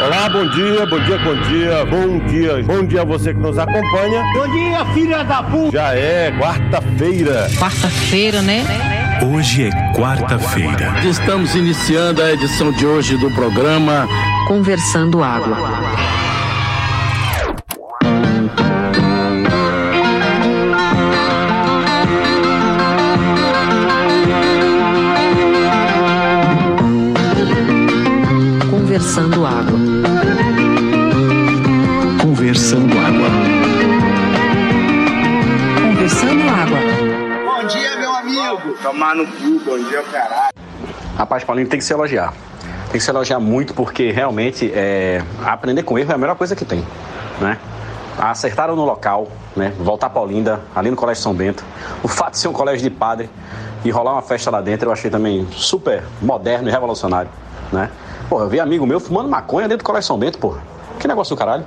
Olá, bom dia, bom dia, bom dia, bom dia, bom dia a você que nos acompanha. Bom dia, filha da puta! Já é quarta-feira. Quarta-feira, né? Hoje é quarta-feira. Estamos iniciando a edição de hoje do programa Conversando Água. Conversando Água. Conversando Água. Conversando Água. Bom dia, meu amigo. Tomar no cu, bom dia, caralho. Rapaz, Paulinho, tem que se elogiar. Tem que se elogiar muito porque realmente é, aprender com erro é a melhor coisa que tem, né? Acertaram no local, né? Voltar para Olinda, ali no Colégio São Bento. O fato de ser um colégio de padre e rolar uma festa lá dentro, eu achei também super moderno e revolucionário, né? Pô, eu vi amigo meu fumando maconha dentro do Colégio São Bento, pô. Que negócio do caralho.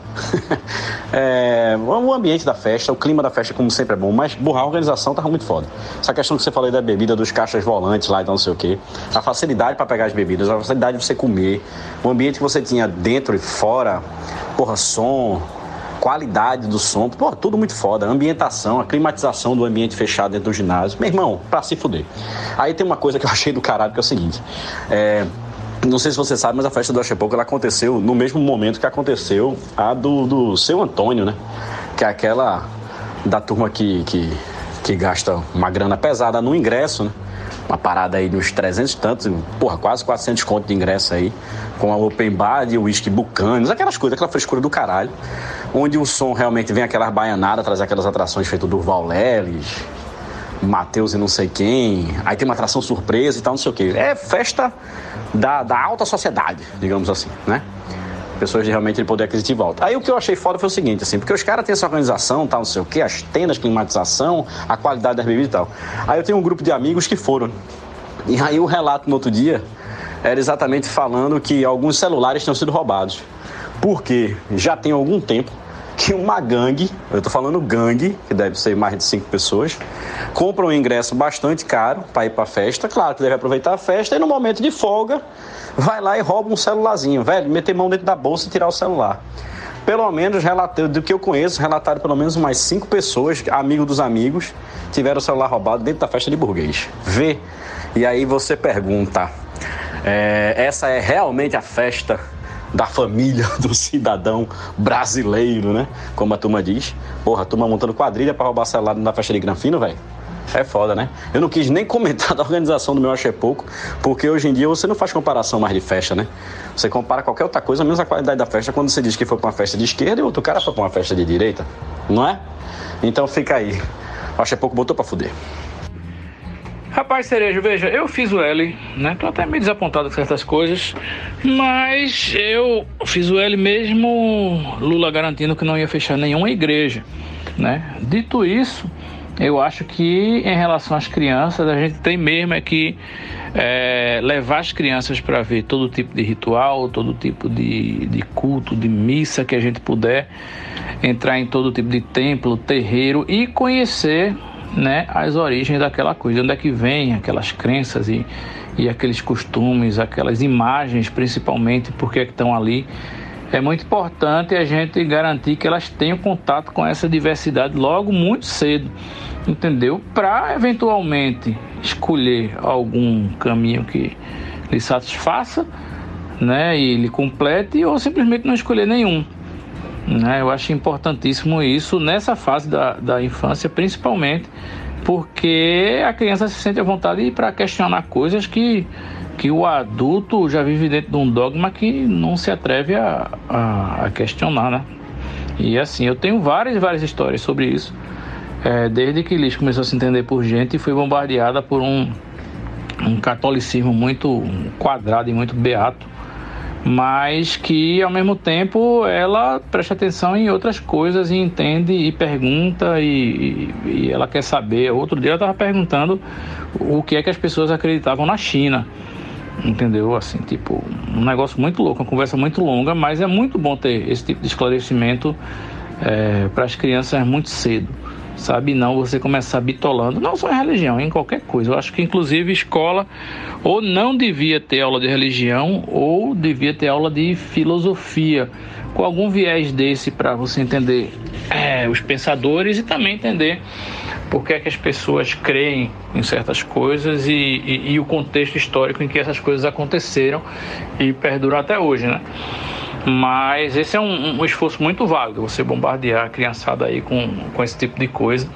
é, o ambiente da festa, o clima da festa, como sempre, é bom, mas burra, a organização tava muito foda. Essa questão que você falou da bebida, dos caixas volantes lá e então, não sei o quê. A facilidade para pegar as bebidas, a facilidade de você comer, o ambiente que você tinha dentro e fora, porra, som, qualidade do som, pô, tudo muito foda. A ambientação, a climatização do ambiente fechado dentro do ginásio. Meu irmão, pra se fuder. Aí tem uma coisa que eu achei do caralho, que é o seguinte. É, não sei se você sabe, mas a festa do Axepoco ela aconteceu no mesmo momento que aconteceu a do, do seu Antônio, né? Que é aquela da turma que, que, que gasta uma grana pesada no ingresso, né? Uma parada aí dos 300 e tantos, porra, quase 400 conto de ingresso aí, com a open bar o whisky bucanos, aquelas coisas, aquela frescura do caralho. Onde o som realmente vem aquelas baianadas, traz aquelas atrações feitas do Leles, Matheus e não sei quem. Aí tem uma atração surpresa e tal, não sei o quê. É festa da, da alta sociedade, digamos assim, né? Pessoas de realmente de poder aquisitivo alto. Aí o que eu achei foda foi o seguinte, assim, porque os caras têm essa organização, tal, não sei o quê, as tendas, climatização, a qualidade das bebidas e tal. Aí eu tenho um grupo de amigos que foram. E aí o relato no outro dia era exatamente falando que alguns celulares tinham sido roubados. Porque já tem algum tempo que uma gangue, eu tô falando gangue, que deve ser mais de cinco pessoas, compra um ingresso bastante caro para ir para festa, claro que deve aproveitar a festa e no momento de folga vai lá e rouba um celularzinho, velho, meter mão dentro da bolsa e tirar o celular. Pelo menos, do que eu conheço, relataram pelo menos umas cinco pessoas, amigos dos amigos, tiveram o celular roubado dentro da festa de burguês. Vê. E aí você pergunta: é, essa é realmente a festa da família do cidadão brasileiro, né? Como a turma diz. Porra, a turma montando quadrilha para roubar celular na festa de Granfino, velho. É foda, né? Eu não quis nem comentar da organização do meu Achei Pouco, porque hoje em dia você não faz comparação mais de festa, né? Você compara qualquer outra coisa, menos a qualidade da festa, quando você diz que foi para uma festa de esquerda e outro cara foi para uma festa de direita, não é? Então fica aí. O Achei Pouco botou para fuder. Rapaz, Cerejo, veja, eu fiz o L, né? Tô até meio desapontado com certas coisas, mas eu fiz o L mesmo Lula garantindo que não ia fechar nenhuma igreja, né? Dito isso, eu acho que em relação às crianças, a gente tem mesmo é que é, levar as crianças para ver todo tipo de ritual, todo tipo de, de culto, de missa que a gente puder, entrar em todo tipo de templo, terreiro e conhecer né, as origens daquela coisa, onde é que vem aquelas crenças e, e aqueles costumes, aquelas imagens, principalmente, porque é que estão ali. É muito importante a gente garantir que elas tenham contato com essa diversidade logo muito cedo, entendeu? Para eventualmente escolher algum caminho que lhe satisfaça, né, e lhe complete, ou simplesmente não escolher nenhum. Né? Eu acho importantíssimo isso nessa fase da, da infância, principalmente porque a criança se sente à vontade para questionar coisas que, que o adulto já vive dentro de um dogma que não se atreve a, a, a questionar, né? E assim, eu tenho várias várias histórias sobre isso. É, desde que Liz começou a se entender por gente e foi bombardeada por um, um catolicismo muito quadrado e muito beato mas que ao mesmo tempo ela presta atenção em outras coisas e entende e pergunta e, e ela quer saber. Outro dia ela estava perguntando o que é que as pessoas acreditavam na China. Entendeu? Assim, tipo, um negócio muito louco, uma conversa muito longa, mas é muito bom ter esse tipo de esclarecimento é, para as crianças muito cedo. Sabe? Não você começar bitolando, não só em religião, em qualquer coisa. Eu acho que inclusive escola ou não devia ter aula de religião ou devia ter aula de filosofia, com algum viés desse para você entender é, os pensadores e também entender por que, é que as pessoas creem em certas coisas e, e, e, o contexto histórico em que essas coisas aconteceram e perduram até hoje, né? Mas esse é um, um esforço muito válido, você bombardear a criançada aí com, com esse tipo de coisa,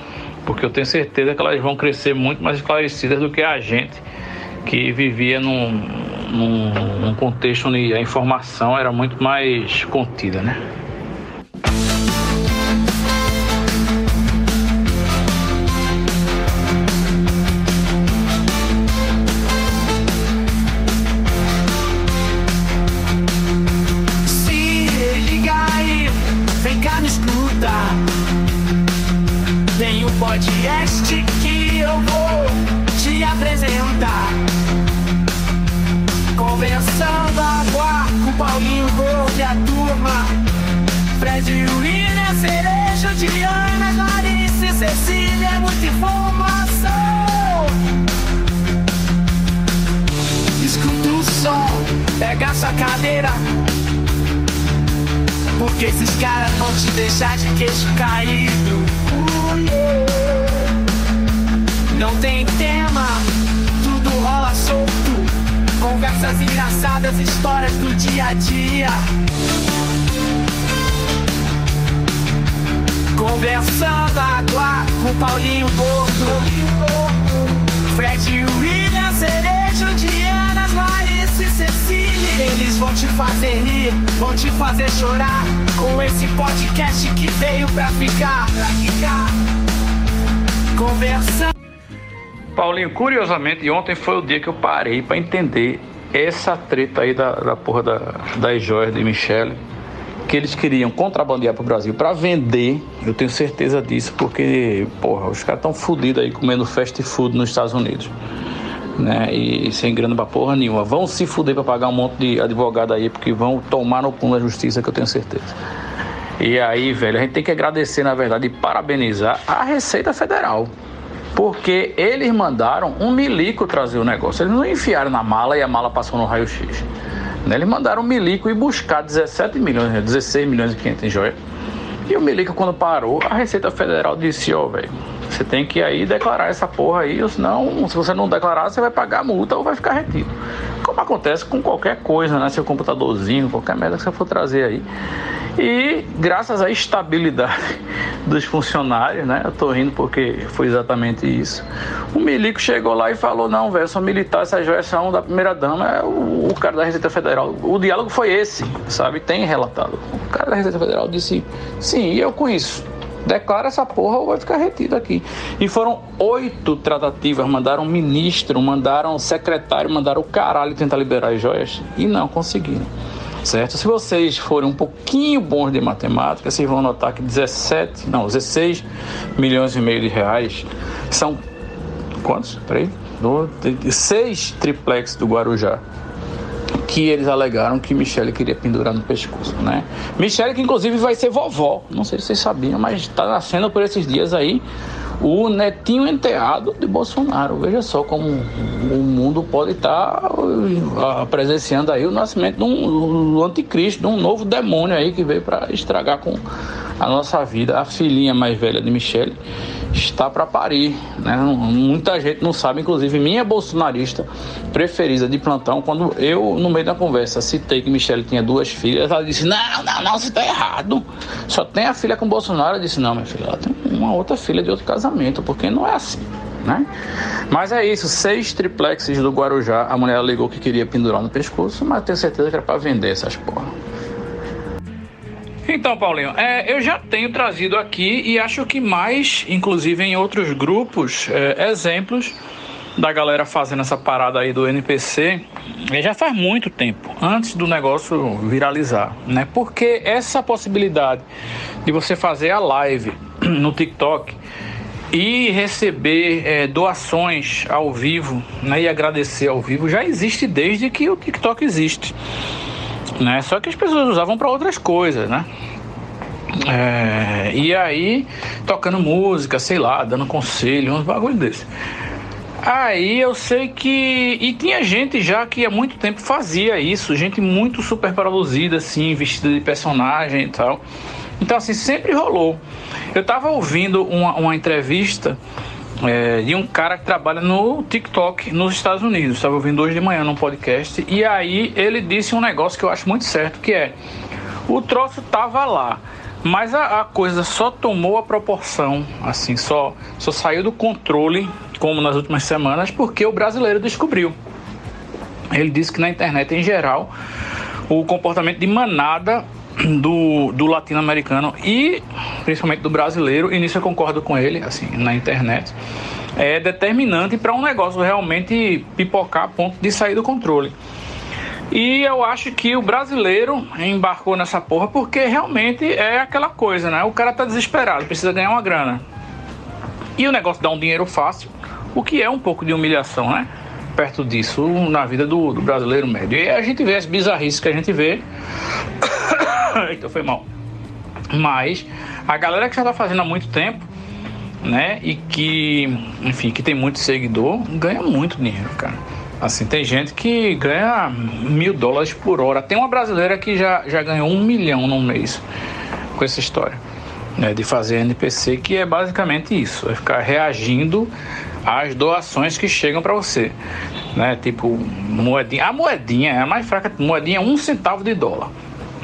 porque eu tenho certeza que elas vão crescer muito mais esclarecidas do que a gente que vivia num, num, num contexto onde a informação era muito mais contida, né? Do dia a dia. Conversando agora com Paulinho Gordo. Fred William, Cerejo, Diana, Clarice, Cecília. Eles vão te fazer rir, vão te fazer chorar. Com esse podcast que veio pra ficar. Pra ficar. Conversando. Paulinho, curiosamente, ontem foi o dia que eu parei para entender essa treta aí da, da porra da, das joias de Michele, que eles queriam contrabandear para o Brasil para vender. Eu tenho certeza disso, porque, porra, os caras estão fodidos aí comendo fast food nos Estados Unidos. Né? E, e sem grana pra porra nenhuma. Vão se fuder para pagar um monte de advogado aí, porque vão tomar no pulo da justiça, que eu tenho certeza. E aí, velho, a gente tem que agradecer, na verdade, e parabenizar a Receita Federal porque eles mandaram um milico trazer o negócio. Eles não enfiaram na mala e a mala passou no raio-x. Né? Eles mandaram um milico ir buscar 17 milhões, 16 milhões e 500 em joia. E o milico, quando parou, a Receita Federal disse: Ó, oh, velho, você tem que aí declarar essa porra aí, ou senão, se você não declarar, você vai pagar multa ou vai ficar retido. Como acontece com qualquer coisa, né? Seu computadorzinho, qualquer merda que você for trazer aí. E graças à estabilidade dos funcionários, né? Eu tô rindo porque foi exatamente isso. O Milico chegou lá e falou: Não, velho, sou militar, essa joias são da primeira dama, é o, cara da Receita Federal. O diálogo foi esse, sabe? Tem relatado. O cara da Receita Federal disse: Sim, eu isso. Declara essa porra ou vai ficar retido aqui. E foram oito tratativas, mandaram ministro, mandaram secretário, mandaram o caralho tentar liberar as joias e não conseguiram certo? Se vocês forem um pouquinho bons de matemática, vocês vão notar que 17, não, 16 milhões e meio de reais são quantos? Peraí, seis triplex do Guarujá que eles alegaram que Michele queria pendurar no pescoço, né? Michele que inclusive vai ser vovó, não sei se vocês sabiam, mas está nascendo por esses dias aí o netinho enteado de Bolsonaro. Veja só como o mundo pode estar tá presenciando aí o nascimento de um, do anticristo, de um novo demônio aí que veio para estragar com a nossa vida. A filhinha mais velha de Michele está para parir. Né? Muita gente não sabe, inclusive minha bolsonarista preferida de plantão, quando eu, no meio da conversa, citei que Michele tinha duas filhas, ela disse: Não, não, não, você está errado. Só tem a filha com Bolsonaro. Eu disse: Não, minha filha, ela tem uma outra filha de outro casamento, porque não é assim. Né? Mas é isso, seis triplexes do Guarujá, a mulher alegou que queria pendurar no pescoço, mas tenho certeza que era para vender essas porra. Então, Paulinho, é, eu já tenho trazido aqui e acho que mais, inclusive em outros grupos, é, exemplos da galera fazendo essa parada aí do NPC é, já faz muito tempo, antes do negócio viralizar, né? Porque essa possibilidade de você fazer a live no TikTok e receber é, doações ao vivo né, e agradecer ao vivo já existe desde que o TikTok existe né? Só que as pessoas usavam para outras coisas, né? É, e aí, tocando música, sei lá, dando conselho, uns bagulho desse. Aí eu sei que. E tinha gente já que há muito tempo fazia isso, gente muito super produzida, assim, vestida de personagem e tal. Então, assim, sempre rolou. Eu tava ouvindo uma, uma entrevista é, de um cara que trabalha no TikTok nos Estados Unidos. Estava ouvindo hoje de manhã num podcast. E aí ele disse um negócio que eu acho muito certo, que é o troço tava lá. Mas a, a, coisa só tomou a proporção, assim, só, só saiu do controle, como nas últimas semanas, porque o brasileiro descobriu. Ele disse que na internet em geral o comportamento de manada do, do latino-americano e principalmente do brasileiro, e nisso eu concordo com ele, assim, na internet, é determinante para um negócio realmente pipocar a ponto de sair do controle. E eu acho que o brasileiro embarcou nessa porra porque realmente é aquela coisa, né? O cara tá desesperado, precisa ganhar uma grana. E o negócio dá um dinheiro fácil, o que é um pouco de humilhação, né? Perto disso, na vida do, do brasileiro médio. E a gente vê as bizarrices que a gente vê. Eita, foi mal. Mas a galera que já tá fazendo há muito tempo, né? E que, enfim, que tem muito seguidor, ganha muito dinheiro, cara. Assim, tem gente que ganha mil dólares por hora. Tem uma brasileira que já, já ganhou um milhão num mês com essa história. Né, de fazer NPC, que é basicamente isso, é ficar reagindo às doações que chegam para você, né? Tipo moedinha, a moedinha é a mais fraca, moedinha é um centavo de dólar.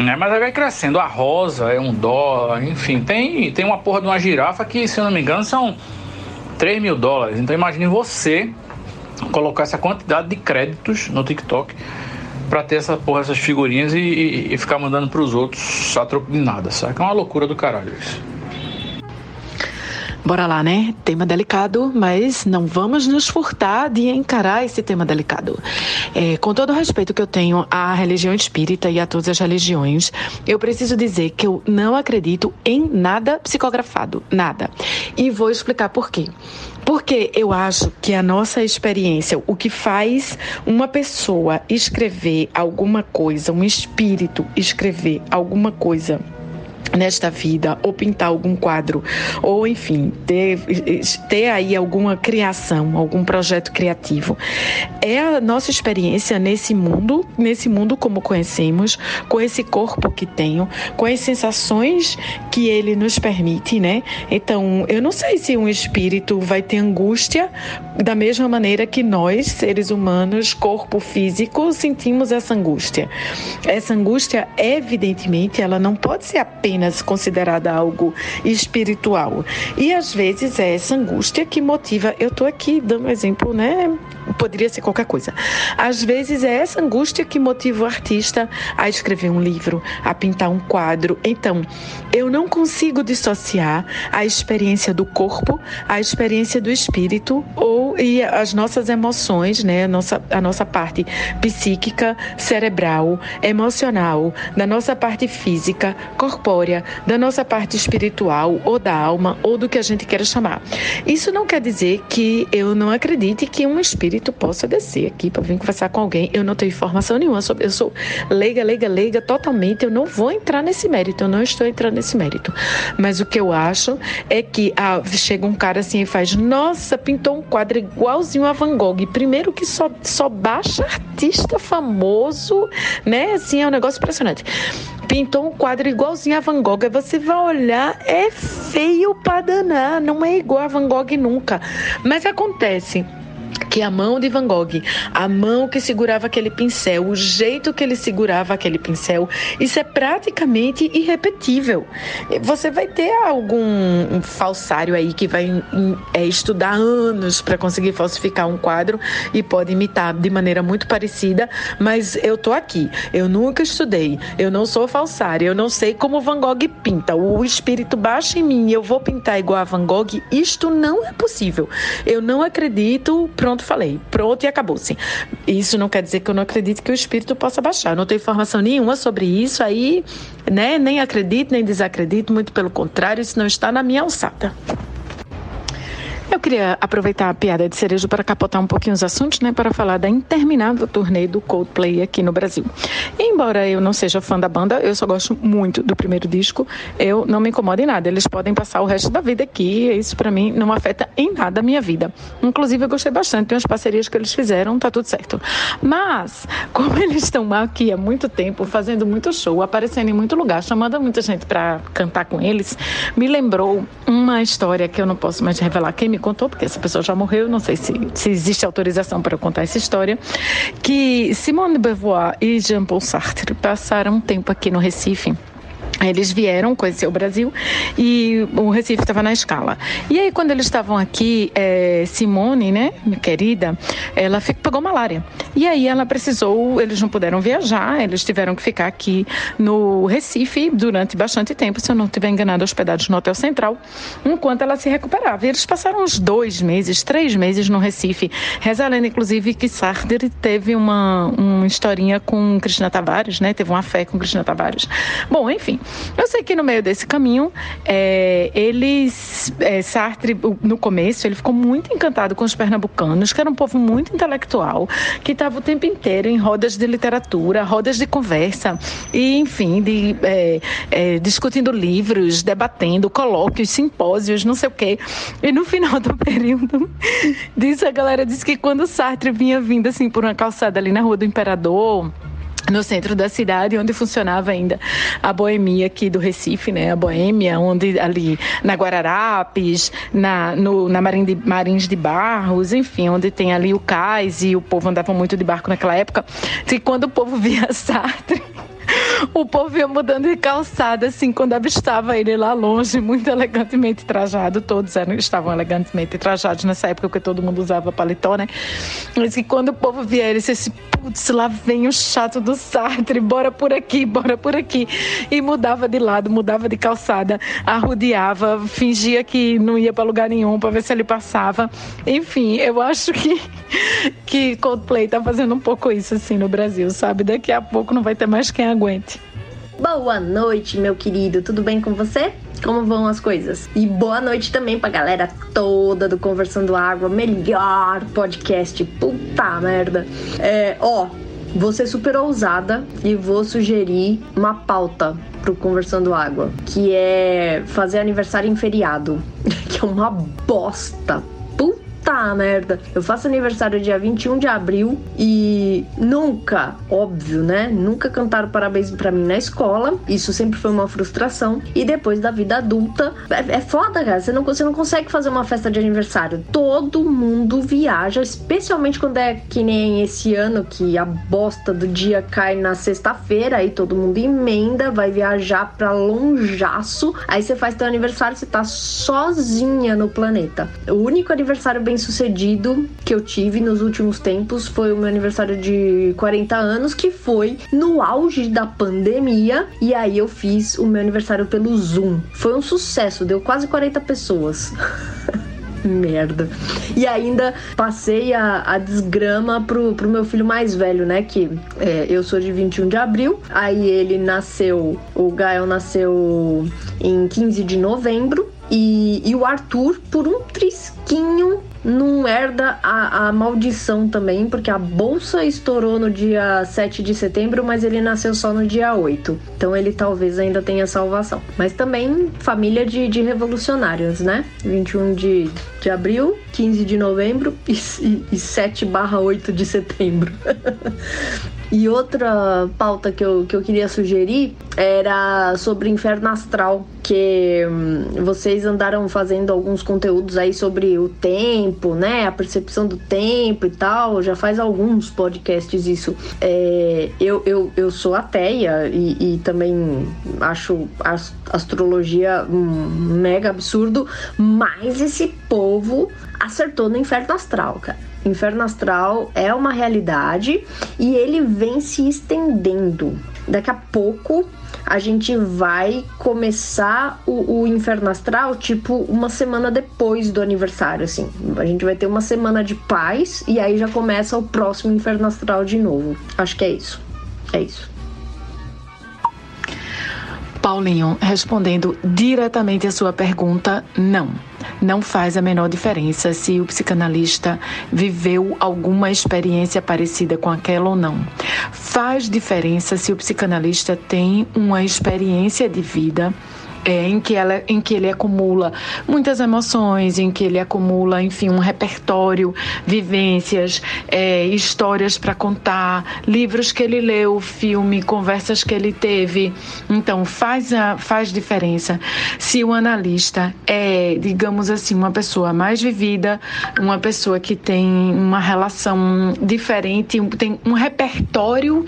Né? Mas aí vai crescendo. A rosa é um dólar, enfim. Tem, tem uma porra de uma girafa que, se eu não me engano, são 3 mil dólares. Então imagine você colocar essa quantidade de créditos no TikTok para ter essa porra, essas figurinhas e, e, e ficar mandando para os outros a troco de nada, sabe? É uma loucura do caralho isso. Bora lá, né? Tema delicado, mas não vamos nos furtar de encarar esse tema delicado. É, com todo o respeito que eu tenho à religião espírita e a todas as religiões, eu preciso dizer que eu não acredito em nada psicografado, nada. E vou explicar por quê. Porque eu acho que a nossa experiência, o que faz uma pessoa escrever alguma coisa, um espírito escrever alguma coisa nesta vida, ou pintar algum quadro, ou enfim, ter, ter aí alguma criação, algum projeto criativo. É a nossa experiência nesse mundo, nesse mundo como conhecemos, com esse corpo que tenho, com as sensações que ele nos permite, né? Então, eu não sei se um espírito vai ter angústia da mesma maneira que nós, seres humanos, corpo físico, sentimos essa angústia. Essa angústia, evidentemente, ela não pode ser apenas apenas considerada algo espiritual. E às vezes é essa angústia que motiva. Eu estou aqui dando um exemplo, né? Poderia ser qualquer coisa. Às vezes é essa angústia que motiva o artista a escrever um livro, a pintar um quadro. Então, eu não consigo dissociar a experiência do corpo, a experiência do espírito ou e as nossas emoções, né? A nossa, a nossa parte psíquica, cerebral, emocional, da nossa parte física, corpórea da nossa parte espiritual ou da alma ou do que a gente queira chamar. Isso não quer dizer que eu não acredite que um espírito possa descer aqui para vir conversar com alguém. Eu não tenho informação nenhuma sobre. Eu sou leiga, leiga, leiga totalmente. Eu não vou entrar nesse mérito. Eu não estou entrando nesse mérito. Mas o que eu acho é que ah, chega um cara assim e faz: Nossa, pintou um quadro igualzinho a Van Gogh. Primeiro que só, só baixa artista famoso, né? Assim, é um negócio impressionante pintou um quadro igualzinho a Van Gogh. Você vai olhar, é feio para danar, não é igual a Van Gogh nunca. Mas acontece que a mão de Van Gogh, a mão que segurava aquele pincel, o jeito que ele segurava aquele pincel, isso é praticamente irrepetível. Você vai ter algum falsário aí que vai é, estudar anos para conseguir falsificar um quadro e pode imitar de maneira muito parecida, mas eu tô aqui, eu nunca estudei, eu não sou falsário, eu não sei como Van Gogh pinta, o espírito baixa em mim, eu vou pintar igual a Van Gogh, isto não é possível. Eu não acredito, pronto falei, pronto e acabou-se. Isso não quer dizer que eu não acredito que o espírito possa baixar. Eu não tenho informação nenhuma sobre isso, aí, né, nem acredito, nem desacredito, muito pelo contrário, isso não está na minha alçada. Eu queria aproveitar a piada de cerejo para capotar um pouquinho os assuntos, né, para falar da interminável turnê do Coldplay aqui no Brasil. embora eu não seja fã da banda, eu só gosto muito do primeiro disco. Eu não me incomodo em nada. Eles podem passar o resto da vida aqui. Isso para mim não afeta em nada a minha vida. Inclusive eu gostei bastante tem umas parcerias que eles fizeram, tá tudo certo. Mas como eles estão aqui há muito tempo, fazendo muito show, aparecendo em muito lugar, chamando muita gente para cantar com eles, me lembrou uma história que eu não posso mais revelar quem me contou, porque essa pessoa já morreu, não sei se, se existe autorização para contar essa história, que Simone de Beauvoir e Jean-Paul Sartre passaram um tempo aqui no Recife eles vieram conhecer o Brasil e o Recife estava na escala. E aí, quando eles estavam aqui, é, Simone, né, minha querida, ela ficou, pegou malária. E aí ela precisou, eles não puderam viajar, eles tiveram que ficar aqui no Recife durante bastante tempo, se eu não estiver enganado, hospedados no Hotel Central, enquanto ela se recuperava. E eles passaram uns dois meses, três meses no Recife. Reza a lenda, inclusive, que Sartre teve uma, uma historinha com Cristina Tavares, né? Teve uma fé com Cristina Tavares. Bom, enfim, eu sei que no meio desse caminho, é, eles, é, Sartre, no começo, ele ficou muito encantado com os pernambucanos, que era um povo muito intelectual, que estava o tempo inteiro em rodas de literatura, rodas de conversa, e enfim, de, é, é, discutindo livros, debatendo, colóquios, simpósios, não sei o quê. E no final do período, disso a galera disse que quando Sartre vinha vindo assim por uma calçada ali na Rua do Imperador, no centro da cidade, onde funcionava ainda a boemia aqui do Recife, né? A boêmia, onde ali na Guararapes, na, no, na Marim de, Marins de Barros, enfim, onde tem ali o cais e o povo andava muito de barco naquela época. E quando o povo via Sartre o povo ia mudando de calçada, assim, quando avistava ele lá longe, muito elegantemente trajado. Todos eram, estavam elegantemente trajados nessa época, porque todo mundo usava paletó, né? Mas que quando o povo via ele, disse assim, putz, lá vem o chato do Sartre, bora por aqui, bora por aqui. E mudava de lado, mudava de calçada, arrodeava, fingia que não ia para lugar nenhum para ver se ele passava. Enfim, eu acho que, que Coldplay tá fazendo um pouco isso, assim, no Brasil, sabe? Daqui a pouco não vai ter mais quem aguente. Boa noite, meu querido. Tudo bem com você? Como vão as coisas? E boa noite também pra galera toda do Conversando Água, melhor podcast. Puta merda. É, ó, vou ser super ousada e vou sugerir uma pauta pro Conversando Água, que é fazer aniversário em feriado, que é uma bosta Puta merda. Eu faço aniversário dia 21 de abril e nunca, óbvio, né? Nunca cantaram parabéns para mim na escola. Isso sempre foi uma frustração. E depois da vida adulta, é, é foda, cara. Você não, você não consegue fazer uma festa de aniversário. Todo mundo viaja, especialmente quando é que nem esse ano que a bosta do dia cai na sexta-feira. Aí todo mundo emenda, vai viajar pra lonjaço. Aí você faz teu aniversário, você tá sozinha no planeta. O único aniversário bem bem sucedido que eu tive nos últimos tempos foi o meu aniversário de 40 anos, que foi no auge da pandemia. E aí eu fiz o meu aniversário pelo Zoom. Foi um sucesso, deu quase 40 pessoas. merda. E ainda passei a, a desgrama pro, pro meu filho mais velho, né? Que é, eu sou de 21 de abril, aí ele nasceu, o Gael nasceu em 15 de novembro. E, e o Arthur, por um trisquinho, não herda a, a, maldição também, porque a bolsa estourou no dia 7 de setembro, mas ele nasceu só no dia 8. Então ele talvez ainda tenha salvação. Mas também família de, de revolucionários, né? 21 de, de abril, 15 de novembro e, e, e 7 barra 8 de setembro. E outra pauta que eu, que eu queria sugerir era sobre Inferno Astral, que hum, vocês andaram fazendo alguns conteúdos aí sobre o tempo, né? A percepção do tempo e tal. Já faz alguns podcasts isso. É, eu, eu, eu sou ateia e, e também acho a astrologia um mega absurdo, mas esse povo acertou no Inferno Astral, cara. Inferno Astral é uma realidade e ele vem se estendendo. Daqui a pouco a gente vai começar o, o, Inferno Astral, tipo, uma semana depois do aniversário, assim. A gente vai ter uma semana de paz e aí já começa o próximo Inferno Astral de novo. Acho que é isso. É isso. Paulinho, respondendo diretamente a sua pergunta, não. Não faz a menor diferença se o psicanalista viveu alguma experiência parecida com aquela ou não. Faz diferença se o psicanalista tem uma experiência de vida é, em, que ela, em que ele acumula muitas emoções, em que ele acumula, enfim, um repertório, vivências, é, histórias para contar, livros que ele leu, filme, conversas que ele teve. Então, faz, a, faz diferença se o analista é, digamos assim, uma pessoa mais vivida, uma pessoa que tem uma relação diferente, tem um repertório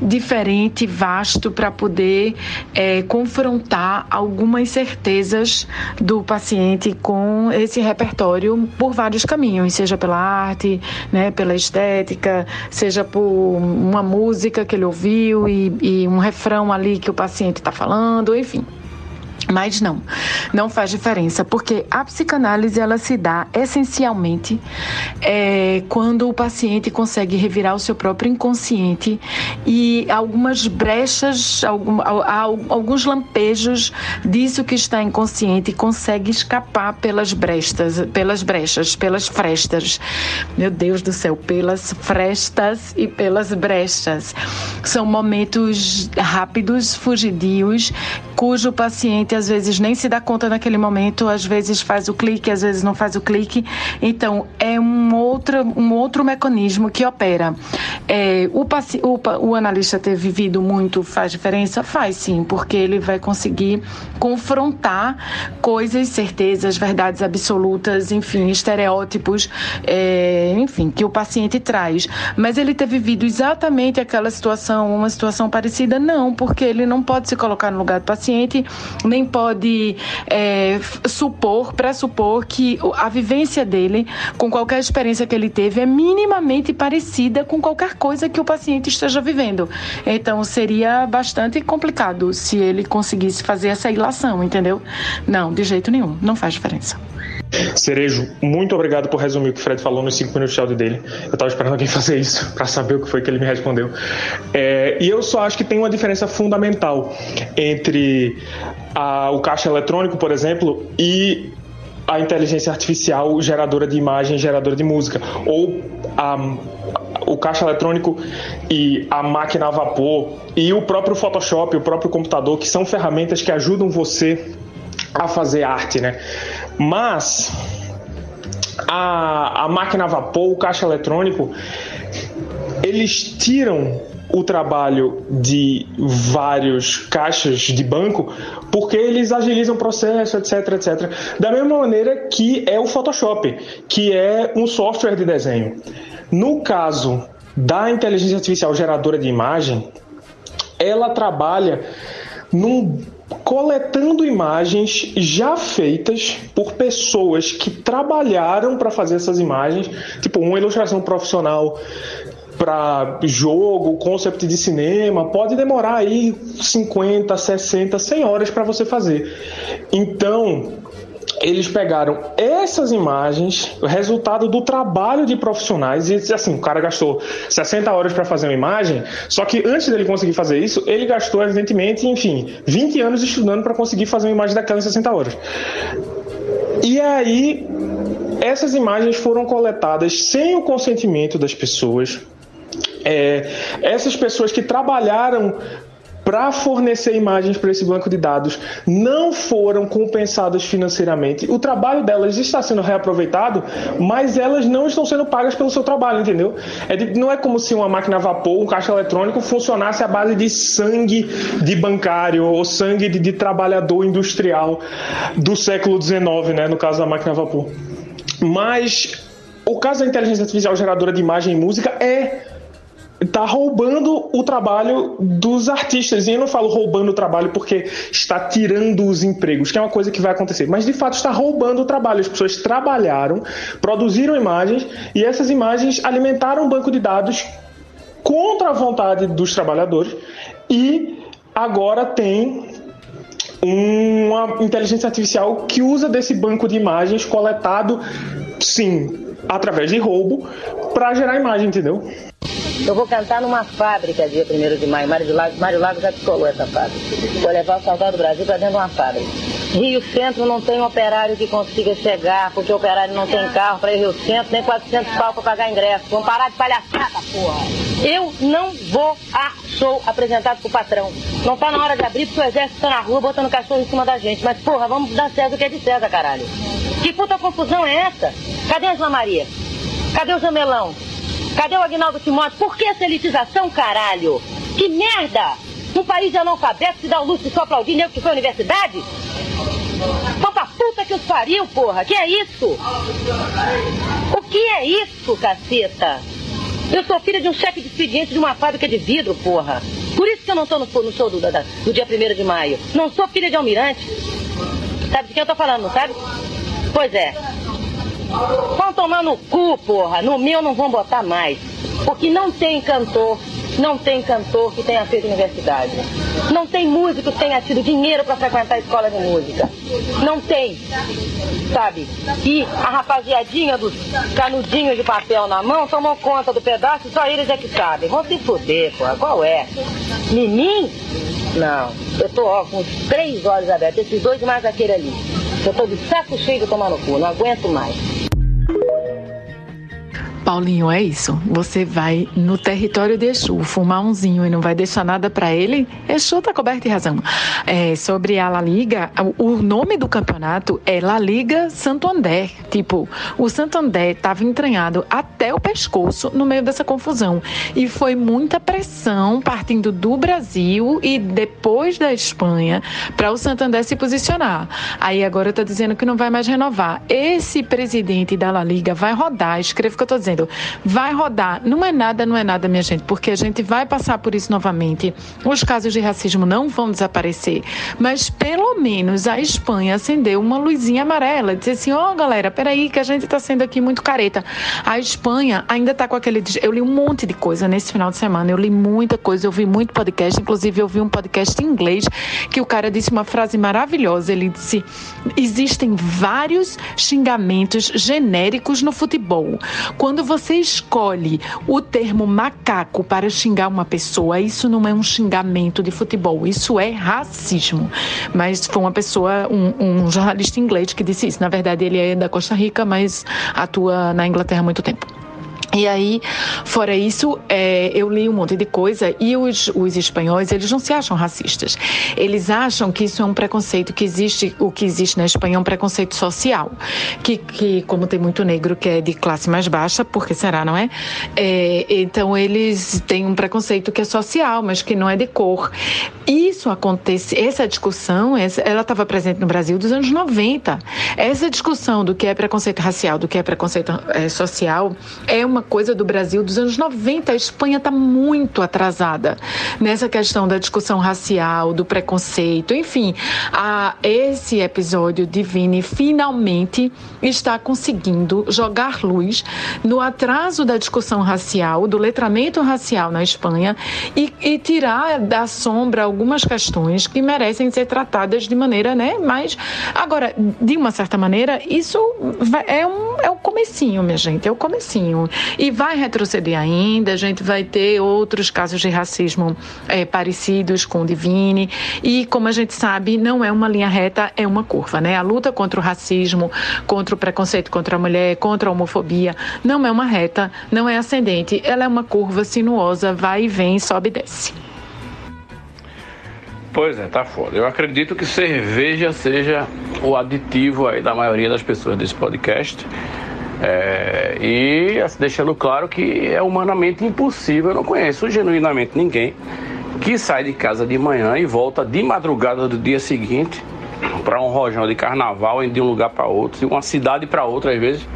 diferente, vasto, para poder é, confrontar algumas certezas do paciente com esse repertório por vários caminhos, seja pela arte, né, pela estética, seja por uma música que ele ouviu e, e um refrão ali que o paciente está falando, enfim. Mas não, não faz diferença, porque a psicanálise ela se dá essencialmente é, quando o paciente consegue revirar o seu próprio inconsciente e algumas brechas, algum, alguns lampejos disso que está inconsciente consegue escapar pelas brechas, pelas brechas, pelas frestas. Meu Deus do céu, pelas frestas e pelas brechas. São momentos rápidos, fugidios, cujo paciente às vezes nem se dá conta naquele momento, às vezes faz o clique, às vezes não faz o clique. Então, é um outro, um outro mecanismo que opera. É, o, o, o analista ter vivido muito faz diferença? Faz sim, porque ele vai conseguir confrontar coisas, certezas, verdades absolutas, enfim, estereótipos, é, enfim, que o paciente traz. Mas ele ter vivido exatamente aquela situação, uma situação parecida, não, porque ele não pode se colocar no lugar do paciente, nem pode é, supor, pressupor que a vivência dele com qualquer experiência que ele teve é minimamente parecida com qualquer coisa que o paciente esteja vivendo. Então seria bastante complicado se ele conseguisse fazer essa ilação, entendeu? Não, de jeito nenhum, não faz diferença. Cerejo, muito obrigado por resumir o que o Fred falou nos 5 minutos de áudio dele. Eu estava esperando alguém fazer isso para saber o que foi que ele me respondeu. É, e eu só acho que tem uma diferença fundamental entre a, o caixa eletrônico, por exemplo, e a inteligência artificial geradora de imagem, geradora de música, ou a, o caixa eletrônico e a máquina a vapor e o próprio Photoshop, o próprio computador, que são ferramentas que ajudam você a fazer arte, né? Mas a, a máquina a vapor, o caixa eletrônico, eles tiram o trabalho de vários caixas de banco porque eles agilizam o processo, etc, etc. Da mesma maneira que é o Photoshop, que é um software de desenho. No caso da inteligência artificial geradora de imagem, ela trabalha num coletando imagens já feitas por pessoas que trabalharam para fazer essas imagens, tipo uma ilustração profissional para jogo, concept de cinema, pode demorar aí 50, 60, 100 horas para você fazer. Então, eles pegaram essas imagens, o resultado do trabalho de profissionais, e assim, o cara gastou 60 horas para fazer uma imagem, só que antes dele conseguir fazer isso, ele gastou, evidentemente, enfim, 20 anos estudando para conseguir fazer uma imagem daquela em 60 horas. E aí, essas imagens foram coletadas sem o consentimento das pessoas. É, essas pessoas que trabalharam para fornecer imagens para esse banco de dados não foram compensadas financeiramente. O trabalho delas está sendo reaproveitado, mas elas não estão sendo pagas pelo seu trabalho, entendeu? É de, não é como se uma máquina a vapor, um caixa eletrônico funcionasse à base de sangue de bancário ou sangue de, de trabalhador industrial do século XIX, né? No caso da máquina a vapor. Mas o caso da inteligência artificial geradora de imagem e música é está roubando o trabalho dos artistas. E eu não falo roubando o trabalho porque está tirando os empregos, que é uma coisa que vai acontecer, mas de fato está roubando o trabalho. As pessoas trabalharam, produziram imagens e essas imagens alimentaram um banco de dados contra a vontade dos trabalhadores e agora tem uma inteligência artificial que usa desse banco de imagens coletado, sim, através de roubo, para gerar imagem, entendeu? Eu vou cantar numa fábrica dia 1 de maio. Mário Lago, Mário Lago já descolou essa fábrica. Vou levar o Salvador do Brasil para dentro de uma fábrica. Rio Centro não tem operário que consiga chegar, porque o operário não tem carro para ir Rio Centro, nem 400 pau para pagar ingresso. Vamos parar de palhaçada, porra. Eu não vou a show apresentado pro patrão. Não tá na hora de abrir porque o exército tá na rua botando cachorro em cima da gente. Mas, porra, vamos dar César o que é de César, caralho. Que puta confusão é essa? Cadê a Ana Maria? Cadê o Jamelão? Cadê o Agnaldo Timóteo? Por que essa elitização, caralho? Que merda! Um país de analfabeto se dá o luxo de só aplaudir nego que foi à universidade? Pra puta que os pariu, porra! Que é isso? O que é isso, caceta? Eu sou filha de um chefe de expediente de uma fábrica de vidro, porra. Por isso que eu não tô no, no show do, da, do dia 1 de maio. Não sou filha de almirante. Sabe de quem eu tô falando, não sabe? Pois é. Vão tomar no cu, porra. No meu não vão botar mais. Porque não tem cantor, não tem cantor que tenha feito universidade. Não tem músico que tenha tido dinheiro para frequentar a escola de música. Não tem. Sabe? E a rapaziadinha dos canudinhos de papel na mão tomou conta do pedaço, só eles é que sabem. Vão se fuder, porra. Qual é? Mimim? Não. Eu tô, ó, com três olhos abertos. Esses dois mais aquele ali. Eu tô de saco cheio de tomar no cu. Não aguento mais. Paulinho, é isso. Você vai no território de Exu fumar umzinho e não vai deixar nada para ele? Exu tá coberto de razão. É, sobre a La Liga, o nome do campeonato é La Liga Santander. Tipo, o Santander estava entranhado até o pescoço no meio dessa confusão. E foi muita pressão partindo do Brasil e depois da Espanha para o Santander se posicionar. Aí agora está dizendo que não vai mais renovar. Esse presidente da La Liga vai rodar, escreva o que eu estou dizendo dizendo, vai rodar. Não é nada, não é nada, minha gente, porque a gente vai passar por isso novamente. Os casos de racismo não vão desaparecer, mas pelo menos a Espanha acendeu uma luzinha amarela, disse assim: ó, oh, galera, peraí, que a gente está sendo aqui muito careta. A Espanha ainda está com aquele. Eu li um monte de coisa nesse final de semana, eu li muita coisa, eu vi muito podcast, inclusive eu vi um podcast em inglês que o cara disse uma frase maravilhosa. Ele disse: existem vários xingamentos genéricos no futebol. Quando quando você escolhe o termo macaco para xingar uma pessoa, isso não é um xingamento de futebol, isso é racismo. Mas foi uma pessoa, um, um jornalista inglês que disse isso. Na verdade, ele é da Costa Rica, mas atua na Inglaterra há muito tempo. E aí, fora isso, é, eu li um monte de coisa e os, os espanhóis, eles não se acham racistas. Eles acham que isso é um preconceito, que existe, o que existe na Espanha é um preconceito social. Que, que como tem muito negro que é de classe mais baixa, porque será, não é? é então, eles têm um preconceito que é social, mas que não é de cor. Isso acontece, essa discussão, ela estava presente no Brasil dos anos 90. Essa discussão do que é preconceito racial, do que é preconceito é, social, é uma coisa do Brasil dos anos 90. A Espanha está muito atrasada nessa questão da discussão racial, do preconceito, enfim. A, esse episódio de Vini finalmente está conseguindo jogar luz no atraso da discussão racial, do letramento racial na Espanha e, e tirar da sombra algumas questões que merecem ser tratadas de maneira, né, mais... Agora, de uma certa maneira, isso é um, é o comecinho, minha gente, é o comecinho. E vai retroceder ainda, a gente vai ter outros casos de racismo é, parecidos com o Divine. E, como a gente sabe, não é uma linha reta, é uma curva, né? A luta contra o racismo, contra o preconceito contra a mulher, contra a homofobia, não é uma reta, não é ascendente, ela é uma curva sinuosa, vai e vem, sobe e desce. Pois é, tá foda. Eu acredito que cerveja seja o aditivo aí da maioria das pessoas desse podcast. É, e assim, deixando claro que é humanamente impossível, eu não conheço genuinamente ninguém que sai de casa de manhã e volta de madrugada do dia seguinte para um rojão de carnaval de um lugar para outro, de uma cidade para outra às vezes,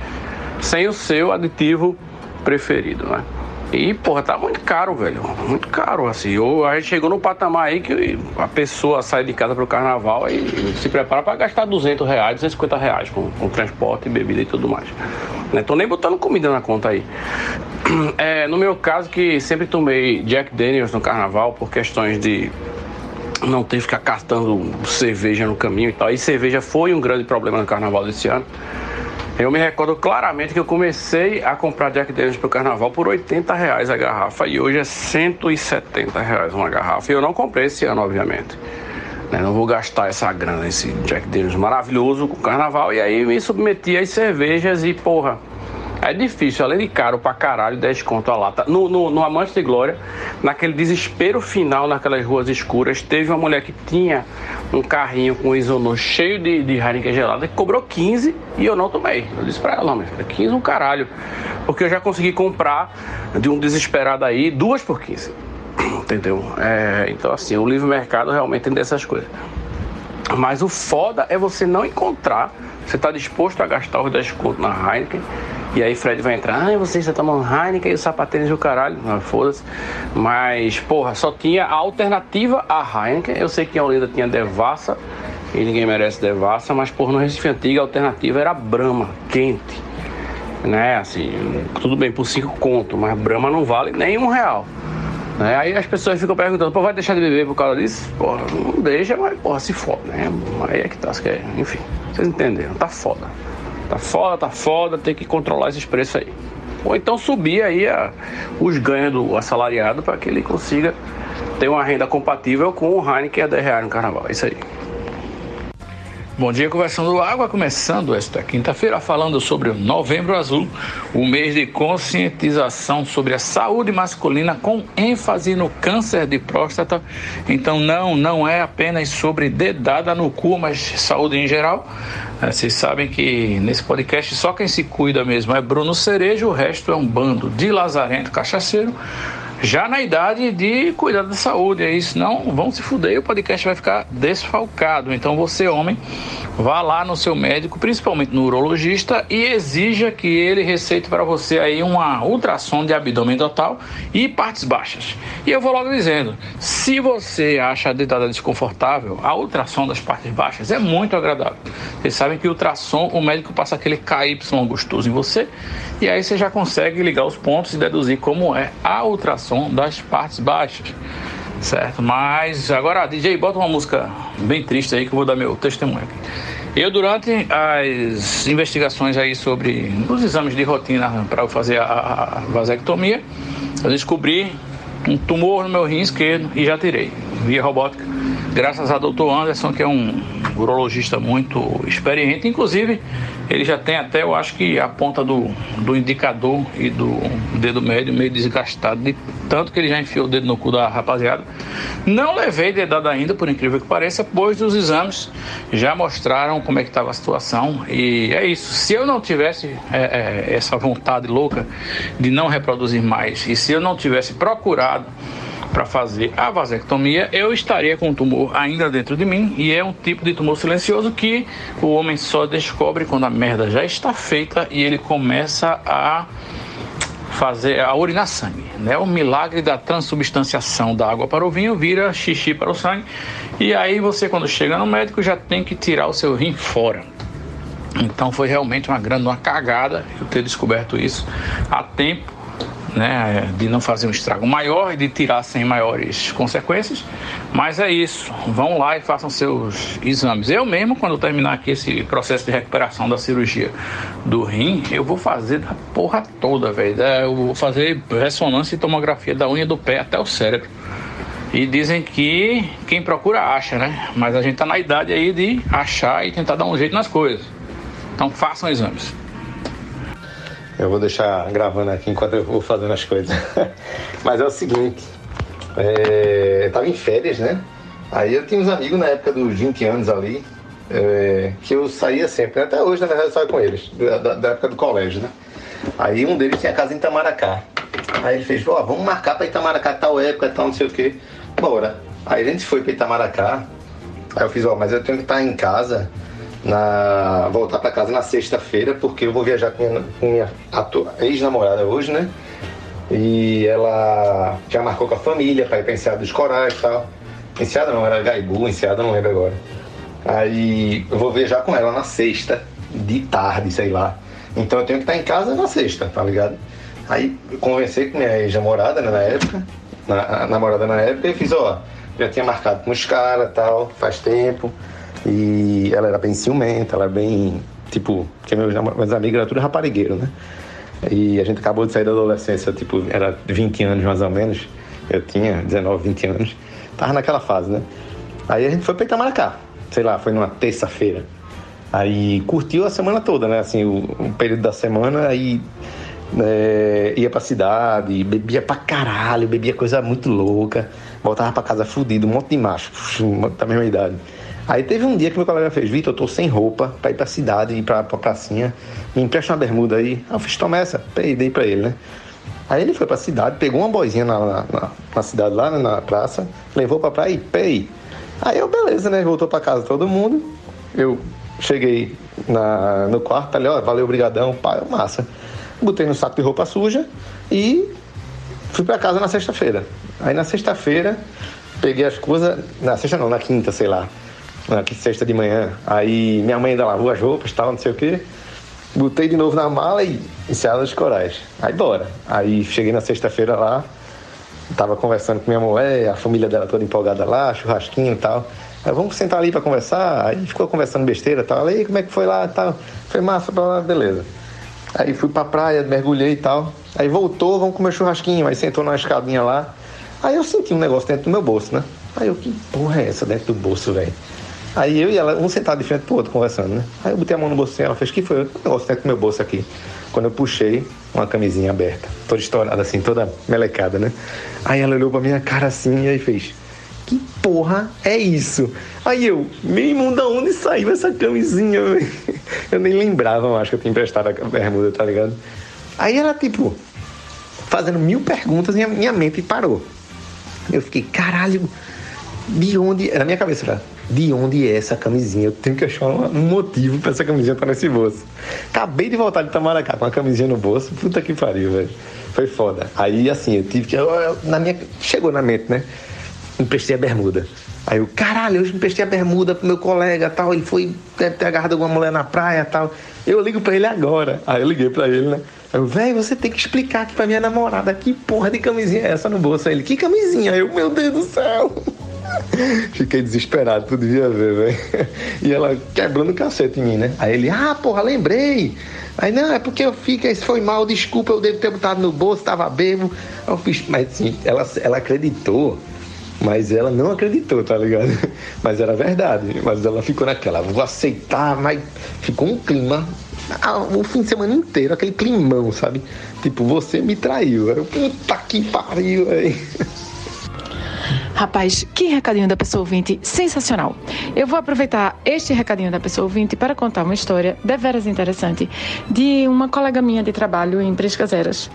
sem o seu aditivo preferido, né? E, porra, tá muito caro, velho. Muito caro, assim. Ou a gente chegou no patamar aí que a pessoa sai de casa pro carnaval e se prepara para gastar 200 reais, 250 reais com, com transporte, bebida e tudo mais. Né? Tô nem botando comida na conta aí. É, no meu caso, que sempre tomei Jack Daniels no carnaval por questões de não ter que ficar cartando cerveja no caminho e tal. E cerveja foi um grande problema no carnaval desse ano. Eu me recordo claramente que eu comecei a comprar Jack Daniels pro carnaval por 80 reais a garrafa e hoje é 170 reais uma garrafa. E eu não comprei esse ano, obviamente. Né? Não vou gastar essa grana, esse Jack Daniels maravilhoso com carnaval. E aí me submeti às cervejas e, porra, é difícil, além de caro pra caralho, 10 conto a lata. No, no, no Amante de Glória, naquele desespero final, naquelas ruas escuras, teve uma mulher que tinha um carrinho com isonô cheio de, de Heineken gelada que cobrou 15 e eu não tomei. Eu disse pra ela, mas 15 um caralho. Porque eu já consegui comprar de um desesperado aí duas por 15. Entendeu? É, então, assim, o livre mercado realmente tem dessas coisas. Mas o foda é você não encontrar, você está disposto a gastar os 10 conto na Heineken e aí Fred vai entrar, ah, você está tomando Heineken e o sapatênis do caralho. Ah, foda-se. Mas, porra, só tinha a alternativa a Heineken. Eu sei que em Olinda tinha Devassa e ninguém merece Devassa, mas, porra, no Recife Antigo a alternativa era Brahma, quente. Né, assim, tudo bem por 5 conto, mas Brahma não vale nem um real. Né? Aí as pessoas ficam perguntando, pô, vai deixar de beber por causa disso? Porra, não deixa, mas porra, se foda, né? Aí é que tá, enfim, vocês entenderam, tá foda. Tá foda, tá foda, tem que controlar esses preços aí. Ou então subir aí a, os ganhos do assalariado para que ele consiga ter uma renda compatível com o Heineken a 10 reais no carnaval. É isso aí. Bom dia, Conversando Água, começando esta quinta-feira falando sobre o Novembro Azul, o mês de conscientização sobre a saúde masculina com ênfase no câncer de próstata. Então, não, não é apenas sobre dedada no cu, mas saúde em geral. É, vocês sabem que nesse podcast só quem se cuida mesmo é Bruno Cerejo, o resto é um bando de lazarento cachaceiro já na idade de cuidar da saúde. Aí, senão vão se fuder e o podcast vai ficar desfalcado. Então você, homem, vá lá no seu médico, principalmente no urologista, e exija que ele receite para você aí uma ultrassom de abdômen total e partes baixas. E eu vou logo dizendo, se você acha a deitada desconfortável, a ultrassom das partes baixas é muito agradável. Vocês sabem que o ultrassom, o médico passa aquele KY gostoso em você, e aí você já consegue ligar os pontos e deduzir como é a ultrassom som das partes baixas, certo? Mas agora, DJ, bota uma música bem triste aí que eu vou dar meu testemunho aqui. Eu, durante as investigações aí sobre os exames de rotina para fazer a, a vasectomia, eu descobri um tumor no meu rim esquerdo e já tirei, via robótica graças ao doutor Anderson, que é um urologista muito experiente. Inclusive, ele já tem até, eu acho que a ponta do, do indicador e do dedo médio meio desgastado, de tanto que ele já enfiou o dedo no cu da rapaziada. Não levei dedada ainda, por incrível que pareça, pois os exames já mostraram como é que estava a situação. E é isso. Se eu não tivesse é, é, essa vontade louca de não reproduzir mais, e se eu não tivesse procurado para fazer a vasectomia, eu estaria com o tumor ainda dentro de mim e é um tipo de tumor silencioso que o homem só descobre quando a merda já está feita e ele começa a fazer a urinar sangue, né? O milagre da transubstanciação da água para o vinho vira xixi para o sangue e aí você quando chega no médico já tem que tirar o seu rim fora. Então foi realmente uma grande uma cagada eu ter descoberto isso a tempo né, de não fazer um estrago maior e de tirar sem maiores consequências. Mas é isso, vão lá e façam seus exames. Eu mesmo, quando terminar aqui esse processo de recuperação da cirurgia do rim, eu vou fazer da porra toda, velho. É, eu vou fazer ressonância e tomografia da unha do pé até o cérebro. E dizem que quem procura acha, né? Mas a gente tá na idade aí de achar e tentar dar um jeito nas coisas. Então façam exames. Eu vou deixar gravando aqui enquanto eu vou fazendo as coisas. Mas é o seguinte, é, eu tava em férias, né? Aí eu tinha uns amigos na época dos 20 anos ali, é, que eu saía sempre, até hoje na verdade eu saio com eles, da, da, época do colégio, né? Aí um deles tinha casa em Itamaracá. Aí ele fez, ó, vamos marcar pra Itamaracá tal época, tal não sei o que. Bora. Aí a gente foi pra Itamaracá. Aí eu fiz, ó, mas eu tenho que estar em casa na voltar para casa na sexta-feira, porque eu vou viajar com minha, com minha ex-namorada hoje, né? E ela já marcou com a família para ir pra Enseada dos Corais e tal. Enseada não, era Gaibu, Enseada não lembro agora. Aí eu vou viajar com ela na sexta, de tarde, sei lá. Então eu tenho que estar em casa na sexta, tá ligado? Aí eu conversei com minha ex-namorada né, na época, na, namorada na época, e fiz, ó, já tinha marcado com os caras tal, faz tempo. E ela era bem ciumenta, ela era bem Tipo, porque meus, meus amigos eram tudo raparigueiro, né? E a gente acabou de sair da adolescência, tipo, era 20 anos mais ou menos. Eu tinha 19, 20 anos. Tava naquela fase, né? Aí a gente foi pra Itamaracá. Sei lá, foi numa terça-feira. Aí curtiu a semana toda, né? Assim, o, o período da semana, aí é, ia pra cidade, bebia pra caralho, bebia coisa muito louca. Voltava pra casa fudido, um monte de macho, da mesma idade. Aí teve um dia que meu colega fez, Vitor, eu tô sem roupa pra ir pra cidade, ir pra, pra pracinha, me empresta uma bermuda aí. Eu fiz, toma essa, dei, pra ele, né? Aí ele foi pra cidade, pegou uma boizinha na, na, na cidade lá, né, na praça, levou pra praia e pei. Aí eu, beleza, né? Voltou pra casa todo mundo. Eu cheguei na, no quarto, ali, ó, valeu, brigadão, pai, massa. Botei no saco de roupa suja e fui pra casa na sexta-feira. Aí na sexta-feira, peguei as coisas, na sexta não, na quinta, sei lá na sexta de manhã. Aí minha mãe ainda lavou as roupas, tal, não sei o quê. Botei de novo na mala e encerrada os corais. Aí bora. Aí cheguei na sexta-feira lá, tava conversando com minha mulher, a família dela toda empolgada lá, churrasquinho e tal. Aí vamos sentar ali para conversar. Aí ficou conversando besteira e tal. Aí como é que foi lá e tal? Foi massa, pra lá, beleza. Aí fui pra praia, mergulhei e tal. Aí voltou, vamos comer churrasquinho. Aí sentou numa escadinha lá. Aí eu senti um negócio dentro do meu bolso, né? Aí eu, que porra é essa dentro do bolso, velho? Aí eu e ela, um sentado de frente pro outro, conversando, né? Aí eu botei a mão no bolso ela fez, que foi? Eu negócio dentro do meu bolso aqui. Quando eu puxei, uma camisinha aberta, toda estourada assim, toda melecada, né? Aí ela olhou pra minha cara assim e aí fez, que porra é isso? Aí eu, meu irmão, da onde saiu essa camisinha? Eu nem lembrava, acho que eu tinha emprestado a bermuda, tá ligado? Aí ela, tipo, fazendo mil perguntas e minha mente parou. Eu fiquei, caralho, de onde. Na minha cabeça de onde é essa camisinha. Eu tenho que achar um motivo para essa camisinha estar nesse bolso. Acabei de voltar de Tamaracá com a camisinha no bolso. Puta que pariu, velho. Foi foda. Aí, assim, eu tive que. Eu, eu, na minha, chegou na mente, né? Emprestei a bermuda. Aí eu, caralho, eu emprestei a bermuda pro meu colega tal. Ele foi, deve ter agarrado alguma mulher na praia tal. Eu ligo pra ele agora. Aí eu liguei pra ele, né? Eu, velho, você tem que explicar aqui pra minha namorada que porra de camisinha é essa no bolso. Aí ele, que camisinha? Aí eu, meu Deus do céu. Fiquei desesperado, tu devia ver, velho. E ela quebrando o cacete em mim, né? Aí ele, ah, porra, lembrei. Aí, não, é porque eu fiquei, isso foi mal, desculpa, eu devo ter botado no bolso, tava bebo. Eu fiz, mas assim, ela, ela acreditou, mas ela não acreditou, tá ligado? Mas era verdade. Mas ela ficou naquela, vou aceitar, mas ficou um clima o fim de semana inteiro, aquele climão, sabe? Tipo, você me traiu. Eu, puta que pariu, velho. Rapaz, que recadinho da pessoa ouvinte sensacional. Eu vou aproveitar este recadinho da pessoa ouvinte para contar uma história deveras interessante de uma colega minha de trabalho em Prescazeras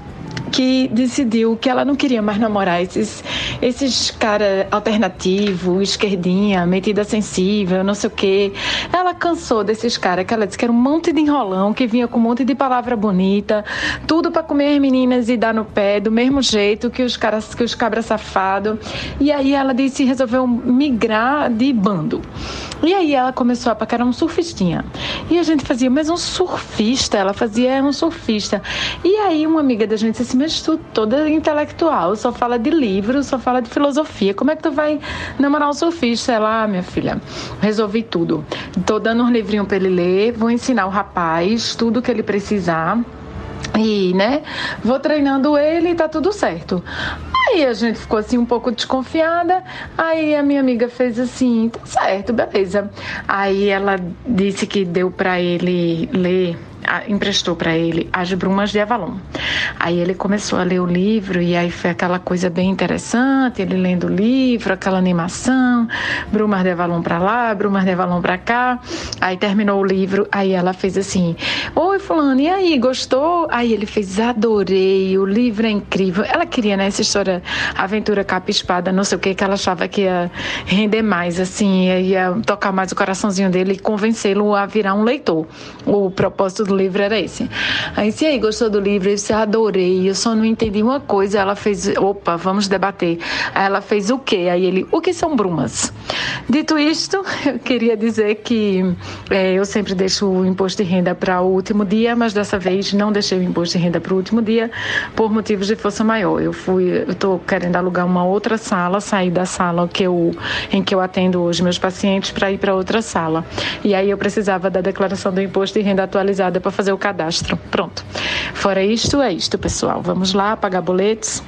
que decidiu que ela não queria mais namorar esses, esses cara alternativo, esquerdinha, metida sensível, não sei o quê. Ela cansou desses caras que ela disse que era um monte de enrolão, que vinha com um monte de palavra bonita, tudo para comer as meninas e dar no pé, do mesmo jeito que os caras, que os cabras safado. E aí ela disse resolveu migrar de bando. E aí ela começou a paquerar um surfistinha. E a gente fazia, mas um surfista, ela fazia um surfista. E aí uma amiga da gente disse assim, mas tu toda intelectual, só fala de livros, só fala de filosofia. Como é que tu vai namorar um surfista? Ela, ah, minha filha, resolvi tudo. Tô dando um livrinho para ele ler, vou ensinar o rapaz tudo que ele precisar. E, né, vou treinando ele e tá tudo certo. Aí a gente ficou assim um pouco desconfiada. Aí a minha amiga fez assim, tá certo, beleza. Aí ela disse que deu para ele ler emprestou para ele As Brumas de Avalon. Aí ele começou a ler o livro e aí foi aquela coisa bem interessante, ele lendo o livro, aquela animação, Brumas de Avalon para lá, Brumas de Avalon para cá. Aí terminou o livro, aí ela fez assim: "Oi, fulano, e aí, gostou?" Aí ele fez: "Adorei, o livro é incrível". Ela queria né, essa história aventura capa espada, não sei o que que ela achava que ia render mais assim, ia tocar mais o coraçãozinho dele e convencê-lo a virar um leitor. O propósito do do livro era esse. Aí, se aí gostou do livro, eu disse, adorei, eu só não entendi uma coisa. Ela fez, opa, vamos debater. Aí ela fez o quê? Aí ele, o que são brumas? Dito isto, eu queria dizer que é, eu sempre deixo o imposto de renda para o último dia, mas dessa vez não deixei o imposto de renda para o último dia por motivos de força maior. Eu fui, eu estou querendo alugar uma outra sala, sair da sala que eu, em que eu atendo hoje meus pacientes para ir para outra sala. E aí eu precisava da declaração do imposto de renda atualizada para fazer o cadastro. Pronto. Fora isto, é isto, pessoal. Vamos lá pagar boletos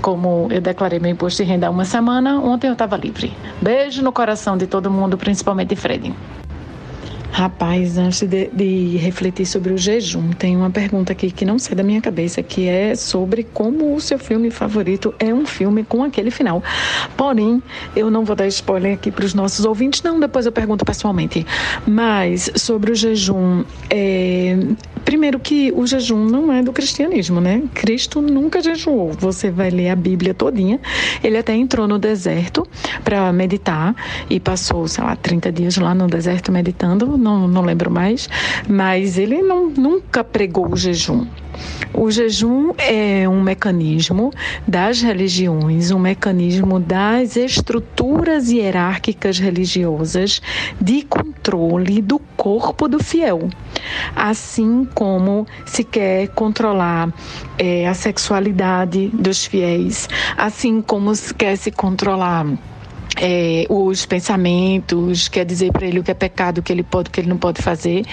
como eu declarei meu imposto de renda há uma semana, ontem eu estava livre. Beijo no coração de todo mundo, principalmente de Fred. Rapaz, antes de, de, refletir sobre o jejum, tem uma pergunta aqui que não sai da minha cabeça, que é sobre como o seu filme favorito é um filme com aquele final. Porém, eu não vou dar spoiler aqui para os nossos ouvintes, não, depois eu pergunto pessoalmente. Mas sobre o jejum, é, Primeiro que o jejum não é do cristianismo, né? Cristo nunca jejuou. Você vai ler a Bíblia todinha. Ele até entrou no deserto para meditar e passou, sei lá, 30 dias lá no deserto meditando, não, não lembro mais, mas ele não, nunca pregou o jejum. O jejum é um mecanismo das religiões, um mecanismo das estruturas hierárquicas religiosas de controle do corpo do fiel. Assim como se quer controlar é, a sexualidade dos fiéis, assim como se quer se controlar é, os pensamentos, quer dizer para ele o que é pecado, o que ele pode, o que ele não pode fazer.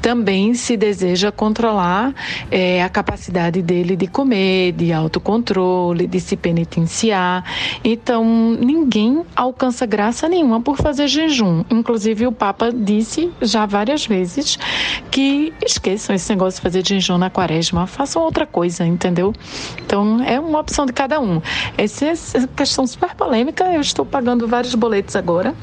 Também se deseja controlar é, a capacidade dele de comer, de autocontrole, de se penitenciar. Então, ninguém alcança graça nenhuma por fazer jejum. Inclusive, o Papa disse já várias vezes que esqueçam esse negócio de fazer jejum na quaresma, façam outra coisa, entendeu? Então, é uma opção de cada um. Essa é questão super polêmica, eu estou pagando vários boletos agora,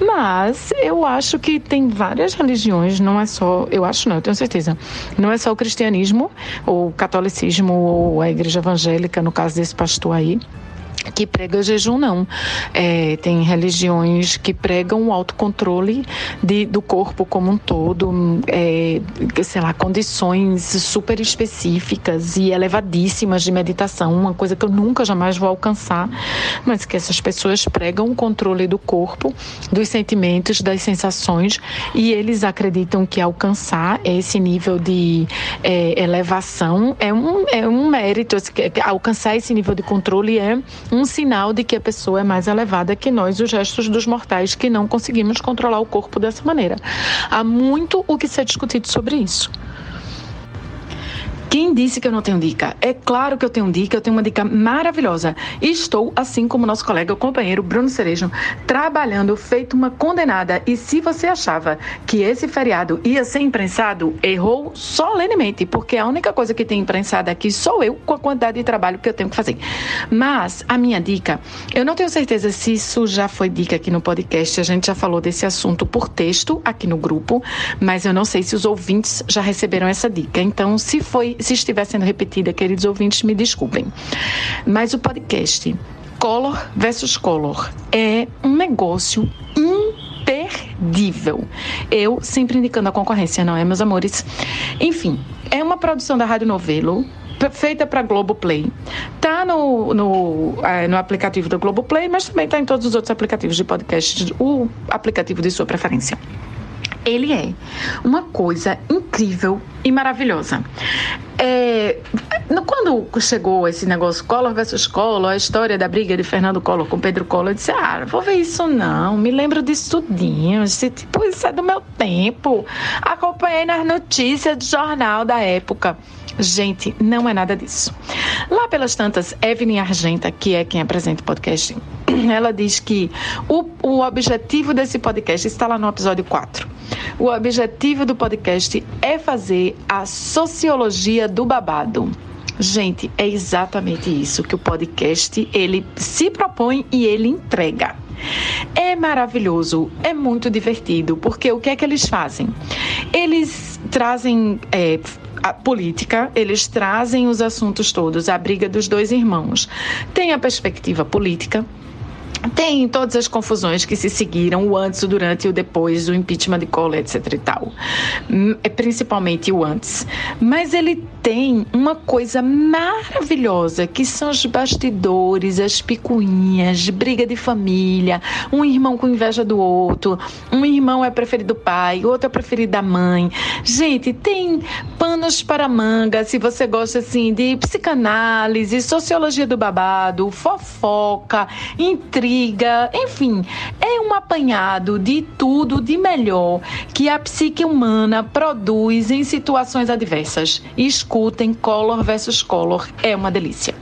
mas eu acho que tem várias religiões, não é só, eu acho não, eu tenho certeza, não é só o cristianismo, ou o catolicismo, ou a igreja evangélica, no caso desse pastor aí, que prega jejum, não. É, tem religiões que pregam o autocontrole de, do corpo como um todo, é, sei lá, condições super específicas e elevadíssimas de meditação, uma coisa que eu nunca jamais vou alcançar, mas que essas pessoas pregam o controle do corpo, dos sentimentos, das sensações, e eles acreditam que alcançar esse nível de é, elevação é um, é um mérito, assim, alcançar esse nível de controle é um sinal de que a pessoa é mais elevada que nós, os restos dos mortais, que não conseguimos controlar o corpo dessa maneira. Há muito o que ser discutido sobre isso. Quem disse que eu não tenho dica? É claro que eu tenho dica, eu tenho uma dica maravilhosa. Estou, assim como nosso colega, o companheiro Bruno Cerejo, trabalhando feito uma condenada. E se você achava que esse feriado ia ser imprensado, errou solenemente, porque a única coisa que tem imprensada aqui sou eu com a quantidade de trabalho que eu tenho que fazer. Mas a minha dica, eu não tenho certeza se isso já foi dica aqui no podcast, a gente já falou desse assunto por texto aqui no grupo, mas eu não sei se os ouvintes já receberam essa dica. Então, se foi se estiver sendo repetida, queridos ouvintes, me desculpem. Mas o podcast Color versus Color é um negócio imperdível. Eu sempre indicando a concorrência, não é, meus amores? Enfim, é uma produção da Rádio Novelo, feita para Globoplay. Tá no, no, é, no aplicativo do Globoplay, mas também tá em todos os outros aplicativos de podcast, o aplicativo de sua preferência. Ele é uma coisa incrível e maravilhosa. É, quando chegou esse negócio Collor versus Collor, a história da briga de Fernando Collor com Pedro Collor, eu disse: Ah, vou ver isso não, me lembro disso tudinho. Disse, tipo, isso é do meu tempo. Acompanhei nas notícias do jornal da época. Gente, não é nada disso. Lá pelas tantas, Evelyn Argenta, que é quem apresenta o podcast, ela diz que o, o objetivo desse podcast está lá no episódio 4. O objetivo do podcast é fazer a sociologia do babado. Gente, é exatamente isso que o podcast ele se propõe e ele entrega. É maravilhoso, é muito divertido, porque o que é que eles fazem? Eles trazem é, política, eles trazem os assuntos todos, a briga dos dois irmãos. Tem a perspectiva política, tem todas as confusões que se seguiram, o antes, o durante e o depois, o impeachment de Collor, etc e tal. Hum, é principalmente o antes. Mas ele tem uma coisa maravilhosa que são os bastidores, as picuinhas, briga de família, um irmão com inveja do outro, um irmão é preferido do pai, outro é preferido da mãe. Gente, tem panos para manga se você gosta assim de psicanálise, sociologia do babado, fofoca, intriga, enfim, é um apanhado de tudo de melhor que a psique humana produz em situações adversas. Escutem Color versus Color, é uma delícia.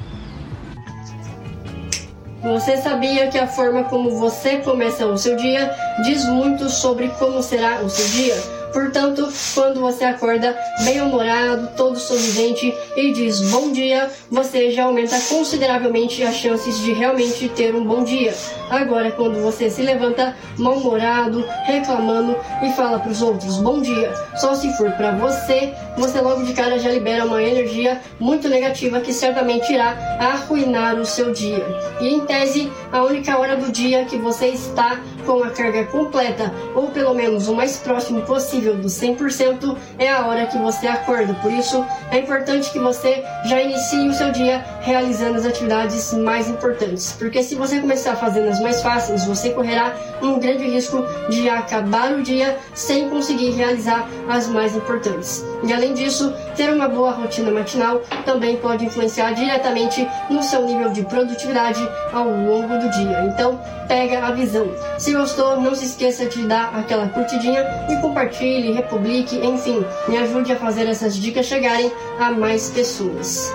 Você sabia que a forma como você começa o seu dia diz muito sobre como será o seu dia? Portanto, quando você acorda bem-humorado, todo sorridente e diz bom dia, você já aumenta consideravelmente as chances de realmente ter um bom dia. Agora, quando você se levanta mal-humorado, reclamando e fala para os outros bom dia, só se for para você, você logo de cara já libera uma energia muito negativa que certamente irá arruinar o seu dia. E em tese, a única hora do dia que você está com a carga completa, ou pelo menos o mais próximo possível do 100%, é a hora que você acorda. Por isso, é importante que você já inicie o seu dia realizando as atividades mais importantes. Porque se você começar fazendo as mais fáceis, você correrá um grande risco de acabar o dia sem conseguir realizar as mais importantes. E além disso, ter uma boa rotina matinal também pode influenciar diretamente no seu nível de produtividade ao longo do dia. Então, pega a visão. Se gostou, não se esqueça de dar aquela curtidinha e compartilhe, republique, enfim, me ajude a fazer essas dicas chegarem a mais pessoas.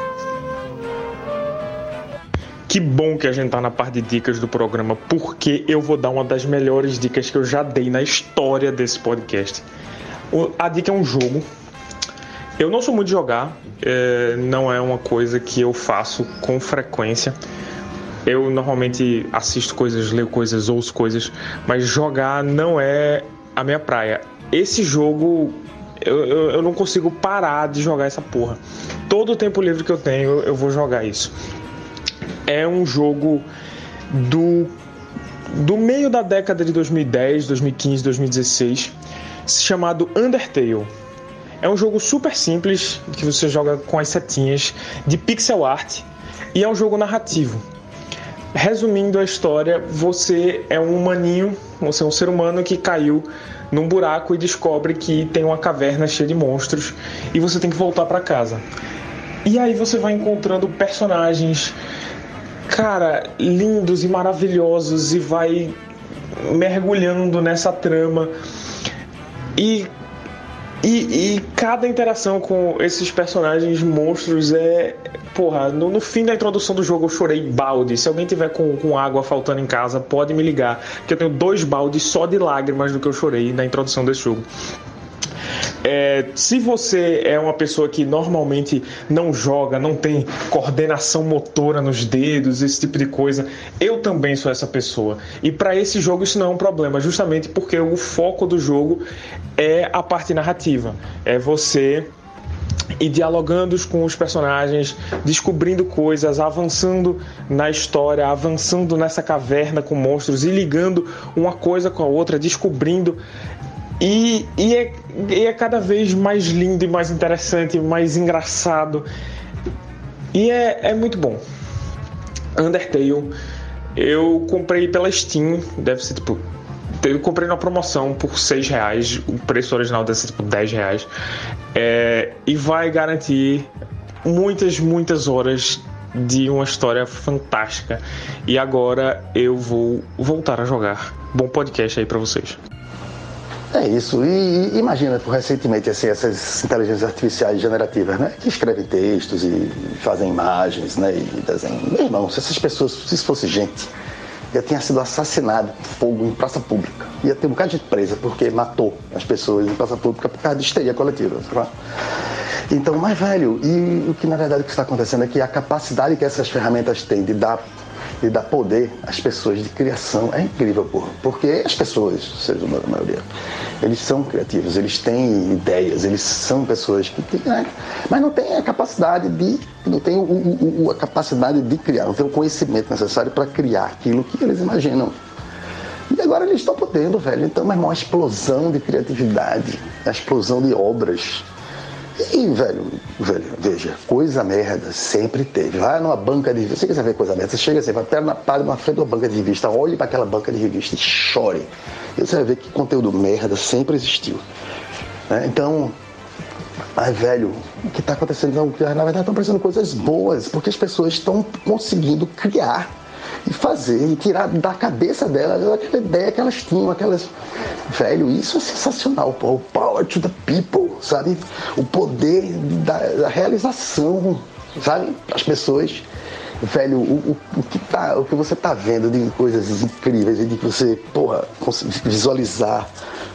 Que bom que a gente tá na parte de dicas do programa, porque eu vou dar uma das melhores dicas que eu já dei na história desse podcast. A dica é um jogo. Eu não sou muito de jogar, é, não é uma coisa que eu faço com frequência. Eu normalmente assisto coisas, leio coisas, ouço coisas, mas jogar não é a minha praia. Esse jogo eu, eu, eu, não consigo parar de jogar essa porra. Todo o tempo livre que eu tenho, eu vou jogar isso. É um jogo do, do meio da década de 2010, 2015, 2016, chamado Undertale. É um jogo super simples, que você joga com as setinhas, de pixel art, e é um jogo narrativo. Resumindo a história, você é um humaninho, você é um ser humano que caiu num buraco e descobre que tem uma caverna cheia de monstros e você tem que voltar para casa. E aí você vai encontrando personagens cara, lindos e maravilhosos e vai mergulhando nessa trama. E, e, e, cada interação com esses personagens monstros é. Porra, no, no, fim da introdução do jogo eu chorei balde. Se alguém tiver com, com água faltando em casa, pode me ligar. Porque eu tenho dois baldes só de lágrimas do que eu chorei na introdução desse jogo. É, se você é uma pessoa que normalmente não joga, não tem coordenação motora nos dedos, esse tipo de coisa, eu também sou essa pessoa. E para esse jogo isso não é um problema, justamente porque o foco do jogo é a parte narrativa. É você e dialogando com os personagens, descobrindo coisas, avançando na história, avançando nessa caverna com monstros e ligando uma coisa com a outra, descobrindo e, e, é, e é cada vez mais lindo e mais interessante, mais engraçado. E é, é muito bom. Undertale, eu comprei pela Steam, deve ser tipo. Eu comprei na promoção por 6 reais, o preço original deve ser tipo 10 reais. É, e vai garantir muitas, muitas horas de uma história fantástica. E agora eu vou voltar a jogar. Bom podcast aí para vocês. É isso. E, e imagina, recentemente, assim, essas inteligências artificiais generativas, né? Que escrevem textos e fazem imagens, né? E desenham. Meu irmão, se essas pessoas, se isso fosse gente, já tinha sido assassinado fogo em praça pública. Ia ter um bocado de presa porque matou as pessoas em praça pública por causa de histeria coletiva. Então, mais velho, e o que na verdade o que está acontecendo é que a capacidade que essas ferramentas têm de dar e dar poder às pessoas de criação é incrível, porra. Porque as pessoas, seres humanos, a maioria, eles são criativos, eles têm ideias, eles são pessoas que têm, né? mas não têm a capacidade de, não têm o, o, a capacidade de criar, não têm o conhecimento necessário para criar aquilo que eles imaginam. E agora eles estão podendo, velho. Então, meu irmão, a explosão de criatividade, a explosão de obras E, velho, velho, veja, coisa merda sempre teve. Vai numa banca de revista, você quiser ver coisa merda, você chega assim, vai pé na palha na frente de uma banca de revista, olhe para aquela banca de revista e chore. E você vai ver que conteúdo merda sempre existiu. Né? Então, mas, velho, o que está acontecendo? Na verdade, estão aparecendo coisas boas, porque as pessoas estão conseguindo criar fazer, e tirar da cabeça delas aquela ideia que elas tinham, aquelas. Velho, isso é sensacional, pô. O power to the people, sabe? O poder da, da realização, sabe? As pessoas. Velho, o, o, o, que tá, o que você tá vendo de coisas incríveis de que você, porra, visualizar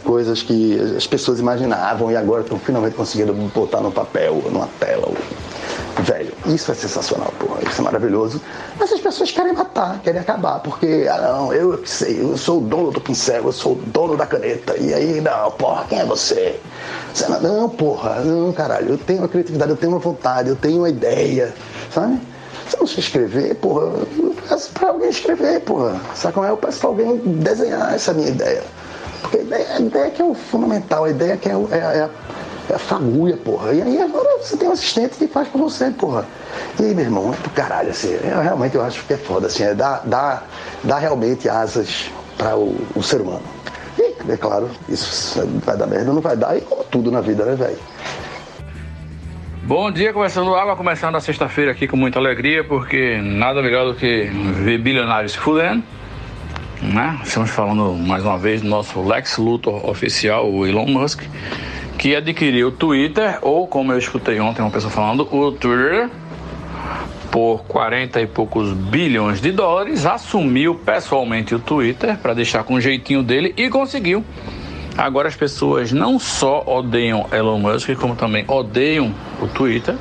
coisas que as pessoas imaginavam e agora estão finalmente conseguindo botar no papel, numa tela. Velho, isso é sensacional, porra. Isso é maravilhoso. Mas as pessoas querem matar, querem acabar, porque, ah não, eu que sei, eu sou o dono do pincel, eu sou o dono da caneta. E aí, não, porra, quem é você? você não, não, porra, não, caralho, eu tenho uma criatividade, eu tenho uma vontade, eu tenho uma ideia, sabe? Se eu não sei escrever, porra, eu peço pra alguém escrever, porra. Sabe como é? Eu peço pra alguém desenhar essa minha ideia. Porque a ideia, a ideia que é o fundamental, a ideia que é, é, é, é fagulha, porra. E aí agora você tem um assistente que faz pra você, porra. E aí, meu irmão, é pro caralho, assim, eu, realmente eu acho que é foda, assim, é dar, dar, dar realmente asas para o, o ser humano. E, é claro, isso vai dar merda, não vai dar, e como tudo na vida, né, velho? Bom dia, começando água, começando a sexta-feira aqui com muita alegria, porque nada melhor do que ver bilionários se fudendo né? Estamos falando mais uma vez do nosso Lex Luthor oficial, o Elon Musk, que adquiriu o Twitter, ou como eu escutei ontem uma pessoa falando, o Twitter, por 40 e poucos bilhões de dólares, assumiu pessoalmente o Twitter para deixar com o jeitinho dele e conseguiu. Agora as pessoas não só odeiam Elon Musk, como também odeiam o Twitter.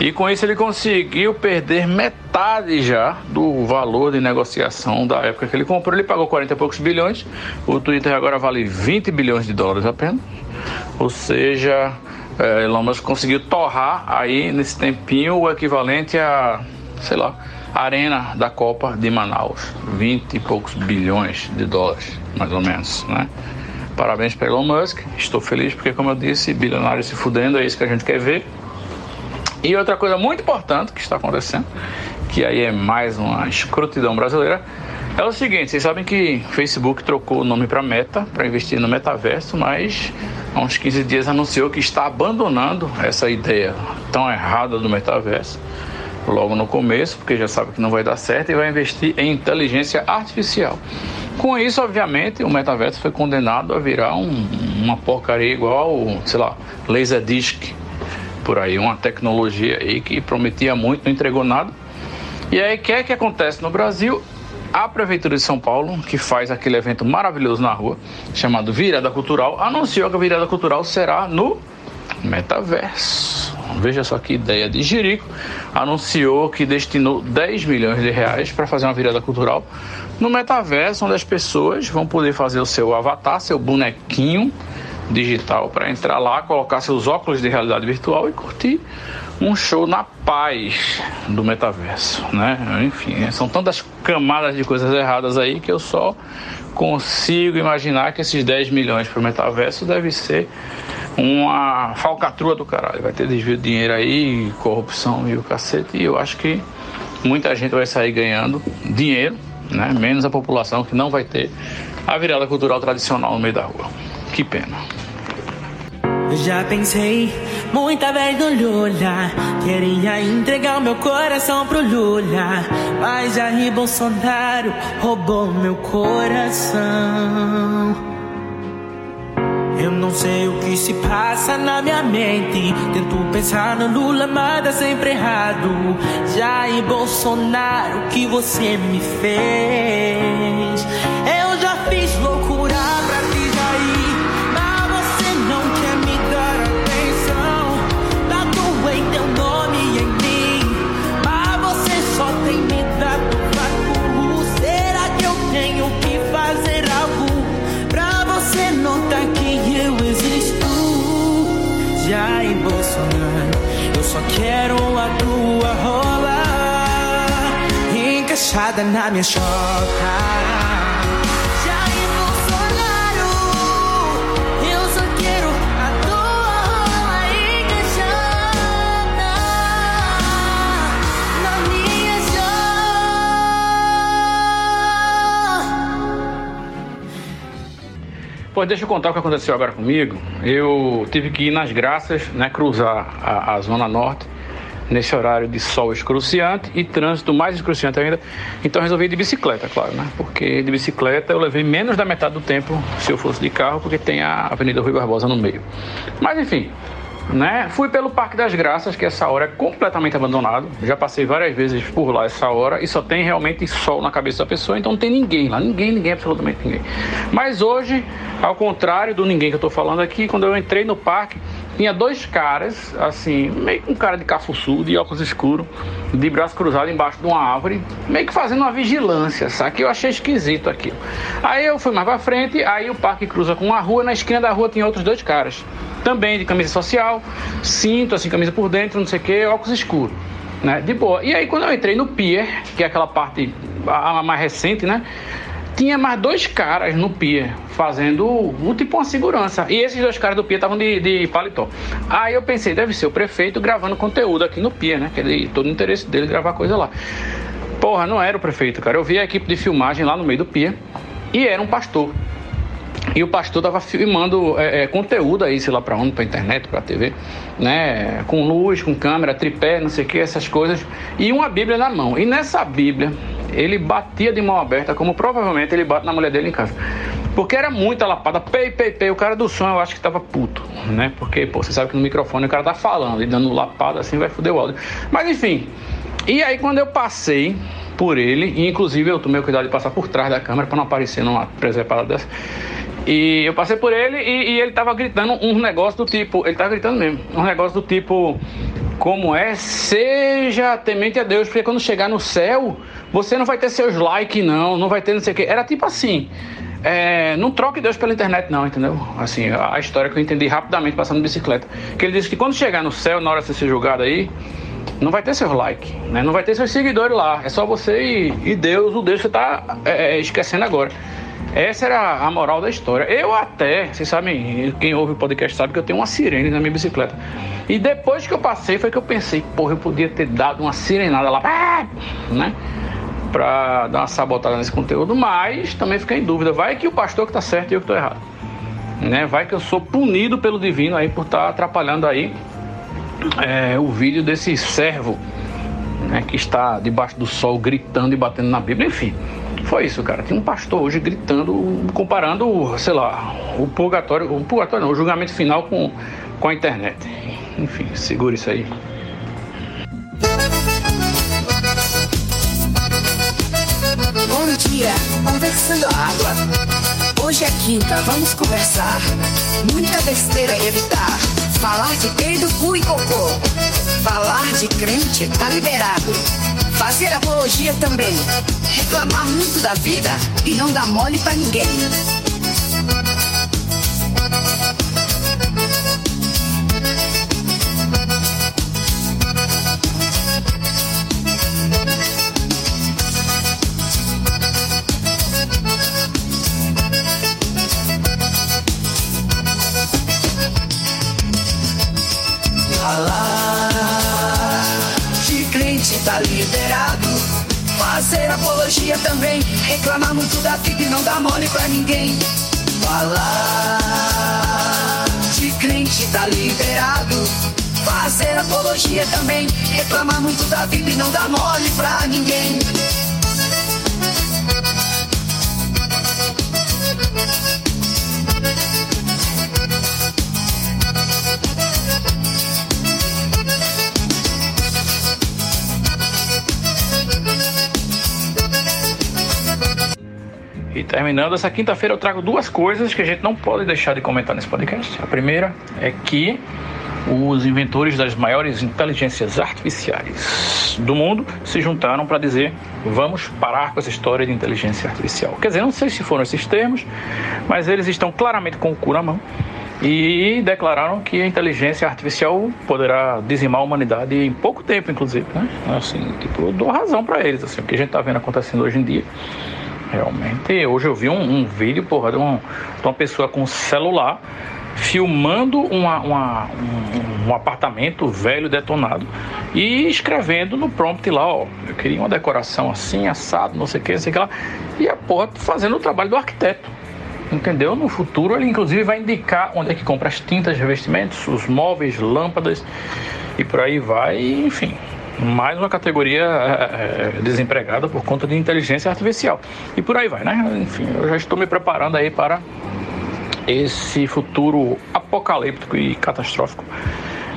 E com isso ele conseguiu perder metade já do valor de negociação da época que ele comprou. Ele pagou 40 e poucos bilhões. O Twitter agora vale 20 bilhões de dólares apenas. Ou seja, é, Elon Musk conseguiu torrar aí nesse tempinho o equivalente a, sei lá, arena da Copa de Manaus. 20 e poucos bilhões de dólares, mais ou menos, né? Parabéns para Elon Musk. Estou feliz porque, como eu disse, bilionário se fudendo, é isso que a gente quer ver. E outra coisa muito importante que está acontecendo, que aí é mais uma escrotidão brasileira, é o seguinte: vocês sabem que o Facebook trocou o nome para Meta, para investir no metaverso, mas há uns 15 dias anunciou que está abandonando essa ideia tão errada do metaverso logo no começo, porque já sabe que não vai dar certo e vai investir em inteligência artificial. Com isso, obviamente, o metaverso foi condenado a virar um, uma porcaria igual, sei lá, Laserdisc, por aí, uma tecnologia aí que prometia muito, não entregou nada. E aí, o que é que acontece no Brasil? A Prefeitura de São Paulo, que faz aquele evento maravilhoso na rua, chamado Virada Cultural, anunciou que a Virada Cultural será no metaverso. Veja só que ideia de Jerico. Anunciou que destinou 10 milhões de reais para fazer uma virada cultural no metaverso, onde as pessoas vão poder fazer o seu avatar, seu bonequinho digital para entrar lá, colocar seus óculos de realidade virtual e curtir um show na paz do metaverso, né? Enfim, são tantas camadas de coisas erradas aí que eu só consigo imaginar que esses 10 milhões para o metaverso deve ser uma falcatrua do caralho. Vai ter desvio de dinheiro aí, corrupção e o cacete. E eu acho que muita gente vai sair ganhando dinheiro, né? Menos a população que não vai ter a virada cultural tradicional no meio da rua. Que pena. Eu já pensei muita vez no Lula. Queria entregar o meu coração pro Lula. Mas Jair Bolsonaro roubou meu coração. Eu não sei o que se passa na minha mente. Tento pensar no Lula, mas dá sempre errado. Jair Bolsonaro, o que você me fez? Só quero a tua rola encaixada na minha chota. Pois deixa eu contar o que aconteceu agora comigo. Eu tive que ir nas graças, né, cruzar a, a Zona Norte nesse horário de sol excruciante e trânsito mais excruciante ainda. Então resolvi ir de bicicleta, claro, né? Porque de bicicleta eu levei menos da metade do tempo se eu fosse de carro, porque tem a Avenida Rui Barbosa no meio. Mas enfim, né? Fui pelo Parque das Graças, que essa hora é completamente abandonado. Já passei várias vezes por lá essa hora e só tem realmente sol na cabeça da pessoa, então não tem ninguém lá, ninguém, ninguém, absolutamente ninguém. Mas hoje, ao contrário do ninguém que eu tô falando aqui, quando eu entrei no parque, tinha dois caras, assim, meio com cara de cafuçu, de óculos escuros, de braço cruzado embaixo de uma árvore, meio que fazendo uma vigilância, sabe? Que eu achei esquisito aquilo. Aí eu fui mais pra frente, aí o parque cruza com uma rua, na esquina da rua tinha outros dois caras. Também de camisa social, cinto, assim, camisa por dentro, não sei o que, óculos escuros. Né? De boa. E aí quando eu entrei no pier, que é aquela parte a mais recente, né? Tinha mais dois caras no pier fazendo um, tipo uma segurança. E esses dois caras do pier estavam de, de paletó. Aí eu pensei, deve ser o prefeito gravando conteúdo aqui no pier, né? Que ele, todo o interesse dele gravar coisa lá. Porra, não era o prefeito, cara. Eu vi a equipe de filmagem lá no meio do pier e era um pastor. E o pastor tava filmando é, é, conteúdo aí, sei lá pra onde, pra internet, pra TV, né? Com luz, com câmera, tripé, não sei o que, essas coisas. E uma Bíblia na mão. E nessa Bíblia, ele batia de mão aberta, como provavelmente ele bate na mulher dele em casa. Porque era muita lapada, pei, pei, pei. O cara do som eu acho que tava puto, né? Porque, pô, você sabe que no microfone o cara tá falando e dando lapada assim vai foder o áudio. Mas enfim. E aí quando eu passei por ele, e inclusive eu tomei o cuidado de passar por trás da câmera para não aparecer numa preservada dessa. E eu passei por ele e, e ele tava gritando um negócio do tipo, ele tava gritando mesmo, um negócio do tipo, como é, seja temente a Deus, porque quando chegar no céu, você não vai ter seus likes, não, não vai ter não sei o quê. Era tipo assim. É, não troque Deus pela internet, não, entendeu? Assim, a história que eu entendi rapidamente passando de bicicleta. Que ele disse que quando chegar no céu, na hora de ser julgado aí, não vai ter seus likes, né? Não vai ter seus seguidores lá. É só você e, e Deus, o Deus que você tá é, é esquecendo agora. Essa era a moral da história. Eu até, vocês sabem, quem ouve o podcast sabe que eu tenho uma sirene na minha bicicleta. E depois que eu passei, foi que eu pensei, porra, eu podia ter dado uma sirenada lá, né? Pra dar uma sabotada nesse conteúdo, mas também fiquei em dúvida. Vai que o pastor que tá certo e eu que tô errado. Né? Vai que eu sou punido pelo divino aí por estar tá atrapalhando aí é, o vídeo desse servo né, que está debaixo do sol gritando e batendo na Bíblia, enfim. Foi isso, cara. Tinha um pastor hoje gritando, comparando, sei lá, o purgatório, o purgatório não, o julgamento final com, com a internet. Enfim, segura isso aí. Bom dia, conversando água. Hoje é quinta, vamos conversar. Muita besteira evitar. Falar de peido, cu e cocô. Falar de crente tá liberado. Fazer apologia também. Reclamar muito da vida e não dar mole pra ninguém. tá liberado. Fazer apologia também, reclamar muito da vida e não dar mole pra ninguém. Falar de crente tá liberado. Fazer apologia também, reclamar muito da vida e não dar mole pra ninguém. Terminando essa quinta-feira, eu trago duas coisas que a gente não pode deixar de comentar nesse podcast. A primeira é que os inventores das maiores inteligências artificiais do mundo se juntaram para dizer vamos parar com essa história de inteligência artificial. Quer dizer, não sei se foram esses termos, mas eles estão claramente com o cu na mão e declararam que a inteligência artificial poderá dizimar a humanidade em pouco tempo, inclusive. Né? Assim, tipo, eu dou razão para eles. Assim, o que a gente está vendo acontecendo hoje em dia Realmente, hoje eu vi um, um vídeo, porra, de, de, uma pessoa com celular filmando uma, uma, um, um, apartamento velho detonado e escrevendo no prompt lá, ó, eu queria uma decoração assim, assado, não sei o que, não sei o que lá, e a porra fazendo o trabalho do arquiteto. Entendeu? No futuro ele inclusive vai indicar onde é que compra as tintas, revestimentos, os móveis, lâmpadas e por aí vai, enfim. Mais uma categoria é, é, desempregada por conta de inteligência artificial. E por aí vai, né? Enfim, eu já estou me preparando aí para esse futuro apocalíptico e catastrófico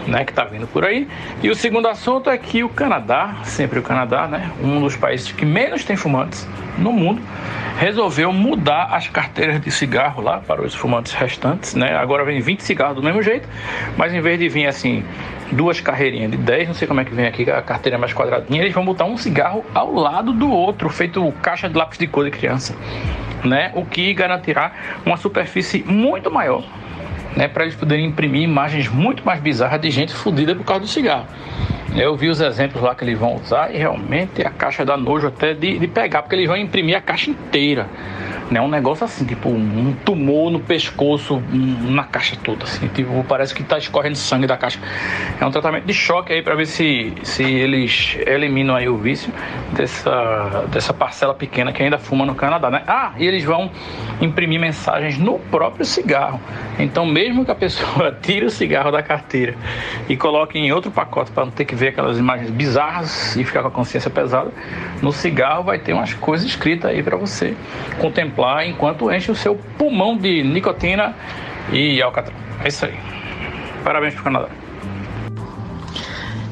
né, que está vindo por aí. E o segundo assunto é que o Canadá, sempre o Canadá, né, um dos países que menos tem fumantes no mundo, resolveu mudar as carteiras de cigarro lá para os fumantes restantes, né? Agora vem 20 cigarros do mesmo jeito, mas em vez de vir assim duas carreirinhas de 10, não sei como é que vem aqui a carteira mais quadradinha, eles vão botar um cigarro ao lado do outro, feito caixa de lápis de cor de criança, né? O que garantirá uma superfície muito maior né, para eles poderem imprimir imagens muito mais bizarras de gente fodida por causa do cigarro. Eu vi os exemplos lá que eles vão usar e realmente a caixa dá nojo até de, de pegar, porque eles vão imprimir a caixa inteira né? Um negócio assim, tipo um tumor no pescoço, na caixa toda, assim, tipo, parece que tá escorrendo sangue da caixa. É um tratamento de choque aí para ver se, se eles eliminam aí o vício dessa, dessa parcela pequena que ainda fuma no Canadá, né? Ah, e eles vão imprimir mensagens no próprio cigarro. Então, mesmo que a pessoa tire o cigarro da carteira e coloque em outro pacote para não ter que ver aquelas imagens bizarras e ficar com a consciência pesada, no cigarro vai ter umas coisas escritas aí para você contemplar contemplar enquanto enche o seu pulmão de nicotina e alcatrão. É isso aí. Parabéns pro Canadá.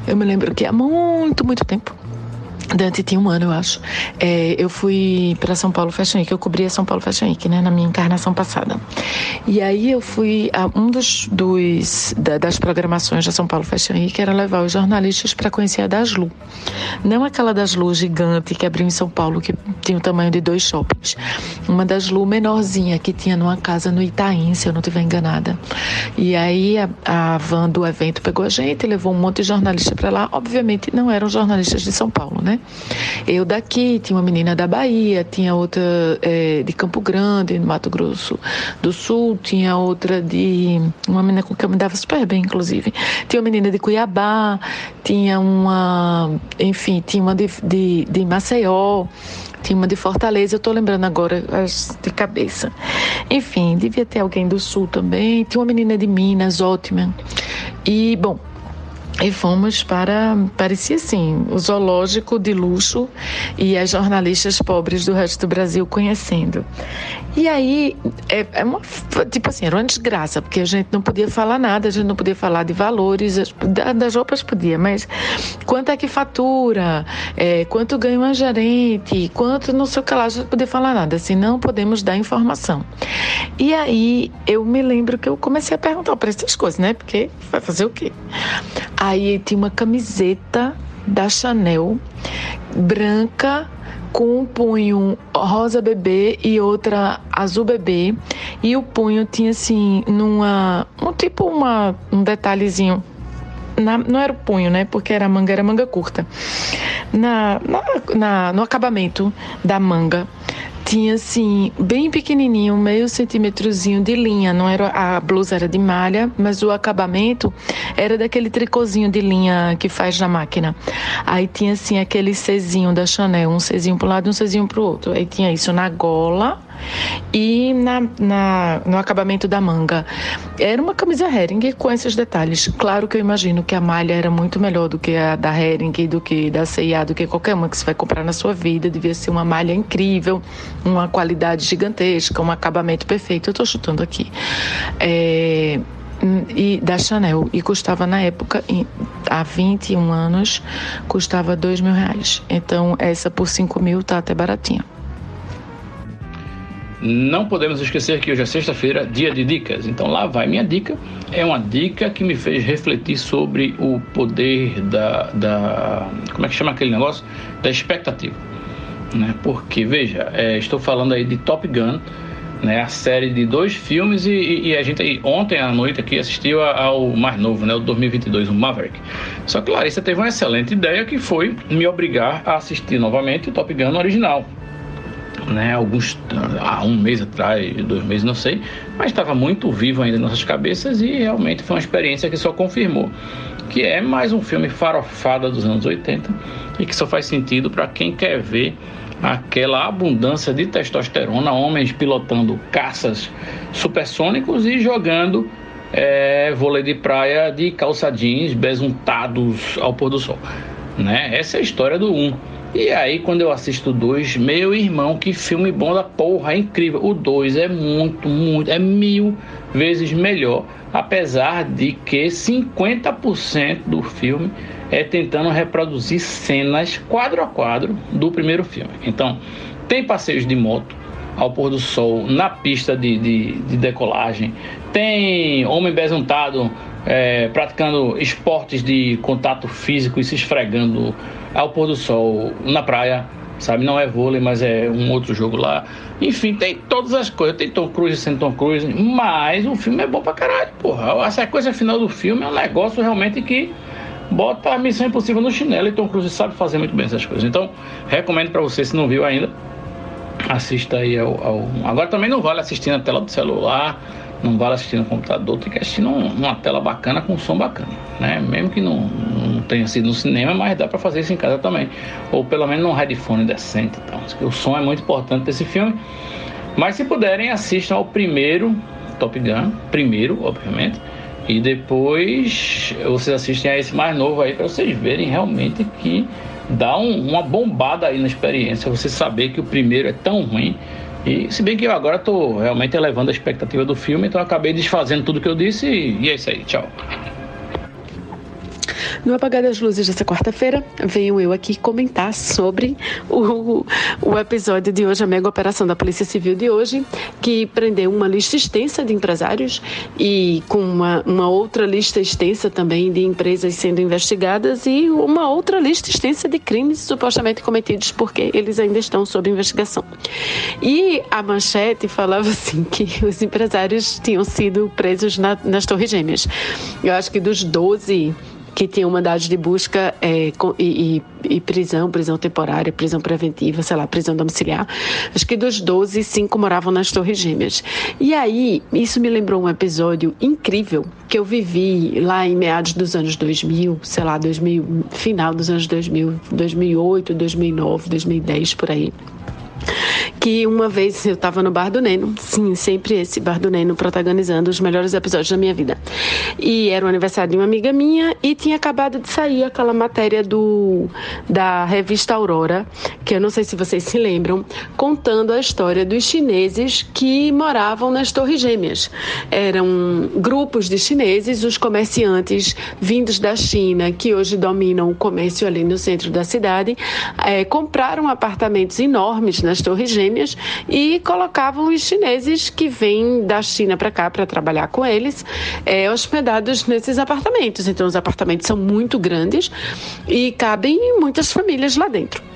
Eu me lembro que há muito, muito tempo Dante tinha um ano, eu acho. É, eu fui para São Paulo Fashion Week, eu cobria São Paulo Fashion Week, né, na minha encarnação passada. E aí eu fui a um dos, dos da, das programações da São Paulo Fashion Week era levar os jornalistas para conhecer a Daslu. Não aquela Daslu gigante que abriu em São Paulo, que tinha o tamanho de dois shoppings. Uma Daslu menorzinha que tinha numa casa no Itaim, se eu não estiver enganada. E aí a, a van do evento pegou a gente, levou um monte de jornalistas para lá. Obviamente não eram jornalistas de São Paulo, né? Eu daqui, tinha uma menina da Bahia, tinha outra é, de Campo Grande, no Mato Grosso do Sul, tinha outra de. Uma menina com que eu me dava super bem, inclusive. Tinha uma menina de Cuiabá, tinha uma. Enfim, tinha uma de, de, de Maceió. Tinha uma de Fortaleza, eu tô lembrando agora de cabeça. Enfim, devia ter alguém do sul também. Tinha uma menina de Minas, ótima. E, bom, e fomos para, parecia assim, o zoológico de luxo e as jornalistas pobres do resto do Brasil conhecendo. E aí, é, é uma, tipo assim, era uma desgraça, porque a gente não podia falar nada, a gente não podia falar de valores, das roupas podia, mas quanto é que fatura, é, quanto ganha uma gerente, quanto não sei o que lá, a gente não podia falar nada, assim, não podemos dar informação. E aí, eu me lembro que eu comecei a perguntar para essas coisas, né, porque vai fazer o quê? Aí tinha uma camiseta da Chanel branca com um punho rosa bebê e outra azul bebê e o punho tinha assim numa um tipo uma um detalhezinho na, não era o punho, né? Porque era manga, era manga curta. Na, na, na, no acabamento da manga tinha assim, bem pequenininho, meio centímetrozinho de linha. Não era a blusa era de malha, mas o acabamento era daquele tricôzinho de linha que faz na máquina. Aí tinha assim aquele Czinho da Chanel, um Czinho para um lado um Czinho para o outro. Aí tinha isso na gola e na, na, no acabamento da manga. Era uma camisa Hering com esses detalhes. Claro que eu imagino que a malha era muito melhor do que a da Hering, do que da C&A, do que qualquer uma que você vai comprar na sua vida. Devia ser uma malha incrível, uma qualidade gigantesca, um acabamento perfeito. Eu estou chutando aqui. É, e da Chanel e custava na época há 21 anos custava dois mil reais então essa por 5 mil tá até baratinha não podemos esquecer que hoje é sexta-feira, dia de dicas. Então lá vai minha dica. É uma dica que me fez refletir sobre o poder da, da como é que chama aquele negócio? Da expectativa. Né? Porque, veja, é, estou falando aí de Top Gun, né? a série de dois filmes e, e, a gente ontem à noite aqui assistiu ao mais novo, né? o 2022, o Maverick. Só que Larissa teve uma excelente ideia que foi me obrigar a assistir novamente o Top Gun original né, alguns há um mês atrás, dois meses, não sei, mas estava muito vivo ainda em nossas cabeças e realmente foi uma experiência que só confirmou que é mais um filme farofada dos anos 80 e que só faz sentido para quem quer ver aquela abundância de testosterona, homens pilotando caças supersônicos e jogando é, vôlei de praia de calça jeans besuntados ao pôr do sol. Né? Essa é a história do 1. Um. E aí, quando eu assisto o 2, meu irmão, que filme bom da porra, é incrível. O 2 é muito, muito, é mil vezes melhor. Apesar de que 50% do filme é tentando reproduzir cenas quadro a quadro do primeiro filme. Então, tem passeios de moto ao pôr do sol na pista de, de, de decolagem, tem homem besuntado é, praticando esportes de contato físico e se esfregando ao pôr do sol na praia, sabe? Não é vôlei, mas é um outro jogo lá. Enfim, tem todas as coisas. Tem Tom Cruise sem Tom Cruise, mas o filme é bom pra caralho, porra. A sequência final do filme é um negócio realmente que bota a Missão Impossível no chinelo e Tom Cruise sabe fazer muito bem essas coisas. Então, recomendo para você, se não viu ainda, assista aí ao, ao... Agora também não vale assistir na tela do celular não vale assistir no computador, tem que assistir numa tela bacana com som bacana, né? Mesmo que não, não tenha sido no cinema, mas dá para fazer isso em casa também, ou pelo menos num headphone decente, então. O som é muito importante desse filme. Mas se puderem, assistam ao primeiro Top Gun, primeiro, obviamente, e depois vocês assistem a esse mais novo aí para vocês verem realmente que dá um, uma bombada aí na experiência, você saber que o primeiro é tão ruim e se bem que eu agora estou realmente elevando a expectativa do filme, então acabei desfazendo tudo que eu disse e, e é isso aí. Tchau. No Apagar das Luzes dessa quarta-feira, venho eu aqui comentar sobre o, o episódio de hoje, a mega operação da Polícia Civil de hoje, que prendeu uma lista extensa de empresários e com uma, uma outra lista extensa também de empresas sendo investigadas e uma outra lista extensa de crimes supostamente cometidos porque eles ainda estão sob investigação. E a manchete falava assim que os empresários tinham sido presos na, nas Torres Gêmeas. Eu acho que dos 12 que tinha mandado de busca é, e, e, e, prisão, prisão temporária, prisão preventiva, sei lá, prisão domiciliar. Acho que dos 12, cinco moravam nas Torres Gêmeas. E aí, isso me lembrou um episódio incrível que eu vivi lá em meados dos anos 2000, sei lá, 2000, final dos anos 2000, 2008, 2009, 2010, por aí que uma vez eu estava no Bar do Neno, sim, sempre esse Bar do Neno protagonizando os melhores episódios da minha vida. E era o aniversário de uma amiga minha e tinha acabado de sair aquela matéria do da revista Aurora, que eu não sei se vocês se lembram, contando a história dos chineses que moravam nas Torres Gêmeas. Eram grupos de chineses, os comerciantes vindos da China, que hoje dominam o comércio ali no centro da cidade, é, compraram apartamentos enormes nas Torres Gêmeas e colocavam os chineses que vêm da China para cá para trabalhar com eles, é, hospedados nesses apartamentos. Então, os apartamentos são muito grandes e cabem muitas famílias lá dentro.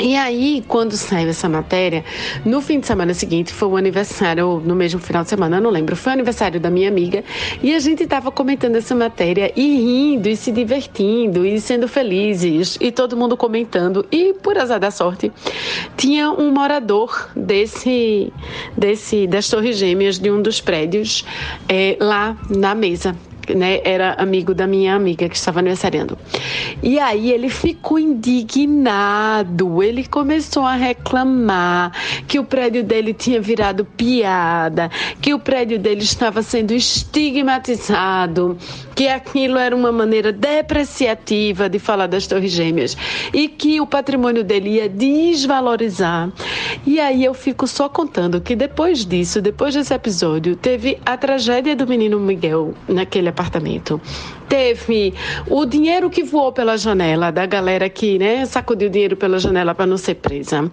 E aí, quando saiu essa matéria, no fim de semana seguinte, foi o aniversário, ou no mesmo final de semana, não lembro, foi o aniversário da minha amiga, e a gente estava comentando essa matéria e rindo, e se divertindo, e sendo felizes, e todo mundo comentando, e por azar da sorte, tinha um morador desse, desse das Torres Gêmeas de um dos prédios é, lá na mesa né, era amigo da minha amiga que estava aniversariando. E aí ele ficou indignado, ele começou a reclamar que o prédio dele tinha virado piada, que o prédio dele estava sendo estigmatizado, que aquilo era uma maneira depreciativa de falar das Torres Gêmeas e que o patrimônio dele ia desvalorizar. E aí eu fico só contando que depois disso, depois desse episódio, teve a tragédia do menino Miguel naquele apartamento. Teve o dinheiro que voou pela janela, da galera que né, sacudiu dinheiro pela janela para não ser presa.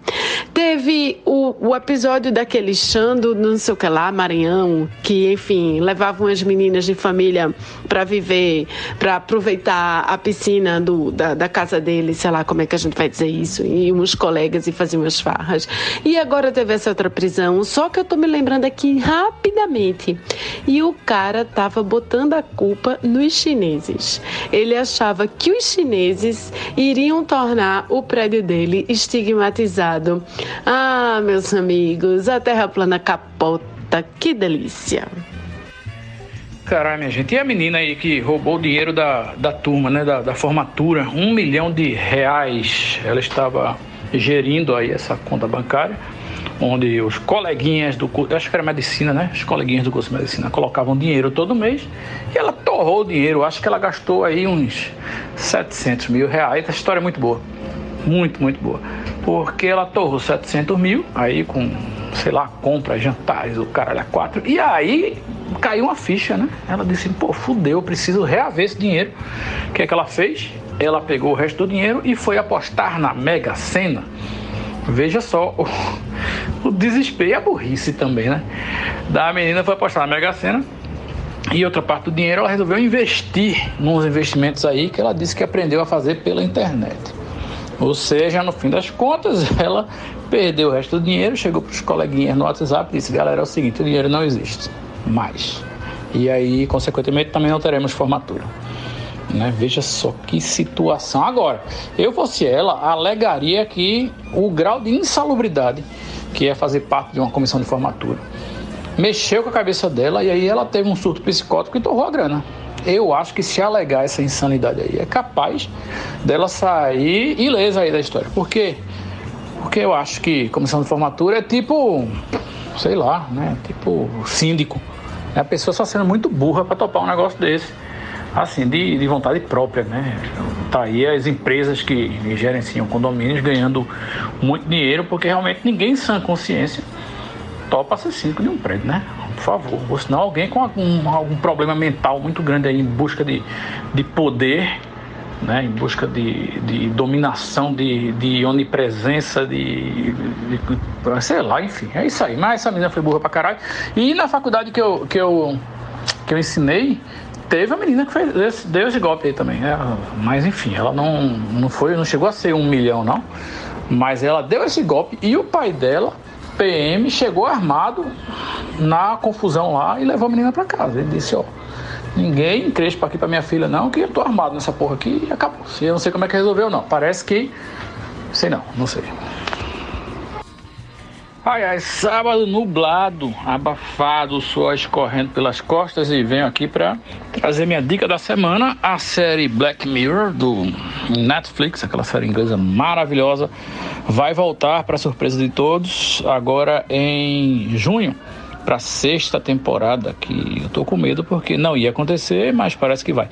Teve o, o episódio daquele Xando, não sei o que lá, Maranhão, que, enfim, levavam as meninas de família para viver, para aproveitar a piscina do, da, da casa dele, sei lá como é que a gente vai dizer isso, e uns colegas e faziam umas farras. E agora teve essa outra prisão, só que eu tô me lembrando aqui rapidamente. E o cara tava botando a culpa nos chineses. Ele achava que os chineses iriam tornar o prédio dele estigmatizado. Ah, meus amigos, a terra plana capota, que delícia. Caralho, minha gente. E a menina aí que roubou o dinheiro da, da turma, né? Da, da formatura, um milhão de reais. Ela estava gerindo aí essa conta bancária, onde os coleguinhas do curso, acho que era medicina, né? Os coleguinhas do curso de medicina colocavam dinheiro todo mês e ela torrou o dinheiro. Acho que ela gastou aí uns 700 mil reais. Essa história é muito boa, muito, muito boa, porque ela torrou 700 mil aí com sei lá, compra, jantares, o caralho a quatro. E aí caiu uma ficha, né? Ela disse, pô, fudeu, preciso reaver esse dinheiro. O que é que ela fez? Ela pegou o resto do dinheiro e foi apostar na Mega Sena. Veja só o, o desespero e a burrice também, né? Da menina foi apostar na Mega Sena. E outra parte do dinheiro ela resolveu investir nos investimentos aí que ela disse que aprendeu a fazer pela internet. Ou seja, no fim das contas, ela perdeu o resto do dinheiro, chegou para os coleguinhas no WhatsApp e disse: Galera, é o seguinte, o dinheiro não existe mais. E aí, consequentemente, também não teremos formatura. Né? Veja só que situação. Agora, eu fosse ela, alegaria que o grau de insalubridade que é fazer parte de uma comissão de formatura mexeu com a cabeça dela e aí ela teve um surto psicótico e torrou a grana eu acho que se alegar essa insanidade aí, é capaz dela sair ilesa aí da história. Por quê? Porque eu acho que comissão de formatura é tipo, sei lá, né? Tipo síndico. É a pessoa só sendo muito burra para topar um negócio desse. Assim, de, de vontade própria, né? Tá aí as empresas que gerenciam condomínios ganhando muito dinheiro, porque realmente ninguém sem consciência topa ser síndico de um prédio, né? por favor. Ou senão alguém com algum, algum problema mental muito grande aí em busca de, de poder, né, em busca de, de dominação, de, de onipresença, de, de, sei lá, enfim, é isso aí. Mas essa menina foi burra pra caralho. E na faculdade que eu, que eu, que eu ensinei, teve a menina que fez, deu esse golpe aí também. Né? Mas enfim, ela não, não foi, não chegou a ser um milhão, não. Mas ela deu esse golpe e o pai dela PM chegou armado na confusão lá e levou a menina para casa. Ele disse, ó, ninguém crespa aqui para minha filha não, que eu tô armado nessa porra aqui e acabou. Eu não sei como é que resolveu não. Parece que sei não, não sei. Ai, ai, sábado nublado, abafado, suor escorrendo pelas costas e venho aqui para trazer minha dica da semana, a série Black Mirror do Netflix, aquela série inglesa maravilhosa, vai voltar para surpresa de todos agora em junho para sexta temporada, que eu tô com medo porque não ia acontecer, mas parece que vai.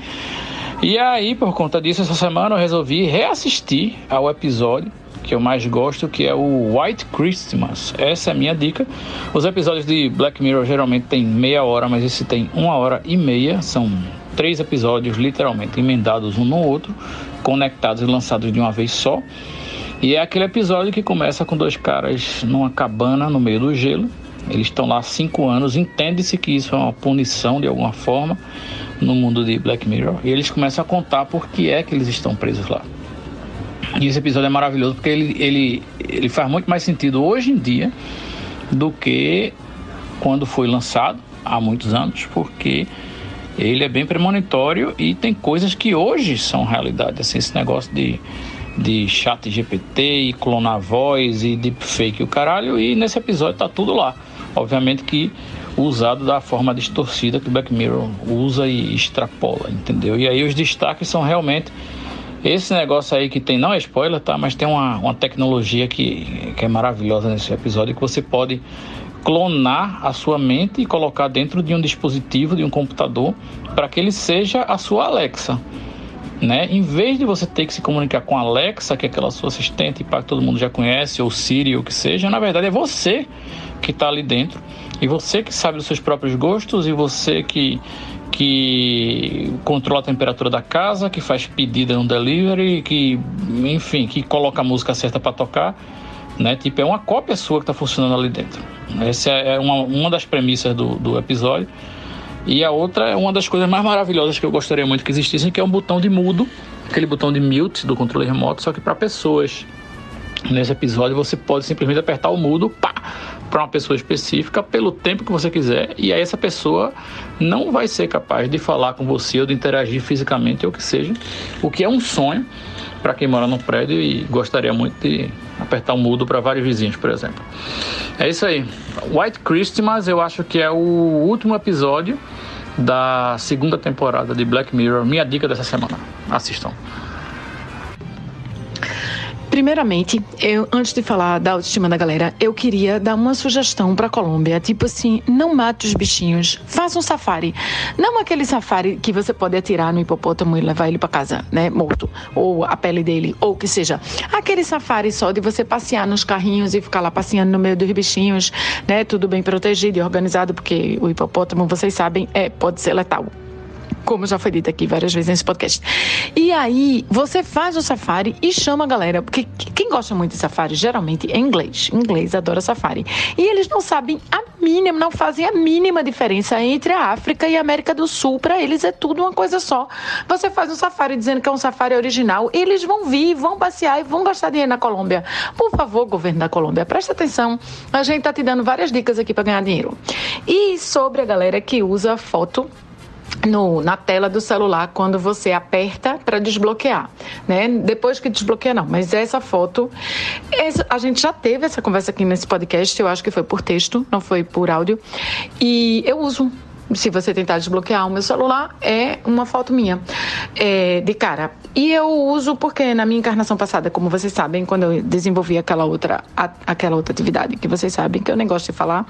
E aí, por conta disso, essa semana eu resolvi reassistir ao episódio que eu mais gosto, que é o White Christmas. Essa é a minha dica. Os episódios de Black Mirror geralmente tem meia hora, mas esse tem uma hora e meia. São três episódios literalmente emendados um no outro, conectados e lançados de uma vez só. E é aquele episódio que começa com dois caras numa cabana no meio do gelo. Eles estão lá há cinco anos. Entende-se que isso é uma punição de alguma forma no mundo de Black Mirror. E eles começam a contar por que é que eles estão presos lá. E esse episódio é maravilhoso porque ele, ele, ele faz muito mais sentido hoje em dia do que quando foi lançado há muitos anos, porque ele é bem premonitório e tem coisas que hoje são realidade. Assim, esse negócio de, de chat GPT e clonar voz e deepfake e o caralho, e nesse episódio tá tudo lá. Obviamente que usado da forma distorcida que o Black Mirror usa e extrapola, entendeu? E aí os destaques são realmente esse negócio aí que tem, não é spoiler, tá? Mas tem uma, uma tecnologia que, que é maravilhosa nesse episódio que você pode clonar a sua mente e colocar dentro de um dispositivo, de um computador, para que ele seja a sua Alexa. Né? Em vez de você ter que se comunicar com a Alexa, que é aquela sua assistente que todo mundo já conhece, ou Siri, ou o que seja, na verdade é você que está ali dentro. E você que sabe dos seus próprios gostos, e você que que controla a temperatura da casa, que faz pedida no delivery, que, enfim, que coloca a música certa para tocar, né? Tipo, é uma cópia sua que está funcionando ali dentro. Essa é uma, uma das premissas do, do episódio. E a outra é uma das coisas mais maravilhosas que eu gostaria muito que existissem, que é um botão de mudo, aquele botão de mute do controle remoto, só que para pessoas. Nesse episódio você pode simplesmente apertar o mudo, pá, para uma pessoa específica pelo tempo que você quiser e aí essa pessoa não vai ser capaz de falar com você ou de interagir fisicamente ou o que seja, o que é um sonho para quem mora no prédio e gostaria muito de apertar o um mudo para vários vizinhos, por exemplo. É isso aí. White Christmas, eu acho que é o último episódio da segunda temporada de Black Mirror. Minha dica dessa semana. Assistam. Primeiramente, eu antes de falar da autoestima da galera, eu queria dar uma sugestão para Colômbia, tipo assim, não mate os bichinhos, faça um safari. Não aquele safari que você pode atirar no hipopótamo e levar ele para casa, né, morto, ou a pele dele, ou o que seja. Aquele safari só de você passear nos carrinhos e ficar lá passeando no meio dos bichinhos, né, tudo bem protegido e organizado, porque o hipopótamo, vocês sabem, é pode ser letal como já foi dito aqui várias vezes nesse podcast. E aí, você faz o safari e chama a galera, porque quem gosta muito de safari geralmente é inglês. Inglês adora safari. E eles não sabem a mínima, não fazem a mínima diferença entre a África e a América do Sul. Para eles é tudo uma coisa só. Você faz um safari dizendo que é um safari original, eles vão vir, vão passear e vão gastar dinheiro na Colômbia. Por favor, governo da Colômbia, presta atenção. A gente tá te dando várias dicas aqui para ganhar dinheiro. E sobre a galera que usa foto no, na tela do celular quando você aperta para desbloquear, né? Depois que desbloqueia não, mas essa foto, essa, a gente já teve essa conversa aqui nesse podcast, eu acho que foi por texto, não foi por áudio, e eu uso se você tentar desbloquear o meu celular, é uma foto minha é, de cara. E eu uso porque na minha encarnação passada, como vocês sabem, quando eu desenvolvi aquela outra, a, aquela outra atividade que vocês sabem que eu nem gosto de falar,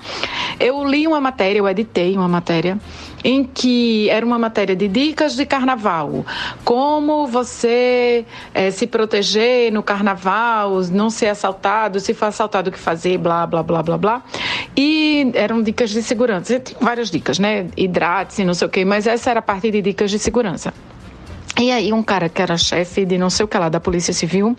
eu li uma matéria, eu editei uma matéria em que era uma matéria de dicas de carnaval, como você é, se proteger no carnaval, não ser assaltado, se for assaltado o que fazer, blá blá blá blá blá. E eram dicas de segurança. Tem várias dicas, né? Hidrate-se, não sei o quê, mas essa era a parte de dicas de segurança. E aí um cara que era chefe de não sei o que lá da Polícia Civil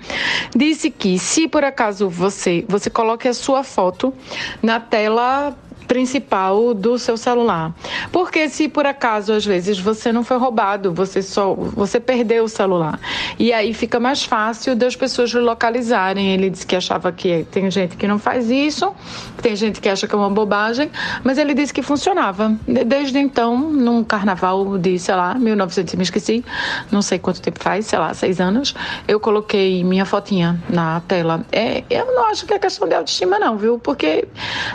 disse que se por acaso você você coloque a sua foto na tela principal do seu celular. Porque se por acaso às vezes você não foi roubado, você só você perdeu o celular. E aí fica mais fácil das pessoas localizarem. Ele disse que achava que tem gente que não faz isso, tem gente que acha que é uma bobagem, mas ele disse que funcionava. Desde então, num carnaval de, sei lá, 1900, me esqueci, não sei quanto tempo faz, sei lá, seis anos, eu coloquei minha fotinha na tela. É, eu não acho que é questão de autoestima, não, viu? Porque,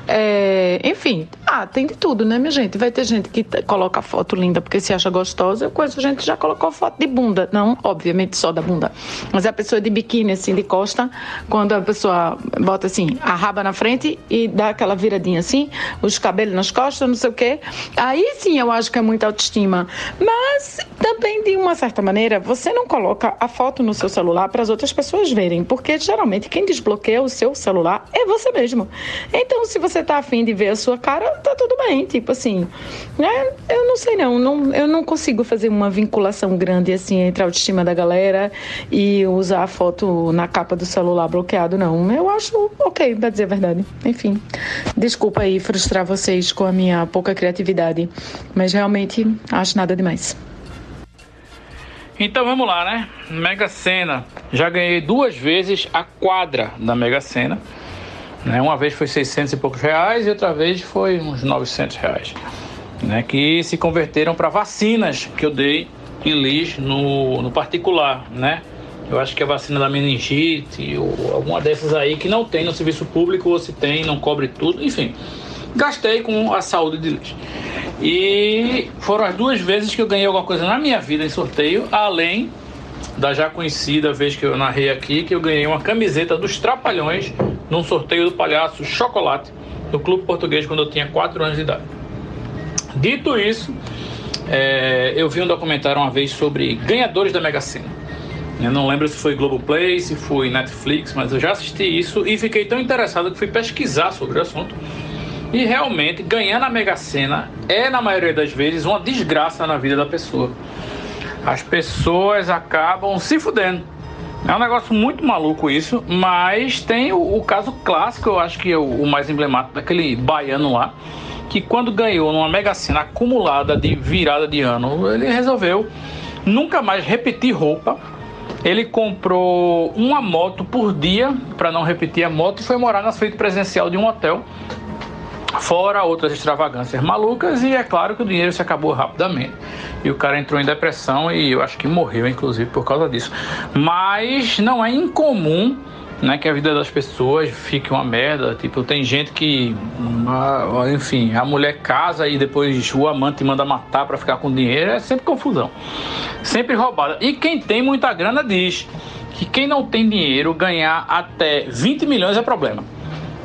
é, enfim, ah, tem de tudo, né, minha gente? Vai ter gente que coloca foto linda porque se acha gostosa, eu conheço gente que já colocou foto de bunda. Não, obviamente, só da bunda. Mas a pessoa de biquíni, assim, de costa, quando a pessoa bota assim, a raba na frente e dá aquela viradinha assim, os cabelos nas costas, não sei o quê. Aí sim eu acho que é muita autoestima. Mas também, de uma certa maneira, você não coloca a foto no seu celular para as outras pessoas verem, porque geralmente quem desbloqueia o seu celular é você mesmo. Então, se você tá afim de ver a sua cara, tá tudo bem. Tipo assim, né? Eu não sei não, não eu não consigo fazer uma vinculação grande assim entre a autoestima da galera e usar a foto na capa do celular bloqueado, não. Eu acho ok, pra dizer a verdade. Enfim, desculpa aí frustrar vocês com a minha pouca criatividade, mas realmente acho nada demais. Então vamos lá, né? Mega Sena. Já ganhei duas vezes a quadra da Mega Sena. Né? Uma vez foi 600 e poucos reais e outra vez foi uns 900 reais. Né? Que se converteram para vacinas que eu dei em Lis no, no particular, né? Eu acho que a vacina da meningite ou alguma dessas aí que não tem no serviço público ou se tem, não cobre tudo, enfim. Gastei com a saúde de Lis. E foram as duas vezes que eu ganhei alguma coisa na minha vida em sorteio, além da já conhecida vez que eu narrei aqui, que eu ganhei uma camiseta dos Trapalhões num sorteio do palhaço Chocolate no Clube Português quando eu tinha 4 anos de idade. Dito isso, é, eu vi um documentário uma vez sobre ganhadores da Mega Sena. Eu não lembro se foi Globoplay, se foi Netflix, mas eu já assisti isso e fiquei tão interessado que fui pesquisar sobre o assunto. E realmente, ganhar na Mega Sena é, na maioria das vezes, uma desgraça na vida da pessoa. As pessoas acabam se fudendo. É um negócio muito maluco isso, mas tem o, o caso clássico, eu acho que é o, o, mais emblemático daquele baiano lá, que quando ganhou numa mega cena acumulada de virada de ano, ele resolveu nunca mais repetir roupa. Ele comprou uma moto por dia para não repetir a moto e foi morar na suíte presencial de um hotel fora outras extravagâncias malucas, e é claro que o dinheiro se acabou rapidamente. E o cara entrou em depressão e eu acho que morreu, inclusive, por causa disso. Mas não é incomum né, que a vida das pessoas fique uma merda. Tipo, tem gente que, enfim, a mulher casa e depois o amante manda matar para ficar com dinheiro. É sempre confusão, sempre roubada. E quem tem muita grana diz que quem não tem dinheiro ganhar até 20 milhões é problema.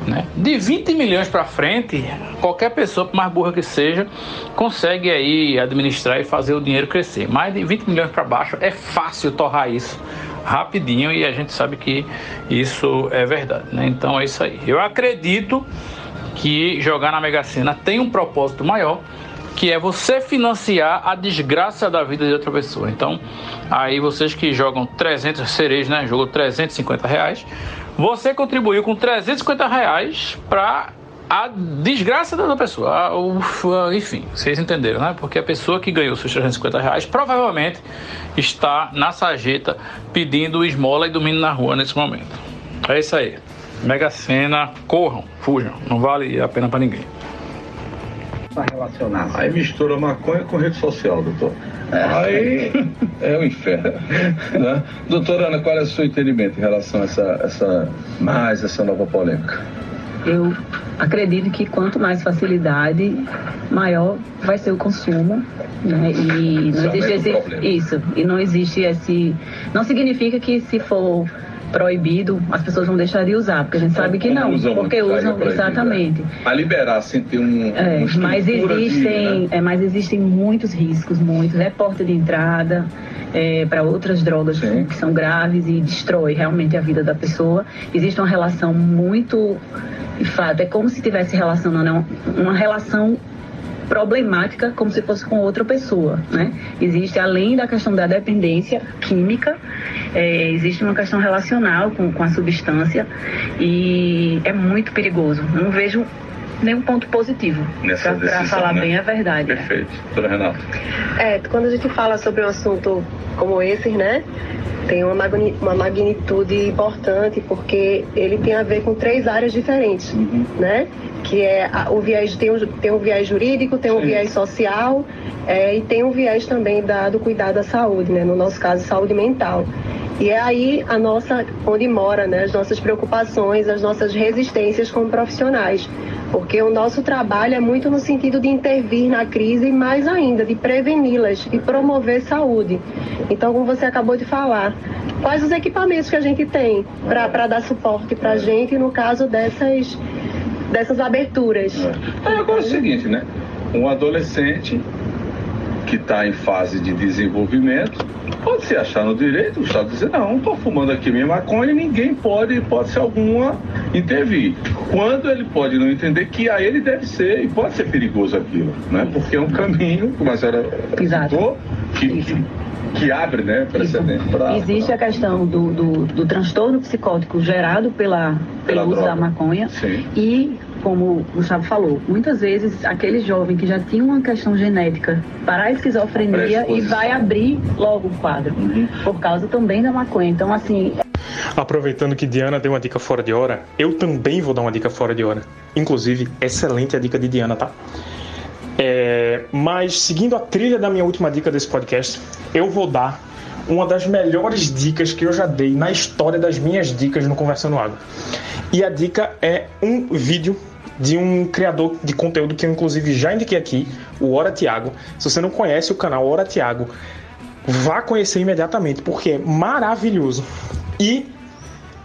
Né? De 20 milhões para frente, qualquer pessoa, por mais burra que seja, consegue aí administrar e fazer o dinheiro crescer. Mas de 20 milhões para baixo é fácil torrar isso rapidinho e a gente sabe que isso é verdade. Né? Então é isso aí. Eu acredito que jogar na Mega Sena tem um propósito maior que é você financiar a desgraça da vida de outra pessoa. Então, aí vocês que jogam 300 cerejas, né? Jogou 350 reais, você contribuiu com 350 reais para a desgraça da pessoa. enfim, vocês entenderam, né? Porque a pessoa que ganhou seus 350 reais provavelmente está na sarjeta pedindo esmola e dormindo na rua nesse momento. É isso aí. Mega Sena, corram, fujam, não vale a pena para ninguém relacionar. Aí mistura maconha com rede social, doutor. É. Aí é o inferno. Né? Doutora Ana, qual é o seu entendimento em relação a essa, essa mais essa nova polêmica? Eu acredito que quanto mais facilidade, maior vai ser o consumo, né? E não existe esse, isso. E não existe esse. Não significa que se for proibido, as pessoas vão deixar de usar, porque a gente sabe que não, usam porque usam exatamente. Né? A liberar sem ter um. É, mas existem, de, né? é, mas existem muitos riscos, muitos. É porta de entrada. É, para outras drogas Sim. que são graves e destrói realmente a vida da pessoa. Existe uma relação muito, de fato, é como se tivesse relacionando uma relação problemática como se fosse com outra pessoa, né? Existe, além da questão da dependência química, é, existe uma questão relacional com, com a substância e é muito perigoso. Não vejo nenhum ponto positivo. Para falar né? bem a verdade. Perfeito. Doutora Renata. É, quando a gente fala sobre um assunto como esse, né? Tem uma, uma magnitude importante porque ele tem a ver com três áreas diferentes, uhum. né? Que é a, o viés tem um, tem um viés jurídico, tem um Sim. viés social é, e tem um viés também da, do cuidado da saúde, né? No nosso caso, saúde mental. E é aí a nossa, onde mora, né, as nossas preocupações, as nossas resistências como profissionais. Porque o nosso trabalho é muito no sentido de intervir na crise e mais ainda, de preveni-las e promover saúde. Então, como você acabou de falar, quais os equipamentos que a gente tem para dar suporte para a gente no caso dessas, dessas aberturas? É. Agora é o seguinte, né? Um adolescente que está em fase de desenvolvimento, pode se achar no direito, o Estado dizer, não, estou fumando aqui minha maconha e ninguém pode, pode ser alguma, intervir. Quando ele pode não entender que a ele deve ser, e pode ser perigoso aquilo, né? Porque é um caminho, como a senhora citou, que, que, que, abre, né, precedente para... Existe pra... a questão do, do, do, transtorno psicótico gerado pela, pelo pela uso droga. da maconha Sim. e como o Gustavo falou, muitas vezes aquele jovem que já tinha uma questão genética para a esquizofrenia e vai abrir logo o quadro, uhum. por causa também da maconha. Então, assim. Aproveitando que Diana deu uma dica fora de hora, eu também vou dar uma dica fora de hora. Inclusive, excelente a dica de Diana, tá? É, mas seguindo a trilha da minha última dica desse podcast, eu vou dar uma das melhores dicas que eu já dei na história das minhas dicas no Conversando Água. E a dica é um vídeo de um criador de conteúdo que eu inclusive já indiquei aqui, o Hora Tiago. Se você não conhece o canal Hora Tiago, vá conhecer imediatamente, porque é maravilhoso. E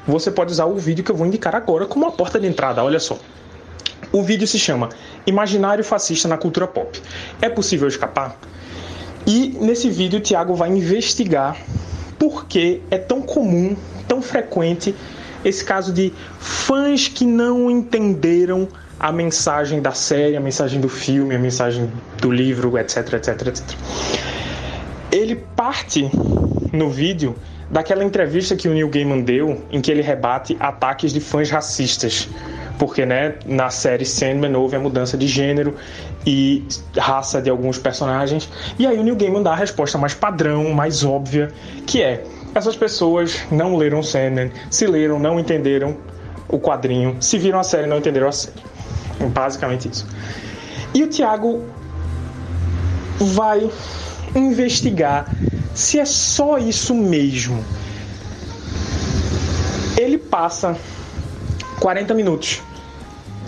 você pode usar o vídeo que eu vou indicar agora como uma porta de entrada, olha só. O vídeo se chama Imaginário Fascista na Cultura Pop. É possível escapar? E nesse vídeo o Tiago vai investigar por que é tão comum, tão frequente esse caso de fãs que não entenderam a mensagem da série, a mensagem do filme, a mensagem do livro, etc, etc, etc. Ele parte no vídeo daquela entrevista que o Neil Gaiman deu, em que ele rebate ataques de fãs racistas. Porque né, na série Sandman houve a mudança de gênero e raça de alguns personagens. E aí o Neil Gaiman dá a resposta mais padrão, mais óbvia, que é essas pessoas não leram Sandman, se leram, não entenderam o quadrinho, se viram a série, não entenderam a série. Basicamente isso. E o Thiago vai investigar se é só isso mesmo. Ele passa 40 minutos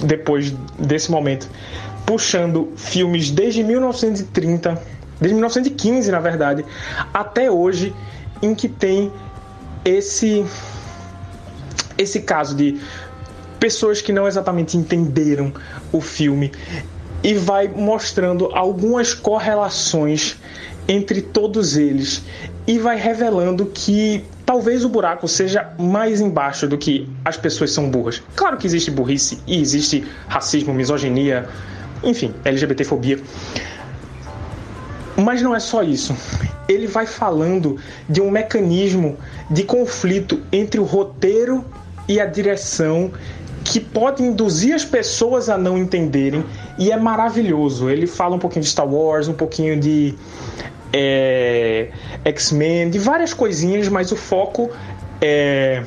depois desse momento puxando filmes desde 1930, desde 1915 na verdade, até hoje em que tem esse esse caso de pessoas que não exatamente entenderam o filme e vai mostrando algumas correlações entre todos eles e vai revelando que talvez o buraco seja mais embaixo do que as pessoas são burras. Claro que existe burrice e existe racismo, misoginia, enfim, LGBTfobia. Mas não é só isso. Ele vai falando de um mecanismo de conflito entre o roteiro e a direção que pode induzir as pessoas a não entenderem e é maravilhoso. Ele fala um pouquinho de Star Wars, um pouquinho de é, X-Men, de várias coisinhas, mas o foco é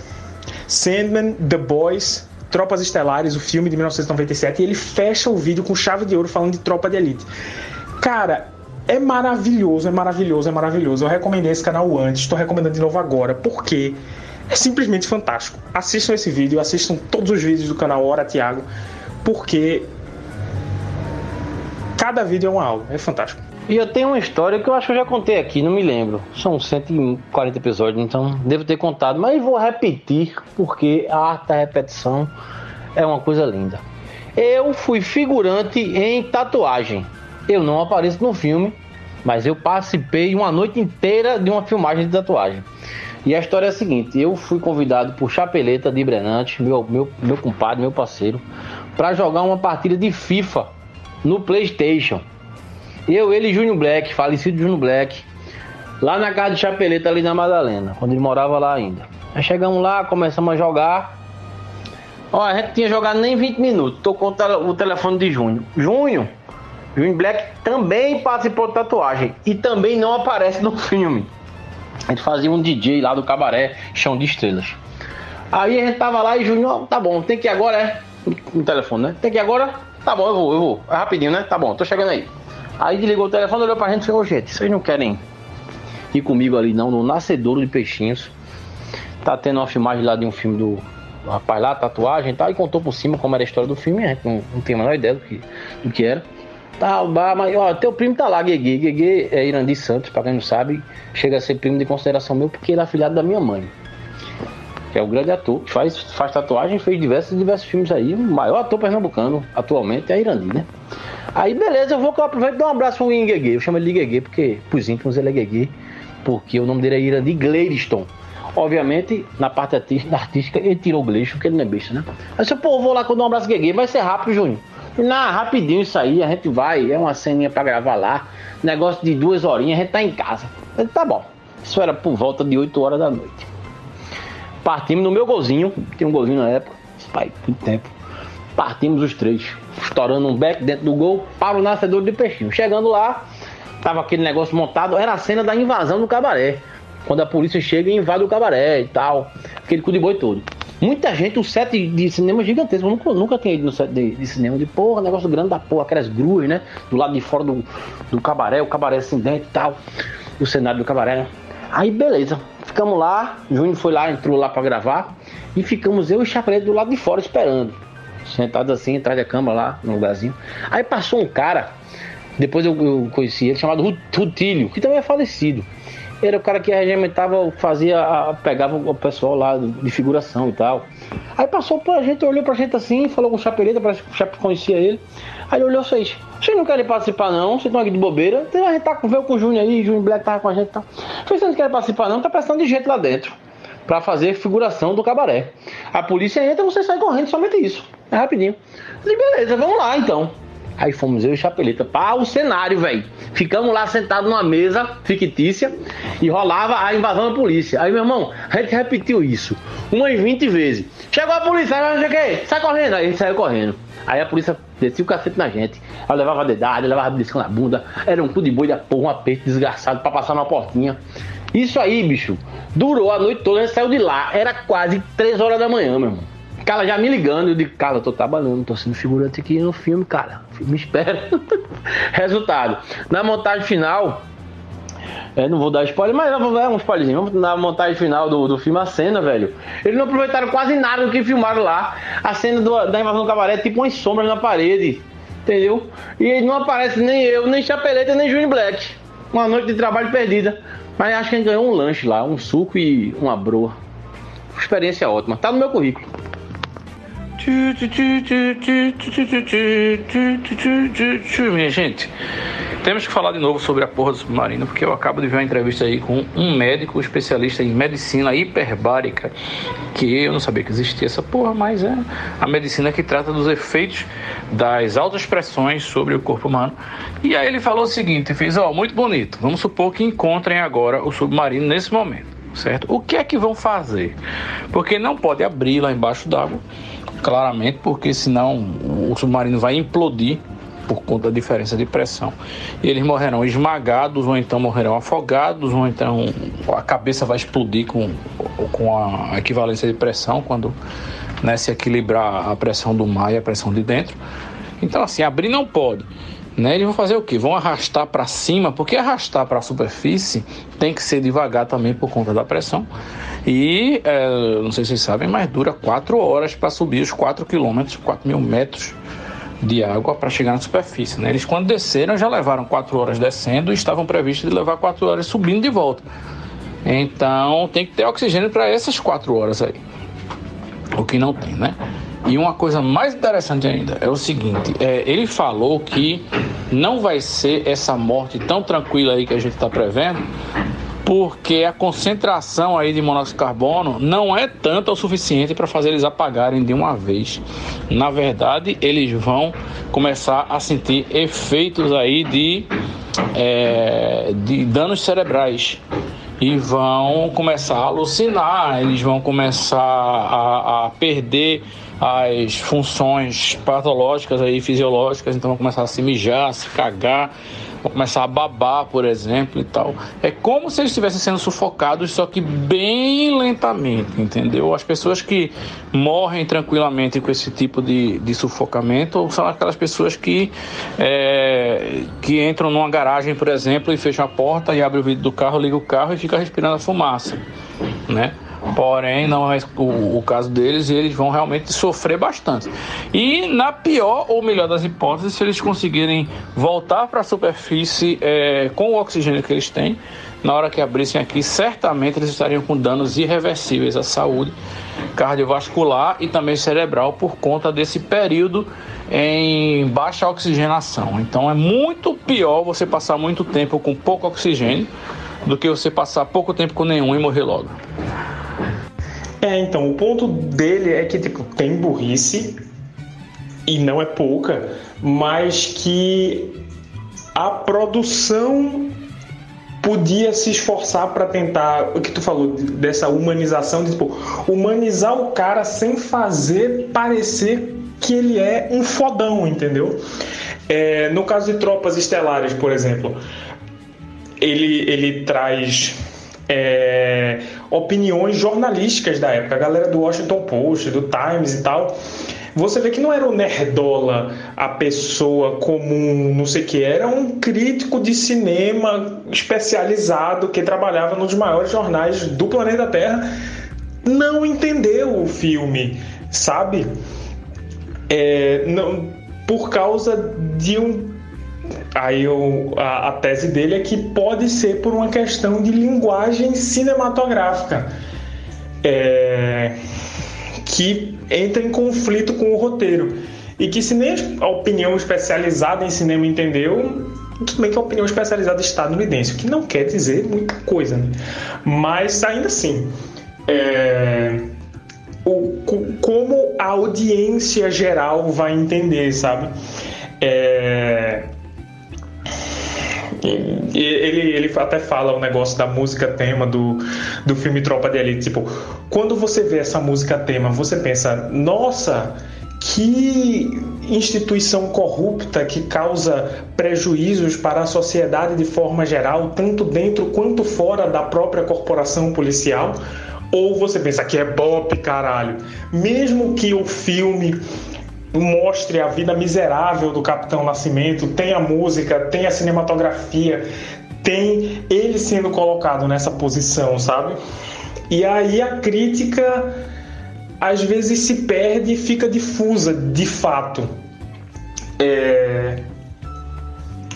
Sandman, The Boys, Tropas Estelares, o filme de 1997, e ele fecha o vídeo com chave de ouro falando de Tropa de Elite. Cara, é maravilhoso, é maravilhoso, é maravilhoso. Eu recomendei esse canal antes, estou recomendando de novo agora, porque é simplesmente fantástico. Assistam esse vídeo, assistam todos os vídeos do canal Hora Tiago, porque cada vídeo é uma aula, é fantástico. E eu tenho uma história que eu acho que eu já contei aqui, não me lembro. São 140 episódios, então devo ter contado, mas vou repetir porque a arte da repetição é uma coisa linda. Eu fui figurante em tatuagem. Eu não apareço no filme, mas eu participei uma noite inteira de uma filmagem de tatuagem. E a história é a seguinte: eu fui convidado por Chapeleta de Brenante, meu, meu, meu compadre, meu parceiro, para jogar uma partida de FIFA no PlayStation. Eu, ele e Júnior Black, falecido Júnior Black, lá na casa de Chapeleta, ali na Madalena, quando ele morava lá ainda. Aí chegamos lá, começamos a jogar. Ó, a gente tinha jogado nem 20 minutos. Tocou o telefone de Júnior. Júnior, Júnior Black também participou de tatuagem e também não aparece no filme. A gente fazia um DJ lá do cabaré, chão de estrelas. Aí a gente tava lá e Júnior, tá bom, tem que ir agora, é? No telefone, né? Tem que ir agora? Tá bom, eu vou, eu vou. É rapidinho, né? Tá bom, tô chegando aí. Aí desligou o telefone, olhou pra gente e falou, gente, vocês não querem ir comigo ali não, no Nascedouro de Peixinhos. Tá tendo uma filmagem lá de um filme do rapaz lá, tatuagem e tal, e contou por cima como era a história do filme, gente não, não tem a menor ideia do que, do que era. Tá, mas ó, teu primo tá lá, Guegue. Guegue é Irandi Santos, pra quem não sabe, chega a ser primo de consideração meu porque ele é afilhado da minha mãe. Que é o grande ator, faz, faz tatuagem, fez diversos, diversos filmes aí. O maior ator pernambucano atualmente é Irandi, né? Aí beleza, eu vou que eu aproveito e dar um abraço pro Guegue. Eu chamo ele de Guegue porque, pros íntimos, ele é Guegue, porque o nome dele é Irandi Gleiriston. Obviamente, na parte artística, ele tirou o Gleison, porque ele não é besta, né? Aí eu, pô, vou lá que eu dou um abraço Guegue, vai ser rápido, Júnior. Na, rapidinho isso aí, a gente vai, é uma ceninha pra gravar lá. Negócio de duas horinhas, a gente tá em casa. Falei, tá bom. Isso era por volta de 8 horas da noite. Partimos no meu golzinho, tinha um golzinho na época, pai, muito tempo. Partimos os três, estourando um beck dentro do gol para o nascedor de peixinho. Chegando lá, tava aquele negócio montado, era a cena da invasão do cabaré. Quando a polícia chega e invade o cabaré e tal, aquele cu de boi todo. Muita gente, o set de cinema é gigantesco. Eu nunca, nunca tinha ido no set de, de, cinema. De porra, negócio grande da porra, aquelas gruas, né? Do lado de fora do, do cabaré, o cabaré dentro e tal. O cenário do cabaré, né? Aí beleza. Ficamos lá, Júnior foi lá, entrou lá para gravar. E ficamos eu e o Chapelete do lado de fora esperando. Sentados assim, atrás da cama lá, no lugarzinho. Aí passou um cara, depois eu, eu conheci ele, chamado Rutílio, que também é falecido era o cara que regimentava, fazia, pegava o pessoal lá de figuração e tal. Aí passou pra gente, olhou pra gente assim, falou com o Chapeleta, parece que o Chape conhecia ele. Aí ele olhou e fez: Vocês não querem participar, não? Vocês estão aqui de bobeira? Então, a gente tá, veio com o Júnior aí, Júnior Black tava com a gente e tal. Vocês não querem participar, não? Tá precisando de gente lá dentro para fazer figuração do cabaré. A polícia entra, você sai correndo, somente isso. É rapidinho. Eu disse, beleza, vamos lá então. Aí fomos eu e Chapeleta para o cenário, velho. Ficamos lá sentados numa mesa fictícia e rolava a invasão da polícia. Aí, meu irmão, a gente repetiu isso umas 20 vezes. Chegou a polícia, não sei o que, sai correndo. Aí a gente saiu correndo. Aí a polícia descia o cacete na gente. Ela levava dedada, levava beliscão na bunda. Era um cu de boi da porra, um aperto desgraçado para passar na portinha. Isso aí, bicho, durou a noite toda. A gente saiu de lá. Era quase 3 horas da manhã, meu irmão. Cara, já me ligando, eu digo, cara, eu tô trabalhando, tô sendo figurante aqui no filme, cara. Me espera. Resultado. Na montagem final, é, não vou dar spoiler, mas vamos dar um spoilerzinho. Na montagem final do, do filme, a cena, velho. Eles não aproveitaram quase nada do que filmaram lá. A cena do, da invasão do cabaré tipo umas sombras na parede. Entendeu? E não aparece nem eu, nem Chapeleta, nem Juni Black. Uma noite de trabalho perdida. Mas acho que a gente ganhou um lanche lá, um suco e uma broa. experiência ótima. Tá no meu currículo. Minha gente, temos que falar de novo sobre a porra do submarino, porque eu acabo de ver uma entrevista aí com um médico especialista em medicina hiperbárica, que eu não sabia que existia essa porra, mas é a medicina que trata dos efeitos das altas pressões sobre o corpo humano. E aí ele falou o seguinte, fez, ó, muito bonito, vamos supor que encontrem agora o submarino nesse momento, certo? O que é que vão fazer? Porque não pode abrir lá embaixo d'água, claramente, porque senão o submarino vai implodir por conta da diferença de pressão. E eles morrerão esmagados, ou então morrerão afogados, ou então a cabeça vai explodir com, com a equivalência de pressão quando né, se equilibrar a pressão do mar e a pressão de dentro. Então, assim, abrir não pode. Né? Eles vão fazer o que? Vão arrastar para cima, porque arrastar para a superfície tem que ser devagar também por conta da pressão. E é, não sei se vocês sabem, mas dura 4 horas para subir os 4 quilômetros, 4 mil metros de água para chegar na superfície. Né? Eles, quando desceram, já levaram 4 horas descendo e estavam previstos de levar 4 horas subindo de volta. Então tem que ter oxigênio para essas 4 horas aí. O que não tem, né? E uma coisa mais interessante ainda é o seguinte: é, ele falou que não vai ser essa morte tão tranquila aí que a gente está prevendo, porque a concentração aí de monóxido de carbono não é tanta o suficiente para fazer eles apagarem de uma vez. Na verdade, eles vão começar a sentir efeitos aí de, é, de danos cerebrais e vão começar a alucinar, eles vão começar a, a perder as funções patológicas aí fisiológicas, então vão começar a se mijar, a se cagar, vão começar a babar, por exemplo, e tal. É como se eles estivessem sendo sufocados, só que bem lentamente, entendeu? As pessoas que morrem tranquilamente com esse tipo de, de sufocamento são aquelas pessoas que, é, que entram numa garagem, por exemplo, e fecham a porta e abrem o vidro do carro, liga o carro e fica respirando a fumaça, né? Porém, não é o, o, caso deles e eles vão realmente sofrer bastante. E na pior ou melhor das hipóteses, se eles conseguirem voltar para a superfície é, com o oxigênio que eles têm, na hora que abrissem aqui, certamente eles estariam com danos irreversíveis à saúde cardiovascular e também cerebral por conta desse período em baixa oxigenação. Então é muito pior você passar muito tempo com pouco oxigênio do que você passar pouco tempo com nenhum e morrer logo. É, então, o ponto dele é que, tipo, tem burrice, e não é pouca, mas que a produção podia se esforçar para tentar, o que tu falou, dessa humanização, de, tipo, humanizar o cara sem fazer parecer que ele é um fodão, entendeu? É, no caso de Tropas Estelares, por exemplo, ele, ele traz é, opiniões jornalísticas da época, a galera do Washington Post, do Times e tal. Você vê que não era o nerdola, a pessoa comum, não sei o que, era um crítico de cinema especializado que trabalhava nos maiores jornais do planeta Terra. Não entendeu o filme, sabe? É, não, por causa de um Aí eu, a, a, tese dele é que pode ser por uma questão de linguagem cinematográfica é, que entra em conflito com o roteiro. E que se nem a opinião especializada em cinema entendeu, tudo bem que a opinião especializada estadunidense, o que não quer dizer muita coisa, né? mas ainda assim, é, o, como a audiência geral vai entender, sabe? É, ele, ele até fala o negócio da música tema do, do filme Tropa de Elite. Tipo, quando você vê essa música tema, você pensa, nossa, que instituição corrupta que causa prejuízos para a sociedade de forma geral, tanto dentro quanto fora da própria corporação policial. Ou você pensa que é bop, caralho. Mesmo que o filme mostre a vida miserável do Capitão Nascimento, tem a música, tem a cinematografia, tem ele sendo colocado nessa posição, sabe? E aí a crítica às vezes se perde e fica difusa, de fato. É...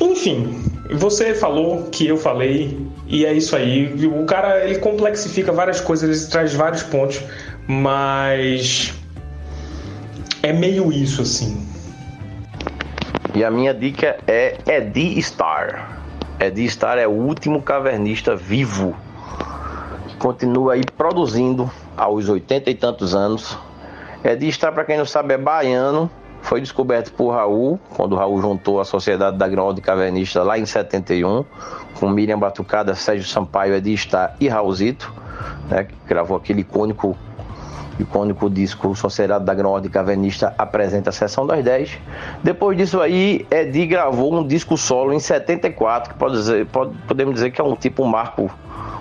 Enfim, você falou que eu falei e é isso aí. O cara ele complexifica várias coisas, ele traz vários pontos Mas é meio isso assim. E a minha dica é Eddie Star. Eddie Star é o último cavernista vivo. Continua aí produzindo aos 80 e tantos anos. Eddie Star, para quem não sabe, é baiano. Foi descoberto por Raul, quando Raul juntou a Sociedade da Grão Cavernista lá em 71, com Miriam Batucada, Sérgio Sampaio, Eddie Star e Raulzito, né, que gravou aquele icônico icônico disco Sociedade da Ordem Cavernista apresenta a Sessão das 10. Depois disso aí, Edi gravou um disco solo em 74, que pode dizer, pode, podemos dizer que é um tipo um marco,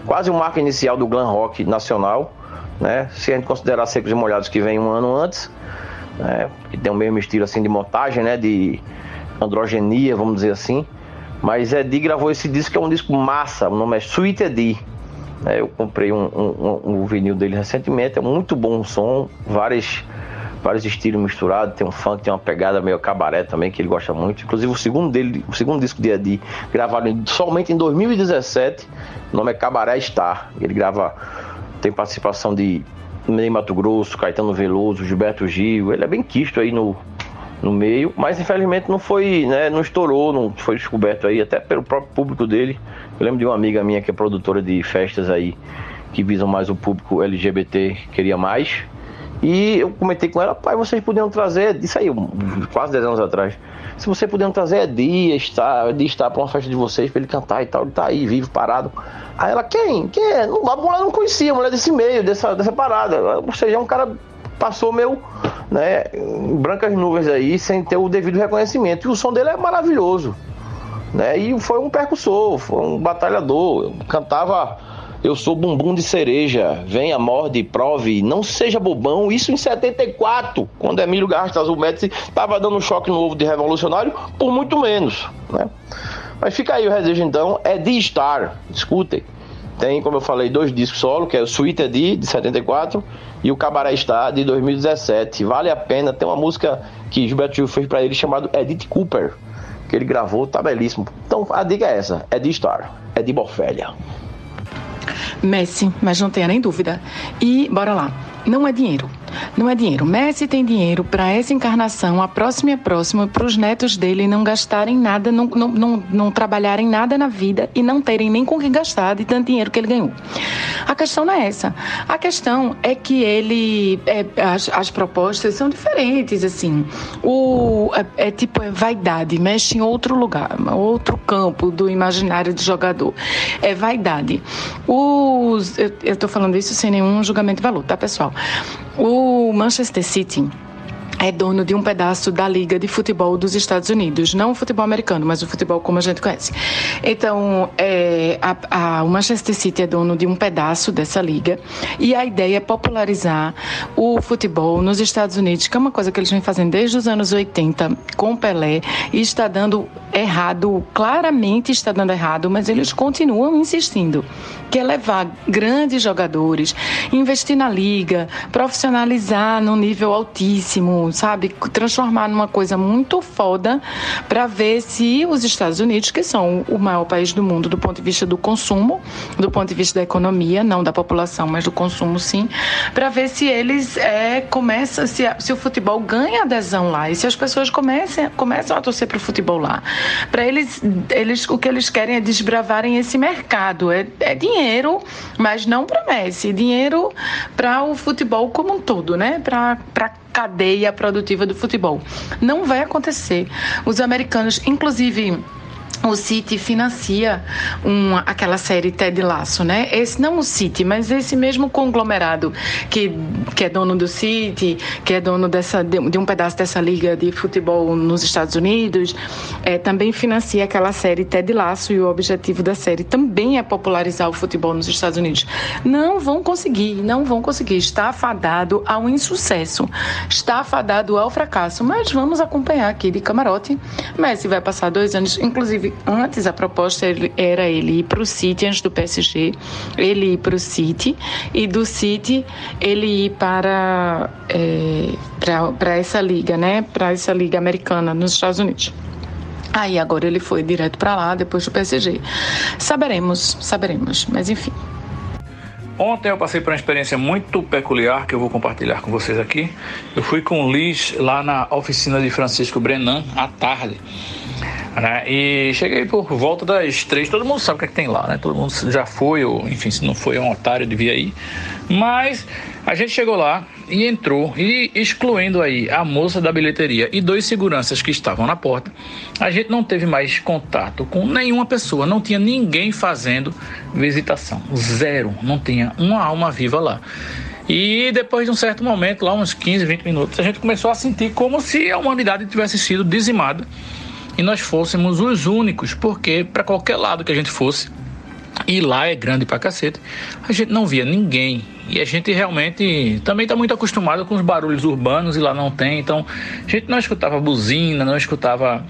quase um marco inicial do glam rock nacional, né? Se a gente considerar Secos e Molhados que vem um ano antes, né? Que tem o mesmo estilo assim de montagem, né? De androgenia, vamos dizer assim. Mas Edi gravou esse disco que é um disco massa, o nome é Sweet Edi. É, eu comprei um, um, um, vinil dele recentemente, é muito bom o som, vários, vários estilos misturados, tem um funk, tem uma pegada meio cabaré também, que ele gosta muito. Inclusive o segundo dele, o segundo disco de Edi, gravado somente em 2017, o nome é Cabaré Star. Ele grava, tem participação de Ney Mato Grosso, Caetano Veloso, Gilberto Gil, ele é bem quisto aí no, no meio, mas infelizmente não foi, né, não estourou, não foi descoberto aí, até pelo próprio público dele. Eu lembro de uma amiga minha que é produtora de festas aí, que visam mais o público LGBT, queria mais. E eu comentei com ela, pai, vocês podiam trazer, isso aí, quase 10 anos atrás. Se vocês podiam trazer Edi, estar, Edi estar para uma festa de vocês, para ele cantar e tal, ele tá aí, vivo, parado. Aí ela, quem? Quem é? A mulher não conhecia, a mulher desse meio, dessa, dessa parada. Ou seja, é um cara passou meu, né, brancas nuvens aí, sem ter o devido reconhecimento. E o som dele é maravilhoso. Né? E foi um percussor, foi um batalhador. Cantava Eu sou bumbum de cereja, venha, morde, prove, não seja bobão. Isso em 74, quando Emílio Garras o Médici estava dando um choque no ovo de revolucionário, por muito menos. Né? Mas fica aí o desejo então, é de estar, escutem. Tem, como eu falei, dois discos solo, que é o Sweet Edi, de 74, e o Cabaré Star, de 2017. Vale a pena, tem uma música que Gilberto Gil fez para ele chamado Edith Cooper, que ele gravou, tá belíssimo. Então a dica é essa, é de Star, é de Bofélia. Messi, mas não tenha nem dúvida. E bora lá. Não é dinheiro. Não é dinheiro. Messi tem dinheiro para essa encarnação, a próxima e a próxima, para os netos dele não gastarem nada, não, não, não, não, trabalharem nada na vida e não terem nem com que gastar de tanto dinheiro que ele ganhou. A questão não é essa. A questão é que ele. É, as, as propostas são diferentes, assim. O, é, é tipo é vaidade, mexe em outro lugar, outro campo do imaginário do jogador. É vaidade. Os, eu estou falando isso sem nenhum julgamento de valor, tá, pessoal? O Manchester City é dono de um pedaço da Liga de Futebol dos Estados Unidos, não o futebol americano, mas o futebol como a gente conhece. Então, é, a, a, o Manchester City é dono de um pedaço dessa liga. E a ideia é popularizar o futebol nos Estados Unidos, que é uma coisa que eles vêm fazendo desde os anos 80 com Pelé. E está dando errado, claramente está dando errado, mas eles continuam insistindo que é levar grandes jogadores, investir na liga, profissionalizar num nível altíssimo, sabe? Transformar numa coisa muito foda para ver se os Estados Unidos, que são o maior país do mundo do ponto de vista do consumo, do ponto de vista da economia, não da população, mas do consumo sim, para ver se eles é, começam, se, se o futebol ganha adesão lá e se as pessoas comecem, começam a torcer para o futebol lá. Para eles, eles, o que eles querem é desbravarem esse mercado, é, é dinheiro, mas não para Messi, dinheiro para o futebol como um todo, né? Para cadeia produtiva do futebol. Não vai acontecer. Os americanos, inclusive o City financia uma, aquela série Ted Laço, né? Esse não o City, mas esse mesmo conglomerado que, que é dono do City, que é dono dessa, de, de um pedaço dessa liga de futebol nos Estados Unidos, é, também financia aquela série Ted Laço e o objetivo da série também é popularizar o futebol nos Estados Unidos. Não vão conseguir, não vão conseguir. Está afadado ao insucesso, está afadado ao fracasso, mas vamos acompanhar aqui de camarote. Messi vai passar dois anos, inclusive antes a proposta era ele ir para o City antes do PSG, ele ir para o City e do City ele ir para é, para essa liga, né? Para essa liga americana nos Estados Unidos. Aí agora ele foi direto para lá depois do PSG. Saberemos, saberemos, mas enfim. ontem eu passei por uma experiência muito peculiar que eu vou compartilhar com vocês aqui. Eu fui com o Liz lá na oficina de Francisco Brenan à tarde. Né? E cheguei por volta das três. Todo mundo sabe o que, é que tem lá, né? Todo mundo já foi, ou enfim, se não foi, é um otário, devia ir. Mas a gente chegou lá e entrou, e excluindo aí a moça da bilheteria e dois seguranças que estavam na porta, a gente não teve mais contato com nenhuma pessoa, não tinha ninguém fazendo visitação. Zero, não tinha uma alma viva lá. E depois de um certo momento, lá uns 15, 20 minutos, a gente começou a sentir como se a humanidade tivesse sido dizimada e nós fôssemos os únicos, porque para qualquer lado que a gente fosse, e lá é grande pra cacete, a gente não via ninguém. E a gente realmente também está muito acostumado com os barulhos urbanos e lá não tem. Então a gente não escutava buzina, não escutava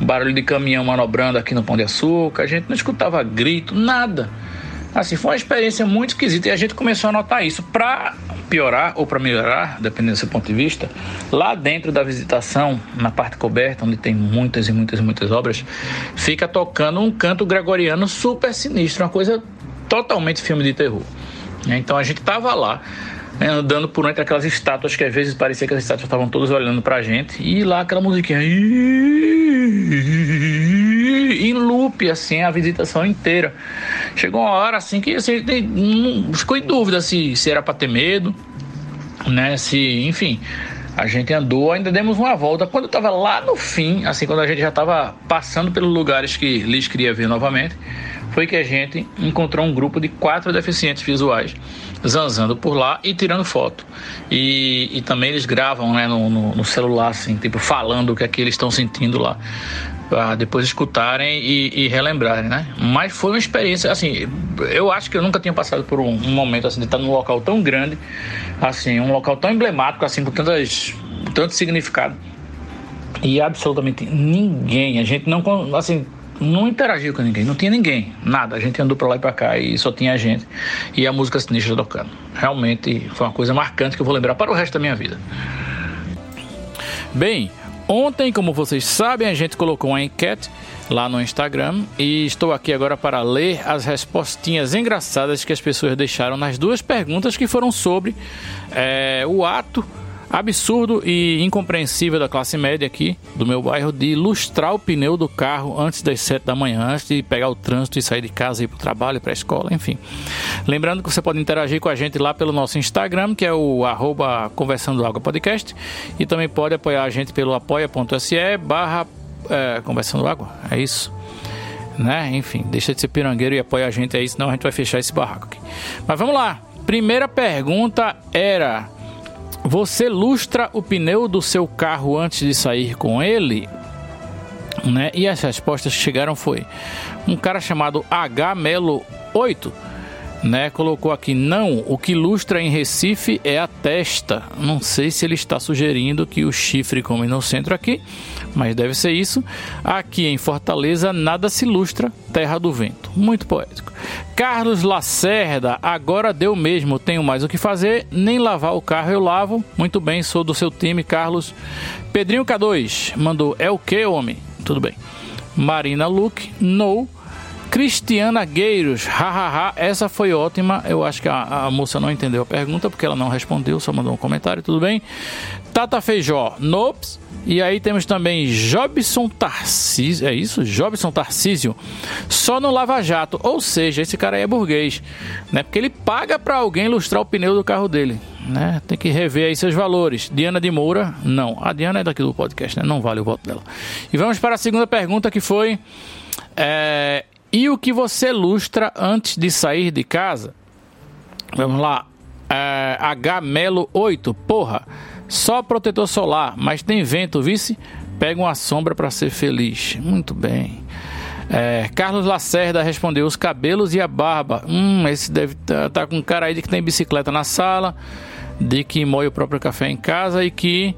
barulho de caminhão manobrando aqui no Pão de Açúcar, a gente não escutava grito, nada. Assim, foi uma experiência muito esquisita e a gente começou a notar isso. Para piorar ou para melhorar, dependendo do seu ponto de vista, lá dentro da visitação, na parte coberta, onde tem muitas e muitas e muitas obras, fica tocando um canto gregoriano super sinistro, uma coisa totalmente filme de terror. Então a gente estava lá né, andando por entre aquelas estátuas que às vezes parecia que as estátuas estavam todas olhando pra gente. E lá aquela musiquinha. Em loop assim a visitação inteira. Chegou uma hora assim que assim, ficou em dúvida se, se era para ter medo né se enfim a gente andou, ainda demos uma volta. Quando eu estava lá no fim, assim, quando a gente já estava passando pelos lugares que Liz queria ver novamente, foi que a gente encontrou um grupo de quatro deficientes visuais zanzando por lá e tirando foto. E, e também eles gravam né, no, no, no, celular, assim, tipo, falando o que é que eles estão sentindo lá. Pra depois escutarem e, e, relembrarem, né? Mas foi uma experiência, assim, eu acho que eu nunca tinha passado por um, um momento assim de estar num local tão grande, assim, um local tão emblemático, assim, com tantas, tanto significado. E absolutamente ninguém, a gente não, assim, não interagiu com ninguém, não tinha ninguém, nada. A gente andou para lá e para cá e só tinha a gente e a música sinistra tocando. Realmente foi uma coisa marcante que eu vou lembrar para o resto da minha vida. Bem, ontem, como vocês sabem, a gente colocou uma enquete lá no Instagram e estou aqui agora para ler as respostinhas engraçadas que as pessoas deixaram nas duas perguntas que foram sobre é, o ato absurdo e incompreensível da classe média aqui do meu bairro de lustrar o pneu do carro antes das 7 da manhã, antes de pegar o trânsito e sair de casa e ir para o trabalho, para a escola, enfim. Lembrando que você pode interagir com a gente lá pelo nosso Instagram, que é o arroba Conversando Água Podcast, e também pode apoiar a gente pelo apoia.se barra é, Conversando Água, é isso. Né? Enfim, deixa de ser pirangueiro e apoia a gente aí, senão a gente vai fechar esse barraco aqui. Mas vamos lá. Primeira pergunta era você lustra o pneu do seu carro antes de sair com ele? Né? E as respostas que chegaram foi um cara chamado H Melo 8 né, colocou aqui não, o que lustra em Recife é a testa. Não sei se ele está sugerindo que o chifre come no centro aqui, mas deve ser isso. Aqui em Fortaleza nada se lustra, terra do vento. Muito poético. Carlos Lacerda, agora deu mesmo, tenho mais o que fazer, nem lavar o carro eu lavo. Muito bem, sou do seu time, Carlos. Pedrinho K2 mandou é o que, homem? Tudo bem. Marina Luke, no Cristiana Gueiros, hahaha, essa foi ótima. Eu acho que a, a, moça não entendeu a pergunta porque ela não respondeu, só mandou um comentário, tudo bem. Tata Feijó, nops. E aí temos também Jobson Tarcísio, é isso? Jobson Tarcísio, só no Lava Jato. Ou seja, esse cara aí é burguês, né? Porque ele paga para alguém ilustrar o pneu do carro dele, né? Tem que rever aí seus valores. Diana de Moura, não. A Diana é daqui do podcast, né? Não vale o voto dela. E vamos para a segunda pergunta que foi. É, e o que você lustra antes de sair de casa? Vamos lá. É, H Melo 8. Porra, só protetor solar, mas tem vento, vice? Pega uma sombra para ser feliz. Muito bem. É, Carlos Lacerda respondeu: os cabelos e a barba. Hum, esse deve estar tá, tá com um cara aí de que tem bicicleta na sala, de que moe o próprio café em casa e que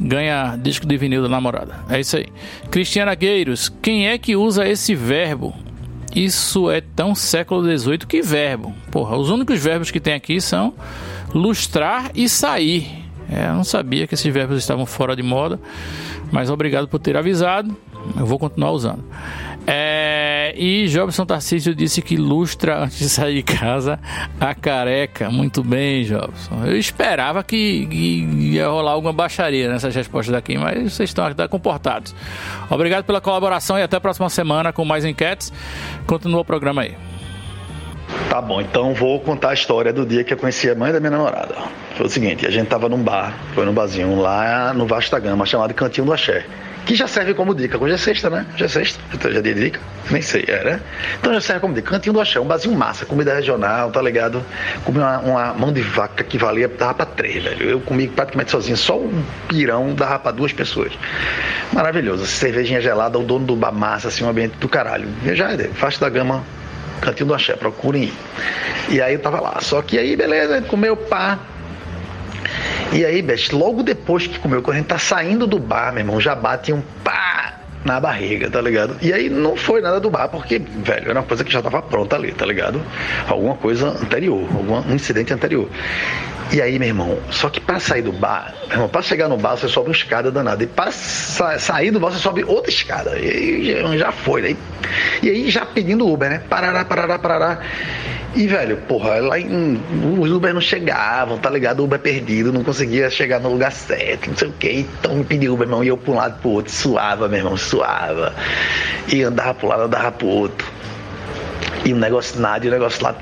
ganha disco de vinil da namorada. É isso aí. Cristiana Gueiros, quem é que usa esse verbo? Isso é tão século XVIII que verbo. Porra, os únicos verbos que tem aqui são lustrar e sair. É, eu não sabia que esses verbos estavam fora de moda, mas obrigado por ter avisado. Eu vou continuar usando. É, e Jobson Tarcísio disse que lustra antes de sair de casa a careca. Muito bem, Jobson. Eu esperava que, que ia rolar alguma baixaria nessas respostas daqui, mas vocês estão aqui comportados. Obrigado pela colaboração e até a próxima semana com mais enquetes. Continua o programa aí. Tá bom, então vou contar a história do dia que eu conheci a mãe da minha namorada. Foi o seguinte, a gente tava num bar, foi num barzinho lá no Vasta Gama, chamado Cantinho do Axé. Que já serve como dica, hoje é sexta, né? Já é sexta, então já dei dica? Nem sei, é, né? Então já serve como dica. Cantinho do Axé, um barzinho massa, comida regional, tá ligado? Comi uma, uma mão de vaca que valia, dava pra três, velho. Eu comi praticamente sozinho, só um pirão dava pra duas pessoas. Maravilhoso, cervejinha gelada, o dono do bar massa, assim, um ambiente do caralho. Já é, Vasta Gama, Cantinho do Axé, procurem ir. E aí eu tava lá. Só que aí, beleza, comeu pá. E aí, Best, logo depois que comeu, quando a gente tá saindo do bar, meu irmão, já bate um pá na barriga, tá ligado? E aí não foi nada do bar, porque, velho, era uma coisa que já tava pronta ali, tá ligado? Alguma coisa anterior, algum incidente anterior. E aí, meu irmão, só que para sair do bar, meu irmão, pra chegar no bar, você sobe uma escada danada. E para sa sair do bar, você sobe outra escada. E aí já foi, né? E aí já pedindo Uber, né? Parará, parará, parará. E, velho, porra, lá em, os Uber não chegavam, tá ligado? O Uber perdido, não conseguia chegar no lugar certo, não sei o que. Então me pediu Uber, meu irmão, e eu pra um lado pro outro, suava, meu irmão, suava. E andava pro lado, andava pro outro. E o negócio nada, e o negócio lá.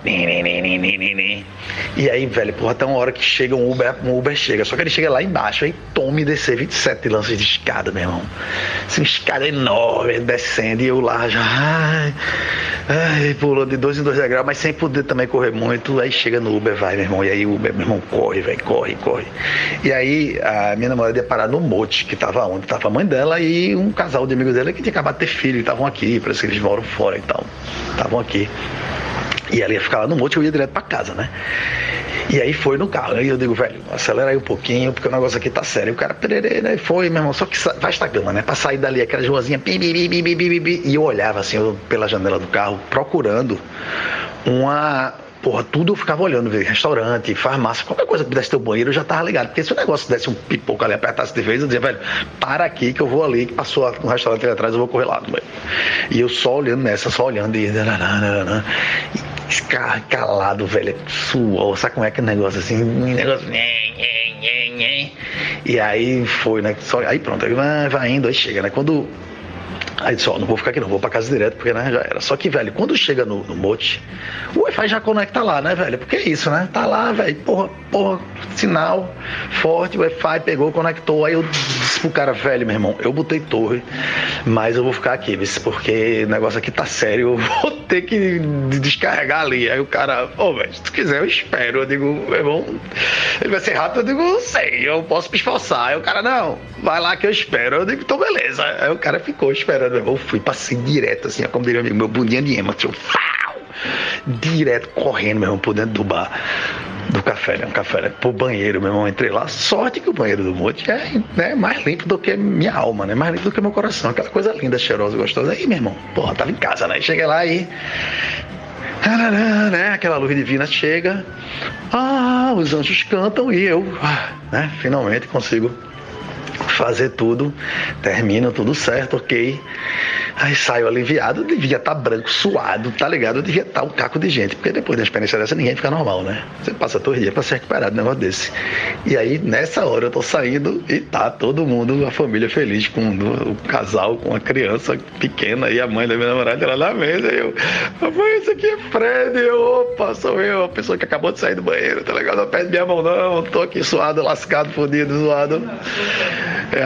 E aí, velho, porra, até uma hora que chega um Uber, um Uber chega. Só que ele chega lá embaixo, aí tome descer 27 lances de escada, meu irmão. Assim, escada enorme, descendo, e eu lá já. Ai, ai, pulando de dois em dois degraus, mas sem poder também correr muito. Aí chega no Uber, vai, meu irmão. E aí o Uber, meu irmão, corre, velho, corre, corre. E aí a minha namorada ia parar no Mote, que tava onde? Tava a mãe dela e um casal de amigos dela que tinha acabado de ter filho, estavam aqui, parece que eles moram fora e tal. Estavam aqui. E ela ia ficar lá no monte, eu ia direto pra casa, né? E aí foi no carro. Aí eu digo, velho, acelera aí um pouquinho, porque o negócio aqui tá sério. E o cara, pererê, né? Foi, meu irmão, só que vai estar gama, né? Pra sair dali, aquela ruazinha, bi, bi, bi, bi, bi, bi, e eu olhava assim, eu, pela janela do carro, procurando uma Porra, tudo eu ficava olhando, ver restaurante, farmácia, qualquer coisa que pudesse ter o banheiro, eu já tava ligado. Porque se o negócio desse um pipoco ali, apertasse de vez, eu dizia, velho, para aqui que eu vou ali, que passou um restaurante ali atrás, eu vou correr lá. Velho. E eu só olhando nessa, só olhando e. e calado, velho, suou, sabe como é que é negócio assim? Um negócio. E aí foi, né? Só, aí pronto, aí vai indo, aí chega, né? Quando Aí disse, ó, não vou ficar aqui não, vou pra casa direto, porque né, já era. Só que, velho, quando chega no, no Mote, o Wi-Fi já conecta lá, né, velho? Porque é isso, né? Tá lá, velho, porra, porra, sinal forte, Wi-Fi pegou, conectou. Aí eu disse pro cara, velho, meu irmão, eu botei torre, mas eu vou ficar aqui, porque o negócio aqui tá sério, eu vou ter que descarregar ali. Aí o cara, ô, oh, velho, se tu quiser, eu espero. Eu digo, meu irmão, ele vai ser rápido, eu digo, não sei, eu posso me esforçar. Aí o cara, não, vai lá que eu espero. Eu digo, então beleza. Aí o cara ficou esperando eu fui, passei direto, assim, como diria amigo, meu bundinha de ema, tipo, direto correndo, meu irmão, por dentro do bar do café, né? Um café, né? Pro banheiro, meu irmão, entrei lá. Sorte que o banheiro do Monte é né, mais limpo do que minha alma, né? Mais limpo do que meu coração. Aquela coisa linda, cheirosa, gostosa. Aí, meu irmão, porra, tava em casa, né? Cheguei lá e. Né? Aquela luz divina chega. Ah, os anjos cantam e eu, né? Finalmente consigo fazer tudo, termina tudo certo, ok. Aí saio aliviado, devia estar tá branco, suado, tá ligado? Devia estar tá um caco de gente, porque depois da experiência dessa ninguém fica normal, né? Você passa todo dia para se recuperar de um negócio desse. E aí, nessa hora, eu tô saindo e tá todo mundo, a família feliz, com o casal, com a criança pequena e a mãe da minha namorada lá na mesa. E eu, mãe, isso aqui é Fred. Eu, opa, sou eu, a pessoa que acabou de sair do banheiro, tá ligado? Não perde minha mão, não, tô aqui suado, lascado, fodido, zoado.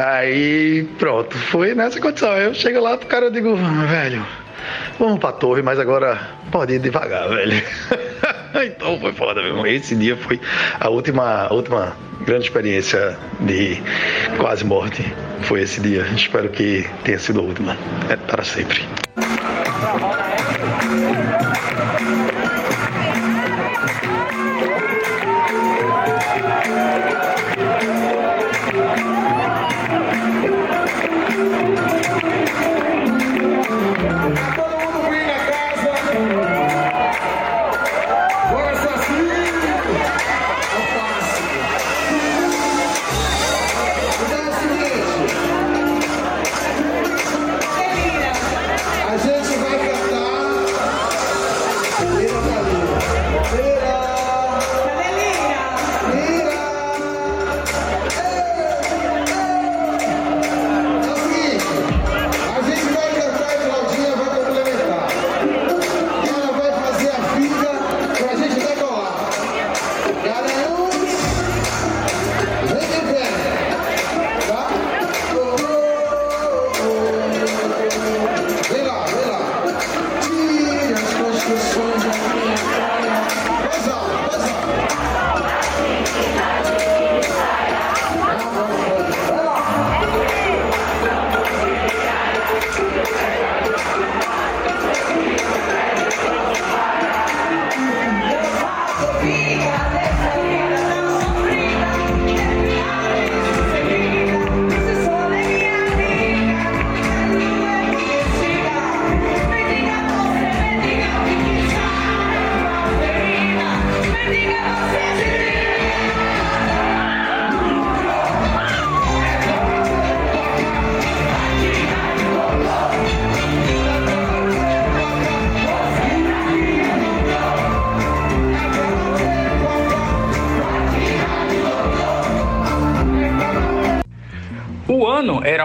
Aí, pronto, fui nessa condição. Eu chego lá pro cara, eu digo, velho, vamos pra torre, mas agora pode ir devagar, velho. então foi foda mesmo. Esse dia foi a última, a última grande experiência de quase morte. Foi esse dia. Espero que tenha sido a última. É para sempre.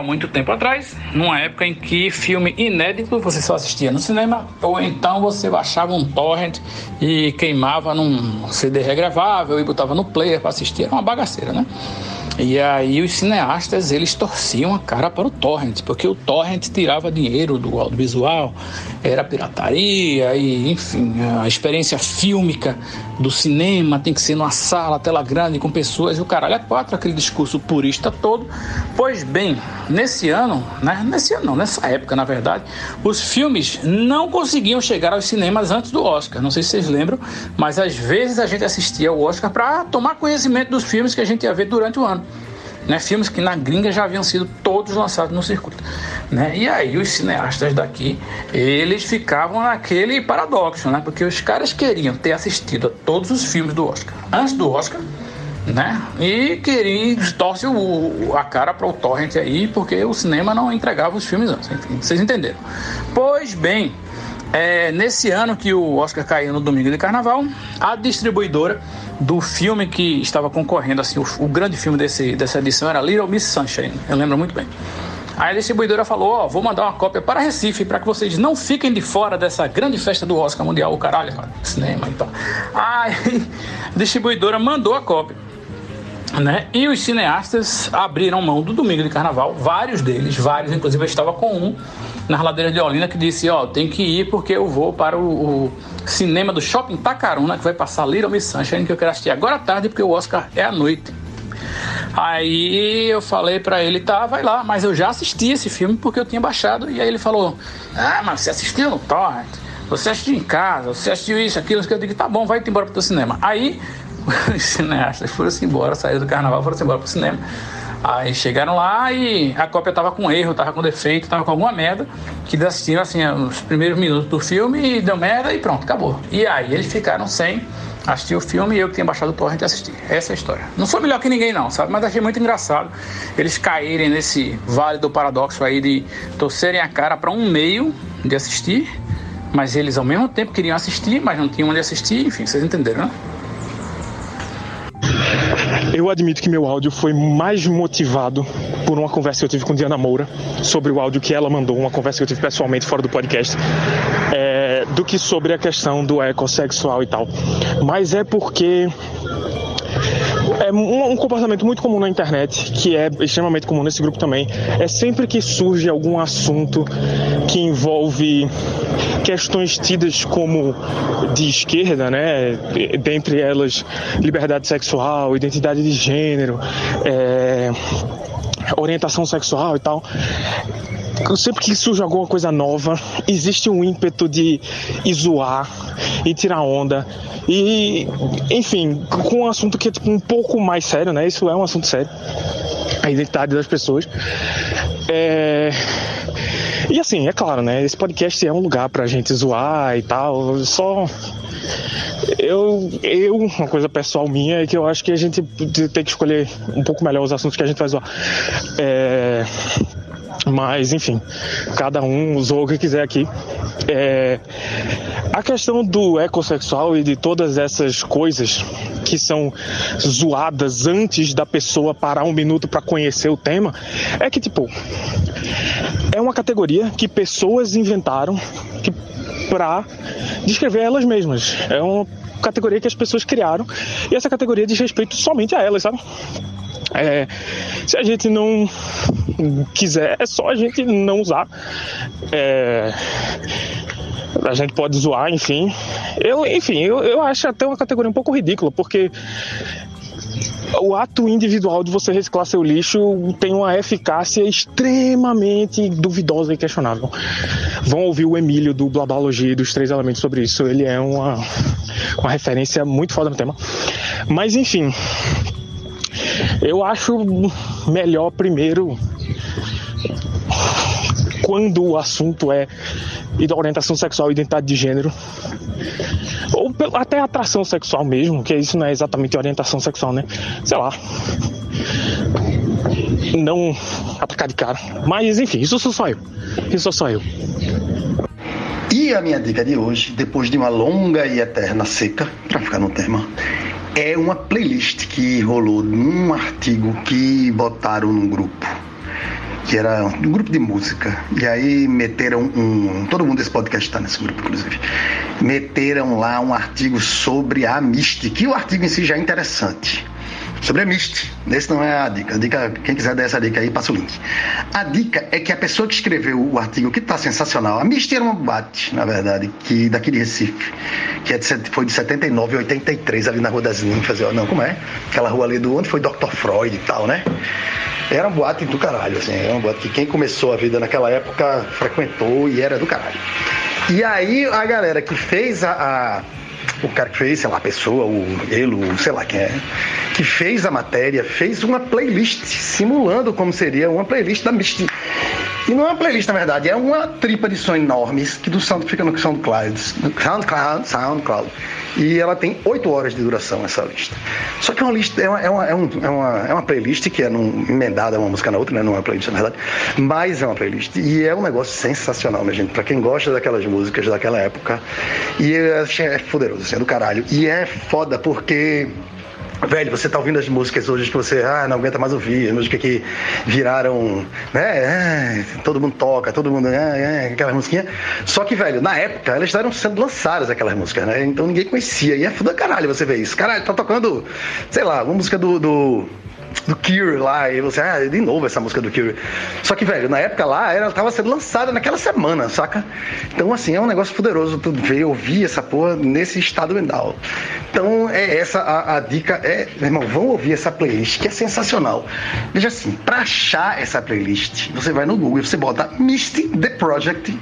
Muito tempo atrás, numa época em que filme inédito você só assistia no cinema, ou então você baixava um torrent e queimava num CD regravável e botava no player para assistir. Era uma bagaceira, né? E aí os cineastas, eles torciam a cara para o torrent, porque o torrent tirava dinheiro do audiovisual, era pirataria e, enfim, a experiência fílmica do cinema tem que ser numa sala, tela grande, com pessoas e o caralho é quatro, aquele discurso purista todo. Pois bem, nesse ano, né, nesse ano não, nessa época, na verdade, os filmes não conseguiam chegar aos cinemas antes do Oscar. Não sei se vocês lembram, mas às vezes a gente assistia ao Oscar para tomar conhecimento dos filmes que a gente ia ver durante o ano né? Filmes que na gringa já haviam sido todos lançados no circuito, né? E aí os cineastas daqui, eles ficavam naquele paradoxo, né? Porque os caras queriam ter assistido a todos os filmes do Oscar antes do Oscar, né? E queriam torce o, a cara para o torrent aí, porque o cinema não entregava os filmes antes. Enfim, vocês entenderam? Pois bem, é, nesse ano que o Oscar caiu no domingo de carnaval, a distribuidora do filme que estava concorrendo, assim, o, o grande filme desse, dessa edição era Little Miss Sunshine, eu lembro muito bem. Aí a distribuidora falou: Ó, vou mandar uma cópia para Recife para que vocês não fiquem de fora dessa grande festa do Oscar Mundial, o caralho, cinema e tal. Aí a distribuidora mandou a cópia. Né? E os cineastas abriram mão do domingo de carnaval, vários deles, vários, inclusive eu estava com um na ladeira de Olinda que disse: Ó, tem que ir porque eu vou para o, o cinema do Shopping Tacaruna, que vai passar Little Miss Sunshine, que eu quero assistir agora à tarde, porque o Oscar é à noite. Aí eu falei para ele, tá, vai lá, mas eu já assisti esse filme porque eu tinha baixado. E aí ele falou: Ah, mas você assistiu no Torrent, você assistiu em casa, você assistiu isso, aquilo, eu digo, tá bom, vai embora pro teu cinema. Aí os cineastas foram-se embora, saíram do carnaval, foram-se embora pro cinema. Aí chegaram lá e a cópia tava com erro, tava com defeito, tava com alguma merda. Que eles assistiram assim os primeiros minutos do filme e deu merda e pronto, acabou. E aí eles ficaram sem assistir o filme e eu que tinha baixado o torrent assistir. Essa é a história. Não sou melhor que ninguém não, sabe? Mas achei muito engraçado eles caírem nesse vale do paradoxo aí de torcerem a cara para um meio de assistir, mas eles ao mesmo tempo queriam assistir, mas não tinham onde assistir, enfim, vocês entenderam, né? Eu admito que meu áudio foi mais motivado por uma conversa que eu tive com Diana Moura sobre o áudio que ela mandou, uma conversa que eu tive pessoalmente fora do podcast, é, do que sobre a questão do ecossexual e tal. Mas é porque é um, um, comportamento muito comum na internet, que é extremamente comum nesse grupo também, é sempre que surge algum assunto que envolve questões tidas como de esquerda, né? Dentre elas, liberdade sexual, identidade de gênero, é, orientação sexual e tal sempre que surge alguma coisa nova, existe um ímpeto de zoar e tirar onda. E, enfim, com um assunto que é tipo, um pouco mais sério, né? Isso é um assunto sério. A identidade das pessoas. É... E assim, é claro, né? Esse podcast é um lugar pra gente zoar e tal. Só. Eu, eu, uma coisa pessoal minha é que eu acho que a gente tem que escolher um pouco melhor os assuntos que a gente vai zoar. É mas, enfim, cada um usou o que quiser aqui. É, a questão do ecossexual e de todas essas coisas que são zoadas antes da pessoa parar um minuto para conhecer o tema é que, tipo, é uma categoria que pessoas inventaram que, pra descrever elas mesmas. É uma categoria que as pessoas criaram e essa categoria diz respeito somente a elas, sabe? É, se a gente não quiser, é só a gente não usar. É, a gente pode zoar, enfim. Eu, enfim, eu, eu acho até uma categoria um pouco ridícula, porque o ato individual de você reciclar seu lixo tem uma eficácia extremamente duvidosa e questionável. Vão ouvir o Emílio do Blabalogia e dos Três Elementos sobre isso. Ele é uma, uma referência muito foda no tema. Mas enfim, eu acho melhor primeiro quando o assunto é orientação sexual e identidade de gênero, ou até atração sexual mesmo, que isso não é exatamente orientação sexual, né? Sei lá. Não atacar de cara. Mas enfim, isso sou só eu. Isso sou só eu. E a minha dica de hoje, depois de uma longa e eterna seca, para ficar no tema, é uma playlist que rolou num artigo que botaram no grupo. que era um grupo de música. E aí meteram um. Todo mundo desse podcast está nesse grupo, inclusive. Meteram lá um artigo sobre a Mystic, que o artigo em si já é interessante. Sobre a Mist. Esse não é a dica. A dica, quem quiser dar essa dica aí, passa o link. A dica é que a pessoa que escreveu o artigo, que está sensacional, a Mist era uma boate, na verdade, que daqui de Recife, que é de, foi de 79 e 83, ali na Rua das Ninfas. Não, como é? Aquela rua ali do onde foi Dr. Freud e tal, né? Era uma boate do caralho, assim. Era uma boate que quem começou a vida naquela época frequentou e era do caralho. E aí a galera que fez a, a o cara que fez, sei lá, a pessoa, o ele, o, sei lá quem é, que fez a matéria, fez uma playlist simulando como seria uma playlist da Misty. E não é uma playlist, na verdade, é uma tripa de som enormes que do sound fica no SoundCloud, SoundCloud, SoundCloud. E ela tem 8 horas de duração essa lista. Só que é uma lista, é uma, é uma, é é uma, é uma playlist que é num, emendada uma música na outra, né? Não é uma playlist, na verdade. Mas é uma playlist. E é um negócio sensacional, minha gente. Pra quem gosta daquelas músicas daquela época. E é, é poderoso, assim, é do caralho. E é foda porque Velho, você tá ouvindo as músicas hoje que você ah, não aguenta mais ouvir, músicas que viraram, né? É, todo mundo toca, todo mundo, é, é, aquelas musiquinhas. Só que, velho, na época elas estavam sendo lançadas aquelas músicas, né? Então ninguém conhecia. E é foda caralho você ver isso. Caralho, tá tocando, sei lá, uma música do, do do Cure lá, e você, ah, de novo essa música do Cure. Só que, velho, na época lá, ela tava sendo lançada naquela semana, saca? Então, assim, é um negócio poderoso tu ver, ouvir essa porra nesse estado mental. Então, é essa a, a dica, é, meu irmão, vão ouvir essa playlist, que é sensacional. Veja assim, pra achar essa playlist, você vai no Google você bota Misty The Project.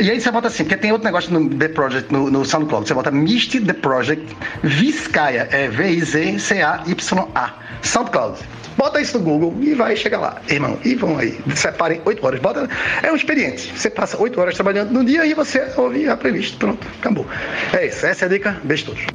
E aí você bota assim, porque tem outro negócio no The Project, no, no SoundCloud, você bota Misty The Project Vizcaya, é V-I-Z-C-A-Y-A. SoundCloud. Bota isso no Google e vai chegar lá, irmão. E vão aí. Separem oito horas. Bota. É um experiente. Você passa oito horas trabalhando no dia e você ouve a playlist. Pronto, acabou. É isso. Essa é a dica. Beijo todos.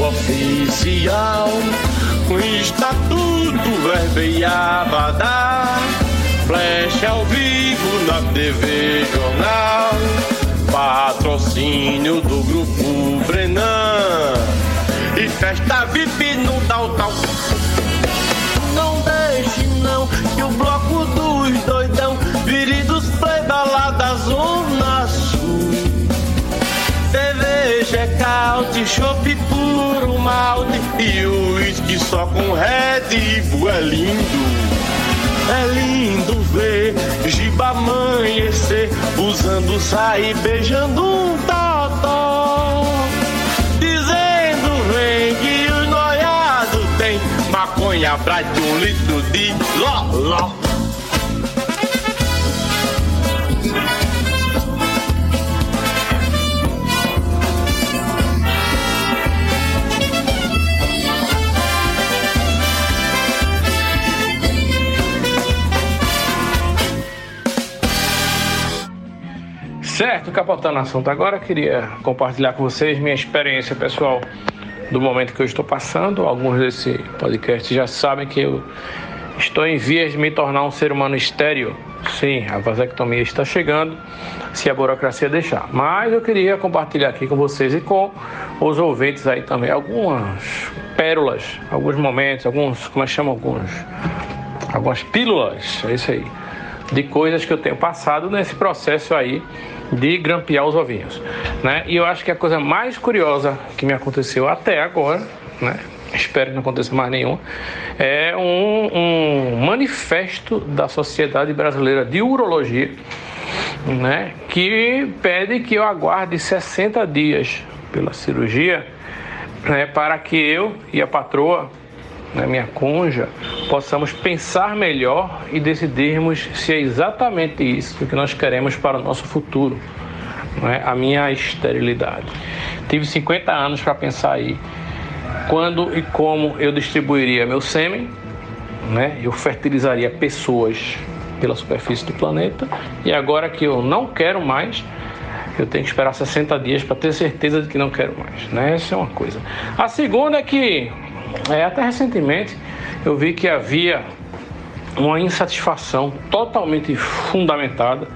Oficial. Com estatuto, verba e abadá Flash ao vivo na TV Jornal. Patrocínio do Grupo Brenan. E festa VIP no tal tal Não deixe não que o bloco dos doidão Vire dos play balada Zona Sul. Caute, chopp puro malte E o uísque só com Red Bull é lindo. É lindo ver Giba amanhecer Usando sair beijando um totó. Dizendo vem que o noiado tem Maconha pra de um litro de loló Certo, capotando assunto agora, queria compartilhar com vocês minha experiência pessoal do momento que eu estou passando. Alguns desse podcast já sabem que eu estou em vias de me tornar um ser humano estéreo. Sim, a vasectomia está chegando, se a burocracia deixar. Mas eu queria compartilhar aqui com vocês e com os ouvintes aí também algumas pérolas, alguns momentos, alguns, como é que chama alguns? Algumas pílulas, é isso aí, de coisas que eu tenho passado nesse processo aí de grampear os ovinhos, né? E eu acho que a coisa mais curiosa que me aconteceu até agora, né? Espero que não aconteça mais nenhum. É um, um manifesto da Sociedade Brasileira de Urologia, né? Que pede que eu aguarde 60 dias pela cirurgia, né? Para que eu e a patroa né, minha conja, possamos pensar melhor e decidirmos se é exatamente isso que nós queremos para o nosso futuro, é? a minha esterilidade. Tive 50 anos para pensar aí quando e como eu distribuiria meu sêmen, né? eu fertilizaria pessoas pela superfície do planeta, e agora que eu não quero mais, eu tenho que esperar 60 dias para ter certeza de que não quero mais. Né? Essa é uma coisa. A segunda é que, é, até recentemente, eu vi que havia uma insatisfação totalmente fundamentada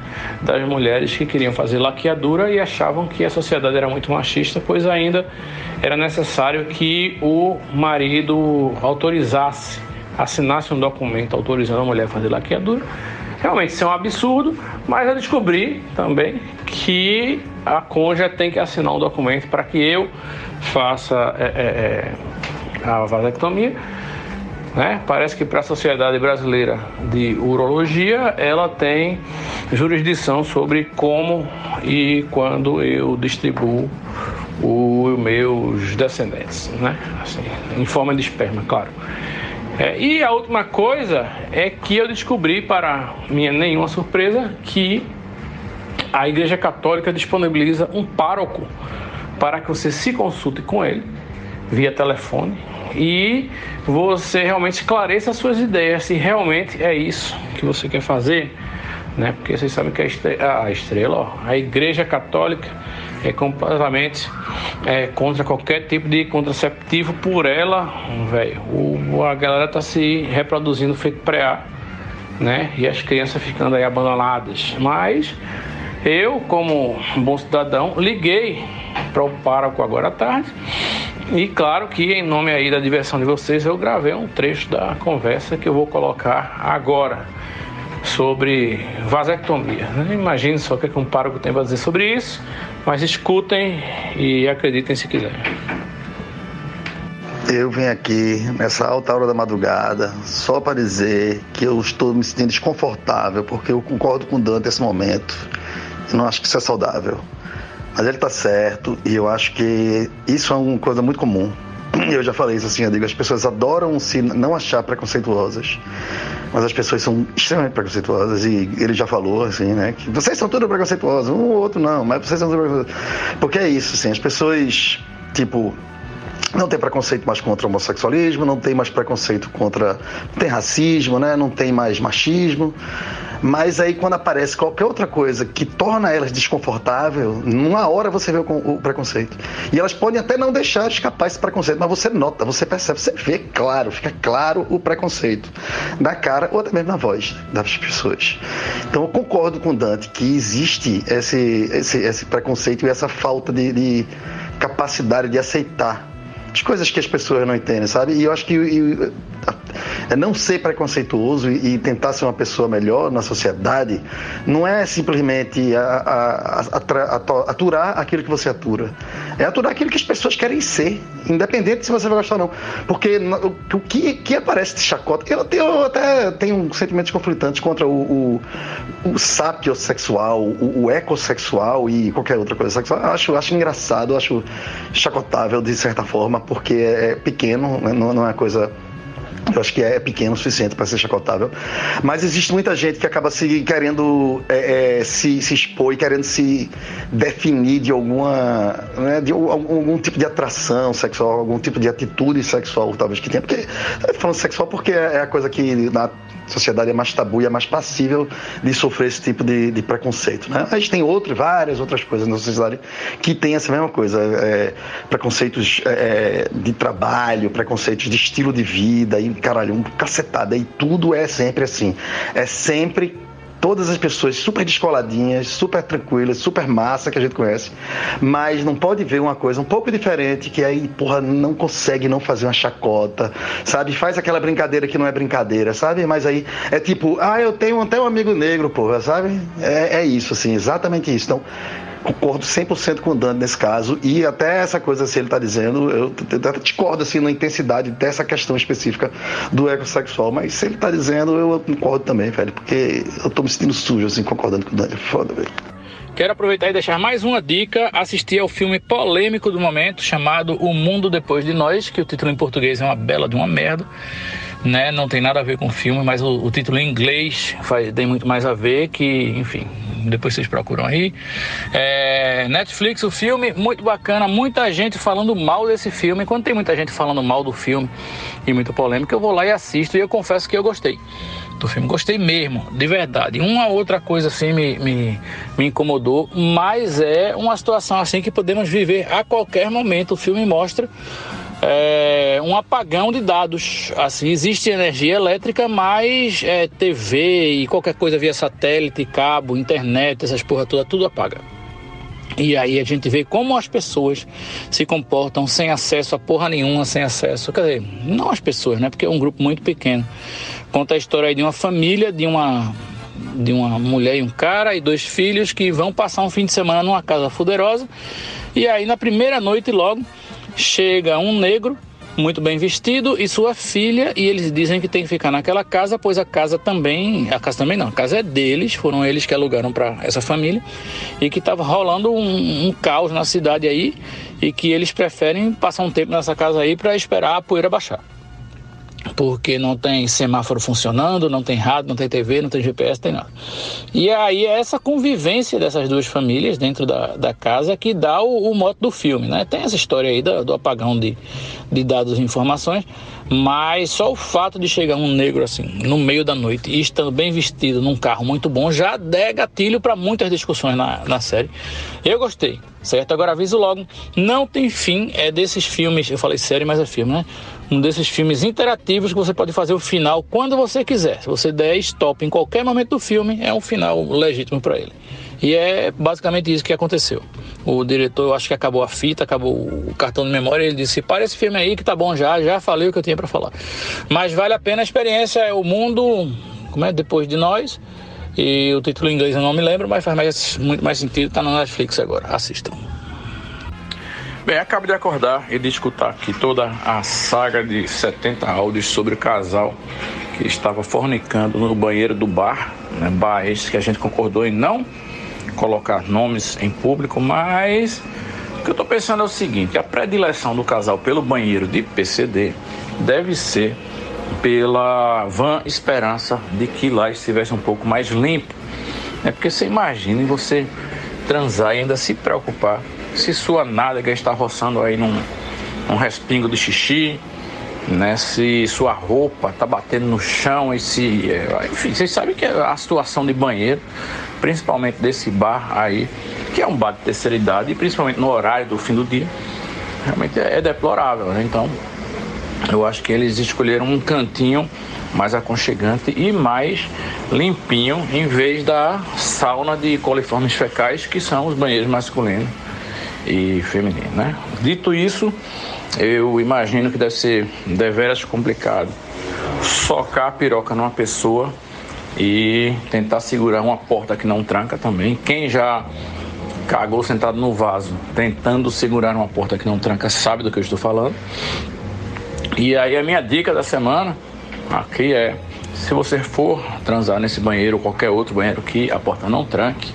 das mulheres que queriam fazer laqueadura e achavam que a sociedade era muito machista, pois ainda era necessário que o marido autorizasse, assinasse um documento autorizando a mulher a fazer laqueadura. Realmente isso é um absurdo, mas eu descobri também que a cônjuge tem que assinar um documento para que eu faça é, é, é a vasectomia né? Parece que para a Sociedade Brasileira de Urologia ela tem jurisdição sobre como e quando eu distribuo os meus descendentes, né? Assim, em forma de esperma, claro. É, e a última coisa é que eu descobri, para minha nenhuma surpresa, que a Igreja Católica disponibiliza um pároco para que você se consulte com ele via telefone e você realmente esclareça as suas ideias, se realmente é isso que você quer fazer, né? Porque vocês sabem que a estrela, a, estrela, ó, a Igreja Católica é completamente é, contra qualquer tipo de contraceptivo por ela, velho. A galera tá se reproduzindo feito pré né? E as crianças ficando aí abandonadas. Mas eu, como bom cidadão, liguei para o pároco agora à tarde e claro que em nome aí da diversão de vocês, eu gravei um trecho da conversa que eu vou colocar agora sobre vasectomia. Né? Imagine só o que, é que um pároco tem para dizer sobre isso, mas escutem e acreditem se quiserem. Eu venho aqui nessa alta hora da madrugada só para dizer que eu estou me sentindo desconfortável, porque eu concordo com o Dante nesse momento. Eu não acho que isso é saudável. Mas ele tá certo e eu acho que isso é uma coisa muito comum. Eu já falei isso assim, eu digo, as pessoas adoram se não achar preconceituosas, mas as pessoas são extremamente preconceituosas e ele já falou assim, né, que vocês são tudo preconceituosos, um ou outro não, mas vocês são tudo preconceituosos. Porque é isso, assim, as pessoas, tipo, não tem preconceito mais contra o homossexualismo, não tem mais preconceito contra. Tem racismo, né? não tem mais machismo. Mas aí quando aparece qualquer outra coisa que torna elas desconfortável, numa hora você vê o, o, preconceito. E elas podem até não deixar escapar esse preconceito, mas você nota, você percebe, você vê claro, fica claro o preconceito na cara ou até mesmo na voz das pessoas. Então eu concordo com o Dante que existe esse, esse, esse preconceito e essa falta de, de capacidade de aceitar as coisas que as pessoas não entendem, sabe? E eu acho que é não ser preconceituoso e, tentar ser uma pessoa melhor na sociedade não é simplesmente a, a, a, aturar aquilo que você atura. É aturar aquilo que as pessoas querem ser, independente se você vai gostar ou não. Porque o, que, que aparece de chacota. Eu, eu até tenho sentimentos conflitantes contra o, o, o sapiosexual, o, o ecossexual e qualquer outra coisa sexual. Acho, acho engraçado, acho chacotável de certa forma, porque é pequeno, né? não, não é coisa eu acho que é pequeno o suficiente para ser chacotável. Mas existe muita gente que acaba se querendo é, é, se, se, expor e querendo se definir de alguma. Né, de algum, algum, tipo de atração sexual, algum tipo de atitude sexual, talvez que tenha. Porque, falando sexual, porque é, é a coisa que na sociedade é mais tabu e é mais passível de sofrer esse tipo de, de preconceito. Né? A gente tem outras, várias outras coisas na sociedade que tem essa mesma coisa. É, preconceitos é, de trabalho, preconceitos de estilo de vida, e caralho, um cacetada. E tudo é sempre assim. É sempre todas as pessoas super descoladinhas, super tranquilas, super massa que a gente conhece, mas não pode ver uma coisa um pouco diferente que aí, porra, não consegue não fazer uma chacota, sabe? Faz aquela brincadeira que não é brincadeira, sabe? Mas aí é tipo, ah, eu tenho até um amigo negro, porra, sabe? É, é isso, assim, exatamente isso. Então, concordo 100% com o Dani nesse caso e até essa coisa se ele está dizendo, eu até discordo assim na intensidade dessa questão específica do ecossexual, mas se ele está dizendo, eu concordo também, velho, porque eu estou me sentindo sujo assim concordando com o Dani, foda, velho. Quero aproveitar e deixar mais uma dica: assistir ao filme polêmico do momento chamado O Mundo Depois de Nós, que o título em português é uma bela de uma merda né? Não tem nada a ver com o filme, mas o, o título em inglês faz, tem muito mais a ver que, enfim, depois vocês procuram aí. É, Netflix, o filme, muito bacana, muita gente falando mal desse filme. Quando tem muita gente falando mal do filme e muita polêmica, eu vou lá e assisto e eu confesso que eu gostei. do filme. Gostei mesmo, de verdade. Uma outra coisa assim me, me, me incomodou, mas é uma situação assim que podemos viver a qualquer momento. O filme mostra é, um apagão de dados. Assim, existe energia elétrica, mas é, TV e qualquer coisa via satélite, cabo, internet, essas porra toda, tudo apaga. E aí a gente vê como as pessoas se comportam sem acesso a porra nenhuma, sem acesso. Quer dizer, não as pessoas, né? Porque é um grupo muito pequeno. Conta a história aí de uma família, de uma, de uma mulher e um cara e dois filhos que vão passar um fim de semana numa casa fuderosa. E aí na primeira noite logo chega um negro muito bem vestido e sua filha e eles dizem que tem que ficar naquela casa pois a casa também a casa também não a casa é deles foram eles que alugaram para essa família e que estava rolando um, um, caos na cidade aí e que eles preferem passar um tempo nessa casa aí para esperar a poeira baixar porque não tem semáforo funcionando, não tem rádio, não tem TV, não tem GPS, tem nada. E aí é essa convivência dessas duas famílias dentro da, da casa que dá o, o mote do filme, né? Tem essa história aí do, do apagão de, de dados e informações, mas só o fato de chegar um negro assim, no meio da noite, e estando bem vestido num carro muito bom, já dá gatilho para muitas discussões na, na série. Eu gostei, certo? Agora aviso logo, não tem fim, é desses filmes, eu falei série, mas é filme, né? Um desses filmes interativos que você pode fazer o final quando você quiser. Se você der stop em qualquer momento do filme, é um final legítimo para ele. E é basicamente isso que aconteceu. O diretor, eu acho que acabou a fita, acabou o cartão de memória, ele disse: "Para esse filme aí que tá bom já, já falei o que eu tinha para falar". Mas vale a pena a experiência, é o mundo, como é, depois de nós. E o título em inglês eu não me lembro, mas faz mais, muito mais sentido, tá na Netflix agora. Assistam. Bem, acabo de acordar e de escutar aqui toda a saga de 70 áudios sobre o casal que estava fornicando no banheiro do bar, né? bar esse que a gente concordou em não colocar nomes em público, mas o que eu estou pensando é o seguinte: a predileção do casal pelo banheiro de PCD deve ser pela vã esperança de que lá estivesse um pouco mais limpo. É porque você imagina você transar e ainda se preocupar se sua nádega está roçando aí num, num respingo de xixi, né? Se sua roupa está batendo no chão e se. É, enfim, vocês sabem que a situação de banheiro, principalmente desse bar aí, que é um bar de terceira idade, e principalmente no horário do fim do dia, realmente é, é deplorável, né? Então, eu acho que eles escolheram um cantinho mais aconchegante e mais limpinho, em vez da sauna de coliformes fecais, que são os banheiros masculinos e feminino, né? Dito isso, eu imagino que deve ser deveras complicado socar a piroca numa pessoa e tentar segurar uma porta que não tranca também. Quem já cagou sentado no vaso tentando segurar uma porta que não tranca sabe do que eu estou falando. E aí a minha dica da semana aqui é se você for transar nesse banheiro ou qualquer outro banheiro que a porta não tranque,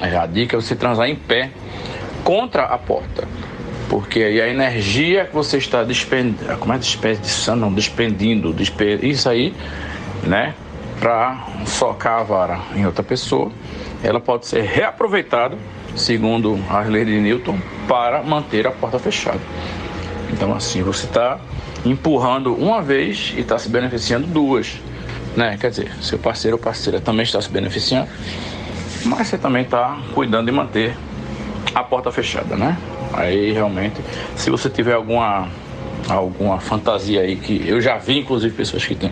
a dica é você transar em pé contra a porta. Porque aí a energia que você está despendendo, como é desperdiçando, não, despendindo, despe... isso aí, né, para socar a vara em outra pessoa, ela pode ser reaproveitada, segundo as leis de Newton, para manter a porta fechada. Então assim, você está empurrando uma vez e está se beneficiando duas, né? Quer dizer, seu parceiro ou parceira também está se beneficiando, mas você também está cuidando de manter a porta fechada, né? Aí realmente, se você tiver alguma alguma fantasia aí que eu já vi inclusive pessoas que têm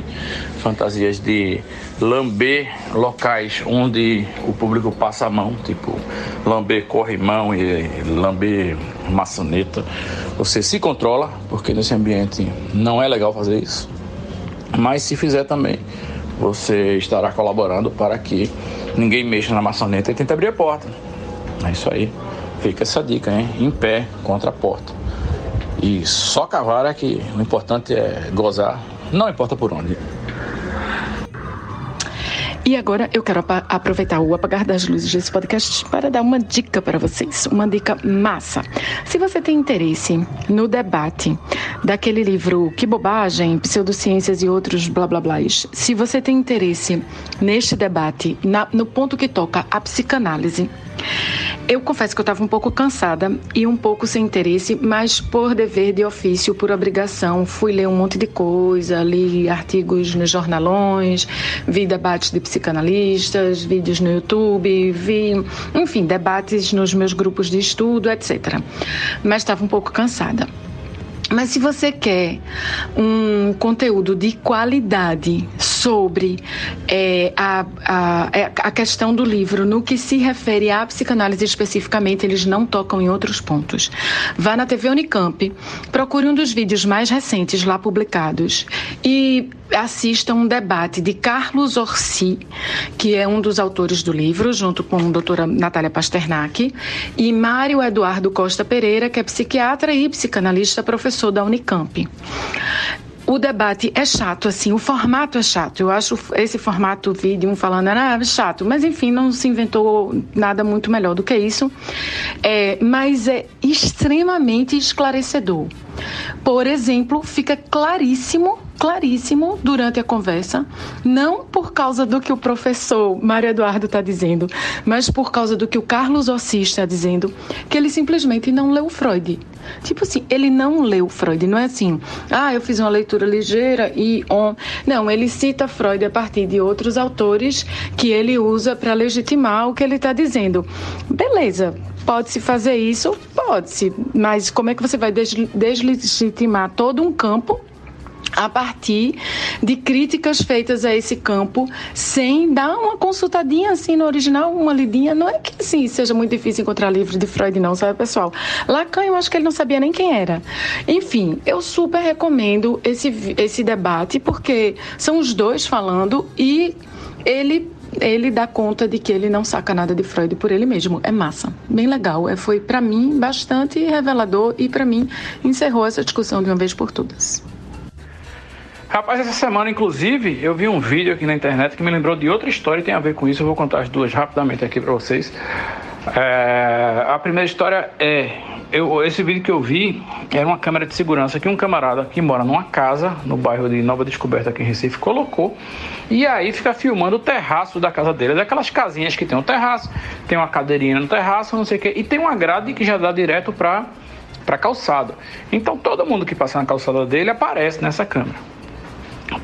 fantasias de lamber locais onde o público passa a mão, tipo lamber corrimão e lamber maçaneta. Você se controla, porque nesse ambiente não é legal fazer isso. Mas se fizer também, você estará colaborando para que ninguém mexa na maçaneta e tente abrir a porta. É isso aí. Fica essa dica, hein? Em pé contra a porta. E só cavar é que o importante é gozar, não importa por onde. E agora eu quero aproveitar o apagar das luzes desse podcast para dar uma dica para vocês, uma dica massa. Se você tem interesse no debate daquele livro Que Bobagem, Pseudociências e outros blá blá blás, se você tem interesse neste debate, na, no ponto que toca a psicanálise, Eu confesso que eu estava um pouco cansada e um pouco sem interesse, mas por dever de ofício, por obrigação, fui ler um monte de coisa, li artigos nos jornalões, vi debates de psicanalistas, vídeos no YouTube, vi, enfim, debates nos meus grupos de estudo, etc. Mas estava um pouco cansada. Mas se você quer um conteúdo de qualidade sobre é, a, a, é, a questão do livro, no que se refere à psicanálise especificamente, eles não tocam em outros pontos. Vá na TV Unicamp, procure um dos vídeos mais recentes lá publicados e assista um debate de Carlos Orsi, que é um dos autores do livro, junto com a doutora Natália Pasternak, e Mário Eduardo Costa Pereira, que é psiquiatra e psicanalista, professor da Unicamp. O debate é chato, assim, o formato é chato. Eu acho esse formato vídeo, um falando, ah, chato, mas enfim, não se inventou nada muito melhor do que isso. É, mas é extremamente esclarecedor. Por exemplo, fica claríssimo, claríssimo durante a conversa, não por causa do que o professor Mário Eduardo está dizendo, mas por causa do que o Carlos Ossi está dizendo, que ele simplesmente não leu Freud. Tipo assim, ele não leu Freud, não é assim, ah, eu fiz uma leitura ligeira e on. Não, ele cita Freud a partir de outros autores que ele usa para legitimar o que ele está dizendo. Beleza, Pode-se fazer isso? Pode-se. Mas como é que você vai deslegitimar todo um campo a partir de críticas feitas a esse campo, sem dar uma consultadinha assim no original, uma lidinha. Não é que assim seja muito difícil encontrar livro de Freud, não, sabe, pessoal? Lacan, eu acho que ele não sabia nem quem era. Enfim, eu super recomendo esse, esse debate, porque são os dois falando e ele ele dá conta de que ele não saca nada de Freud por ele mesmo. É massa, bem legal. É, foi para mim bastante revelador e para mim encerrou essa discussão de uma vez por todas. Rapaz, essa semana, inclusive, eu vi um vídeo aqui na internet que me lembrou de outra história e tem a ver com isso. Eu vou contar as duas rapidamente aqui para vocês. É, a primeira história é eu, esse vídeo que eu vi era uma câmera de segurança que um camarada que mora numa casa no bairro de Nova Descoberta aqui em Recife colocou e aí fica filmando o terraço da casa dele, daquelas casinhas que tem um terraço, tem uma cadeirinha no terraço, não sei o que, e tem uma grade que já dá direto para para calçada. Então todo mundo que passa na calçada dele aparece nessa câmera.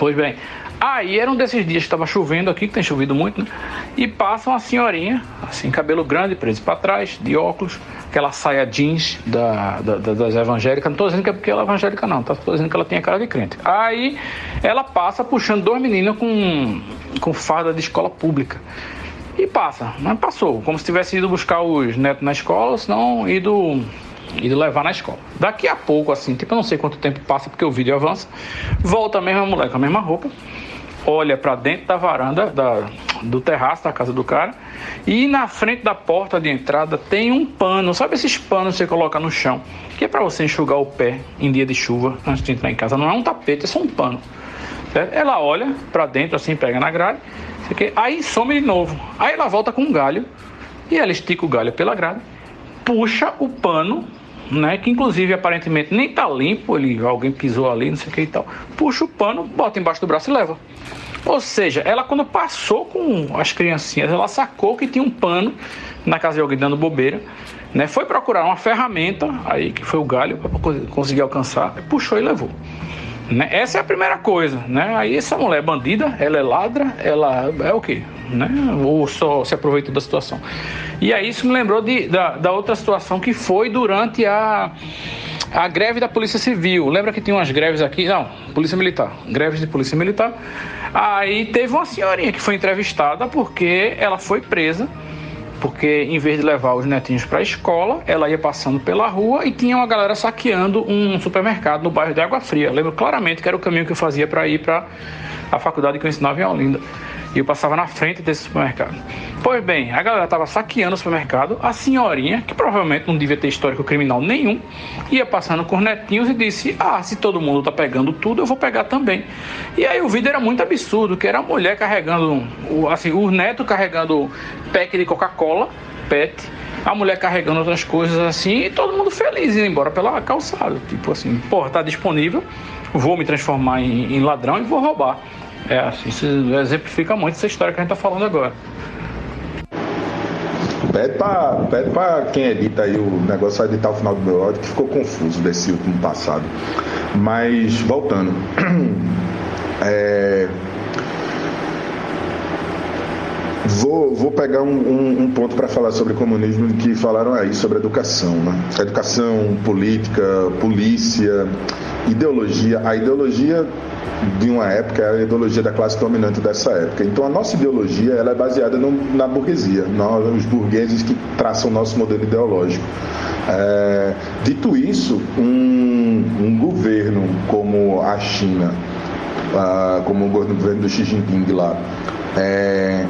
Pois bem, Aí era um desses dias que estava chovendo aqui, que tem chovido muito, né? E passa uma senhorinha, assim, cabelo grande, preso para trás, de óculos, aquela saia jeans da, da, das evangélicas. Não estou dizendo que é porque ela é evangélica, não, tá? Estou dizendo que ela tem a cara de crente. Aí ela passa puxando dois meninos com, com farda de escola pública. E passa, mas passou, como se tivesse ido buscar os netos na escola, senão ido ido levar na escola. Daqui a pouco, assim, tipo, eu não sei quanto tempo passa porque o vídeo avança, volta a mesma mulher com a mesma roupa, olha para dentro da varanda da, do terraço da casa do cara e na frente da porta de entrada tem um pano. Sabe esses panos que você coloca no chão? Que é para você enxugar o pé em dia de chuva antes de entrar em casa. Não é um tapete, é só um pano. Certo? Ela olha para dentro assim, pega na grade, aí some de novo. Aí ela volta com um galho e ela estica o galho pela grade, puxa o pano né? Que inclusive aparentemente nem tá limpo, ele, alguém pisou ali, não sei o que e tal. Puxa o pano, bota embaixo do braço e leva. Ou seja, ela quando passou com as criancinhas, ela sacou que tinha um pano na casa de alguém dando bobeira, né? Foi procurar uma ferramenta, aí que foi o galho para conseguir alcançar, puxou e levou. Né? Essa é a primeira coisa, né? Aí essa mulher é bandida, ela é ladra, ela é o quê? Né? Ou só se aproveitou da situação. E aí isso me lembrou de, da, da outra situação que foi durante a, a greve da Polícia Civil. Lembra que tinha umas greves aqui? Não, Polícia Militar. Greves de Polícia Militar. Aí teve uma senhorinha que foi entrevistada porque ela foi presa porque em vez de levar os netinhos para a escola, ela ia passando pela rua e tinha uma galera saqueando um supermercado no bairro de Água Fria. Lembro claramente que era o caminho que eu fazia para ir para a faculdade que eu ensinava em Olinda. E eu passava na frente desse supermercado. Pois bem, a galera estava saqueando o supermercado. A senhorinha, que provavelmente não devia ter histórico criminal nenhum, ia passando com os netinhos e disse: Ah, se todo mundo está pegando tudo, eu vou pegar também. E aí o vídeo era muito absurdo, que era a mulher carregando, assim, o neto carregando pack de Coca-Cola, PET, a mulher carregando outras coisas assim, e todo mundo feliz indo embora pela calçada. Tipo assim, porra, tá disponível, vou me transformar em, em ladrão e vou roubar. É, isso exemplifica muito essa história que a gente está falando agora. Pede pra, pede pra quem edita aí o negócio, vai editar o final do meu áudio, que ficou confuso desse último passado. Mas, voltando. É, Vou, vou pegar um, um, um ponto para falar sobre comunismo que falaram aí, sobre educação. Né? Educação, política, polícia, ideologia. A ideologia de uma época é a ideologia da classe dominante dessa época. Então a nossa ideologia ela é baseada no, na burguesia, nós, os burgueses que traçam o nosso modelo ideológico. É, dito isso, um, um governo como a China, ah, como o governo do Xi Jinping lá, é,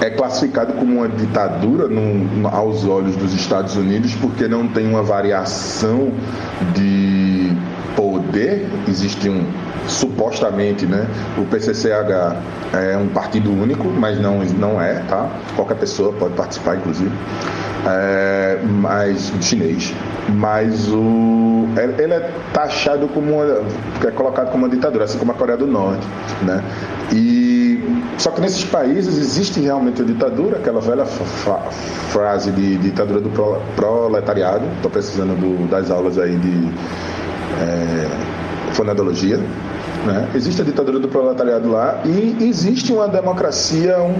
é classificado como uma ditadura no, aos olhos dos Estados Unidos porque não tem uma variação de poder. Existe um supostamente, né? O PCCH é um partido único, mas não não é, tá? Qualquer pessoa pode participar, inclusive. É, mas chinês, mas o ele é taxado como uma, é colocado como uma ditadura, assim como a Coreia do Norte, né? E só que nesses países existe realmente a ditadura, aquela velha frase de ditadura do proletariado. Estou precisando do, das aulas aí de é, fonadologia. Né? Existe a ditadura do proletariado lá e existe uma democracia um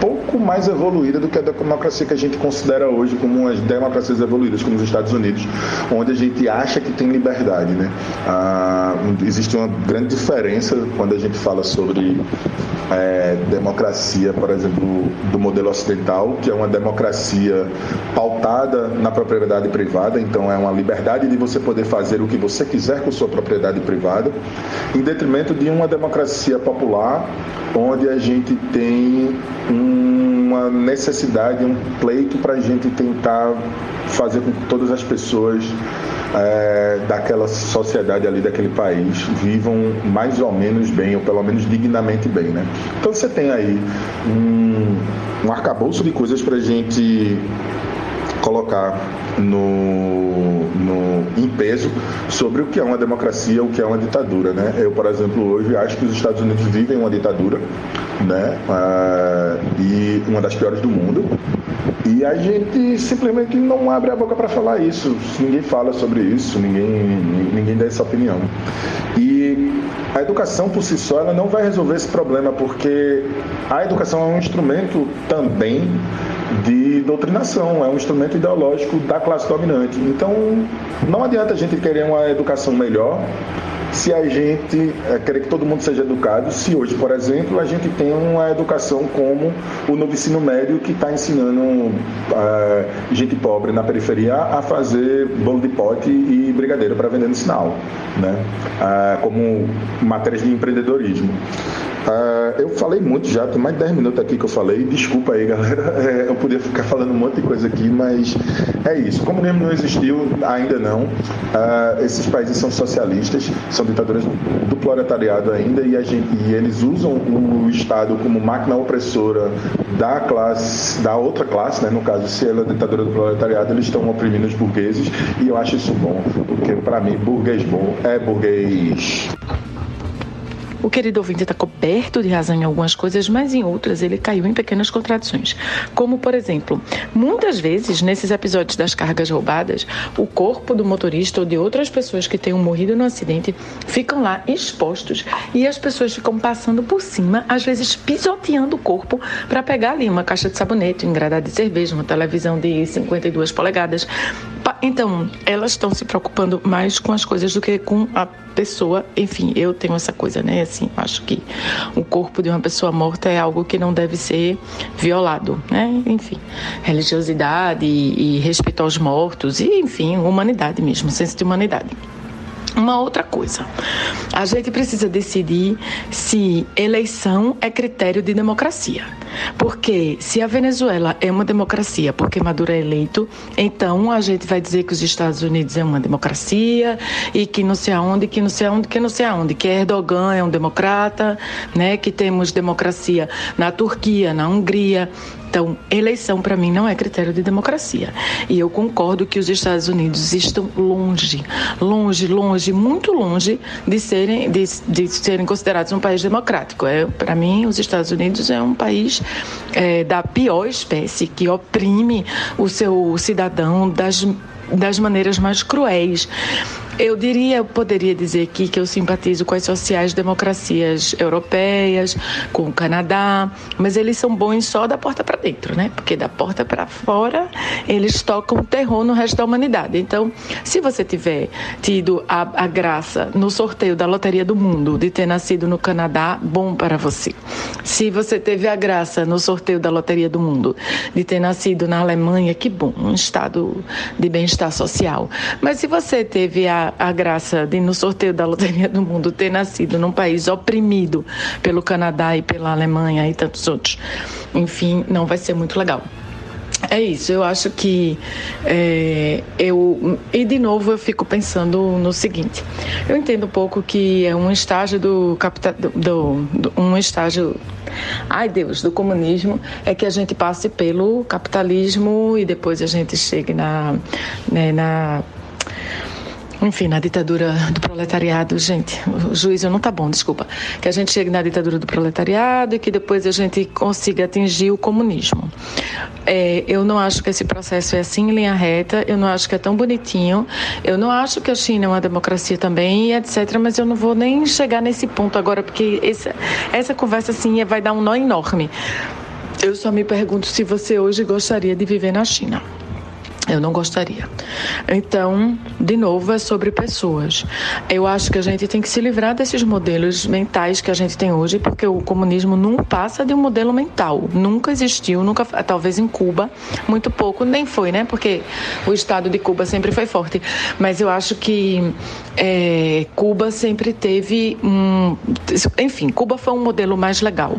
pouco mais evoluída do que a democracia que a gente considera hoje como as democracias evoluídas, como os Estados Unidos, onde a gente acha que tem liberdade. Né? Ah, existe uma grande diferença quando a gente fala sobre é, democracia, por exemplo, do modelo ocidental, que é uma democracia pautada na propriedade privada, então é uma liberdade de você poder fazer o que você quiser com sua propriedade privada, em detrimento de uma democracia popular, onde a gente tem uma necessidade, um pleito para a gente tentar fazer com que todas as pessoas é, daquela sociedade ali, daquele país, vivam mais ou menos bem, ou pelo menos dignamente bem. Né? Então você tem aí um, um arcabouço de coisas para a gente colocar no, no, em peso sobre o que é uma democracia, o que é uma ditadura. Né? Eu, por exemplo, hoje acho que os Estados Unidos vivem uma ditadura, né? Ah, e uma das piores do mundo. E a gente simplesmente não abre a boca para falar isso. Ninguém fala sobre isso, ninguém, ninguém dá essa opinião. E a educação por si só ela não vai resolver esse problema, porque a educação é um instrumento também de doutrinação, é um instrumento ideológico da classe dominante. Então, não adianta a gente querer uma educação melhor se a gente é, querer que todo mundo seja educado, se hoje, por exemplo, a gente tem uma educação como o novo ensino médio que está ensinando é, gente pobre na periferia a fazer bolo de pote e brigadeiro para vender no sinal, né? É, como matérias de empreendedorismo. Uh, eu falei muito já, tem mais de 10 minutos aqui que eu falei. Desculpa aí, galera. É, eu podia ficar falando um monte de coisa aqui, mas é isso. Como comunismo não existiu, ainda não. Uh, esses países são socialistas, são ditaduras do proletariado ainda, e, gente, e, eles usam o Estado como máquina opressora da classe, da outra classe, né? no caso, se ela é ditadura do proletariado, eles estão oprimindo os burgueses, e eu acho isso bom, porque para mim, burguês bom é burguês o querido ouvinte está coberto de razão em algumas coisas, mas em outras ele caiu em pequenas contradições. Como, por exemplo, muitas vezes nesses episódios das cargas roubadas, o corpo do motorista ou de outras pessoas que tenham morrido no acidente ficam lá expostos e as pessoas ficam passando por cima, às vezes pisoteando o corpo para pegar ali uma caixa de sabonete, um engradado de cerveja, uma televisão de 52 polegadas. Então, elas estão se preocupando mais com as coisas do que com a pessoa. Enfim, eu tenho essa coisa, né? Assim, acho que o corpo de uma pessoa morta é algo que não deve ser violado, né? Enfim, religiosidade e, e respeito aos mortos, e enfim, humanidade mesmo, senso de humanidade. Uma outra coisa, a gente precisa decidir se eleição é critério de democracia. Porque se a Venezuela é uma democracia porque Maduro é eleito, então a gente vai dizer que os Estados Unidos é uma democracia e que não sei aonde, que não sei aonde, que não sei aonde, que Erdogan é um democrata, né? Que temos democracia na Turquia, na Hungria. Então, eleição para mim não é critério de democracia. E eu concordo que os Estados Unidos estão longe, longe, longe, muito longe de serem, de, de serem considerados um país democrático. É, para mim, os Estados Unidos é um país é, da pior espécie que oprime o seu cidadão das das maneiras mais cruéis. Eu diria, eu poderia dizer aqui que eu simpatizo com as sociais-democracias europeias, com o Canadá, mas eles são bons só da porta para dentro, né? Porque da porta para fora eles tocam terror no resto da humanidade. Então, se você tiver tido a, a graça no sorteio da Loteria do Mundo de ter nascido no Canadá, bom para você. Se você teve a graça no sorteio da Loteria do Mundo de ter nascido na Alemanha, que bom, um estado de bem-estar social. Mas se você teve a a, graça de, no sorteio da Loteria do Mundo, ter nascido num país oprimido pelo Canadá e pela Alemanha e tantos outros. Enfim, não vai ser muito legal. É isso, eu acho que é, eu. E de novo eu fico pensando no seguinte: eu entendo um pouco que é um estágio do capital. Do, do, um estágio. Ai Deus, do comunismo é que a gente passe pelo capitalismo e depois a gente chegue na, né, na enfim, na ditadura do proletariado, gente, o juízo não tá bom, desculpa. Que a gente chegue na ditadura do proletariado e que depois a gente consiga atingir o comunismo. É, eu não acho que esse processo é assim em linha reta, eu não acho que é tão bonitinho, eu não acho que a China é uma democracia também, etc., mas eu não vou nem chegar nesse ponto agora, porque essa, essa conversa assim vai dar um nó enorme. Eu só me pergunto se você hoje gostaria de viver na China. Eu não gostaria. Então, de novo, é sobre pessoas. Eu acho que a gente tem que se livrar desses modelos mentais que a gente tem hoje, porque o comunismo não passa de um modelo mental. Nunca existiu, nunca, talvez em Cuba, muito pouco, nem foi, né? Porque o Estado de Cuba sempre foi forte. Mas eu acho que é, Cuba sempre teve um. Enfim, Cuba foi um modelo mais legal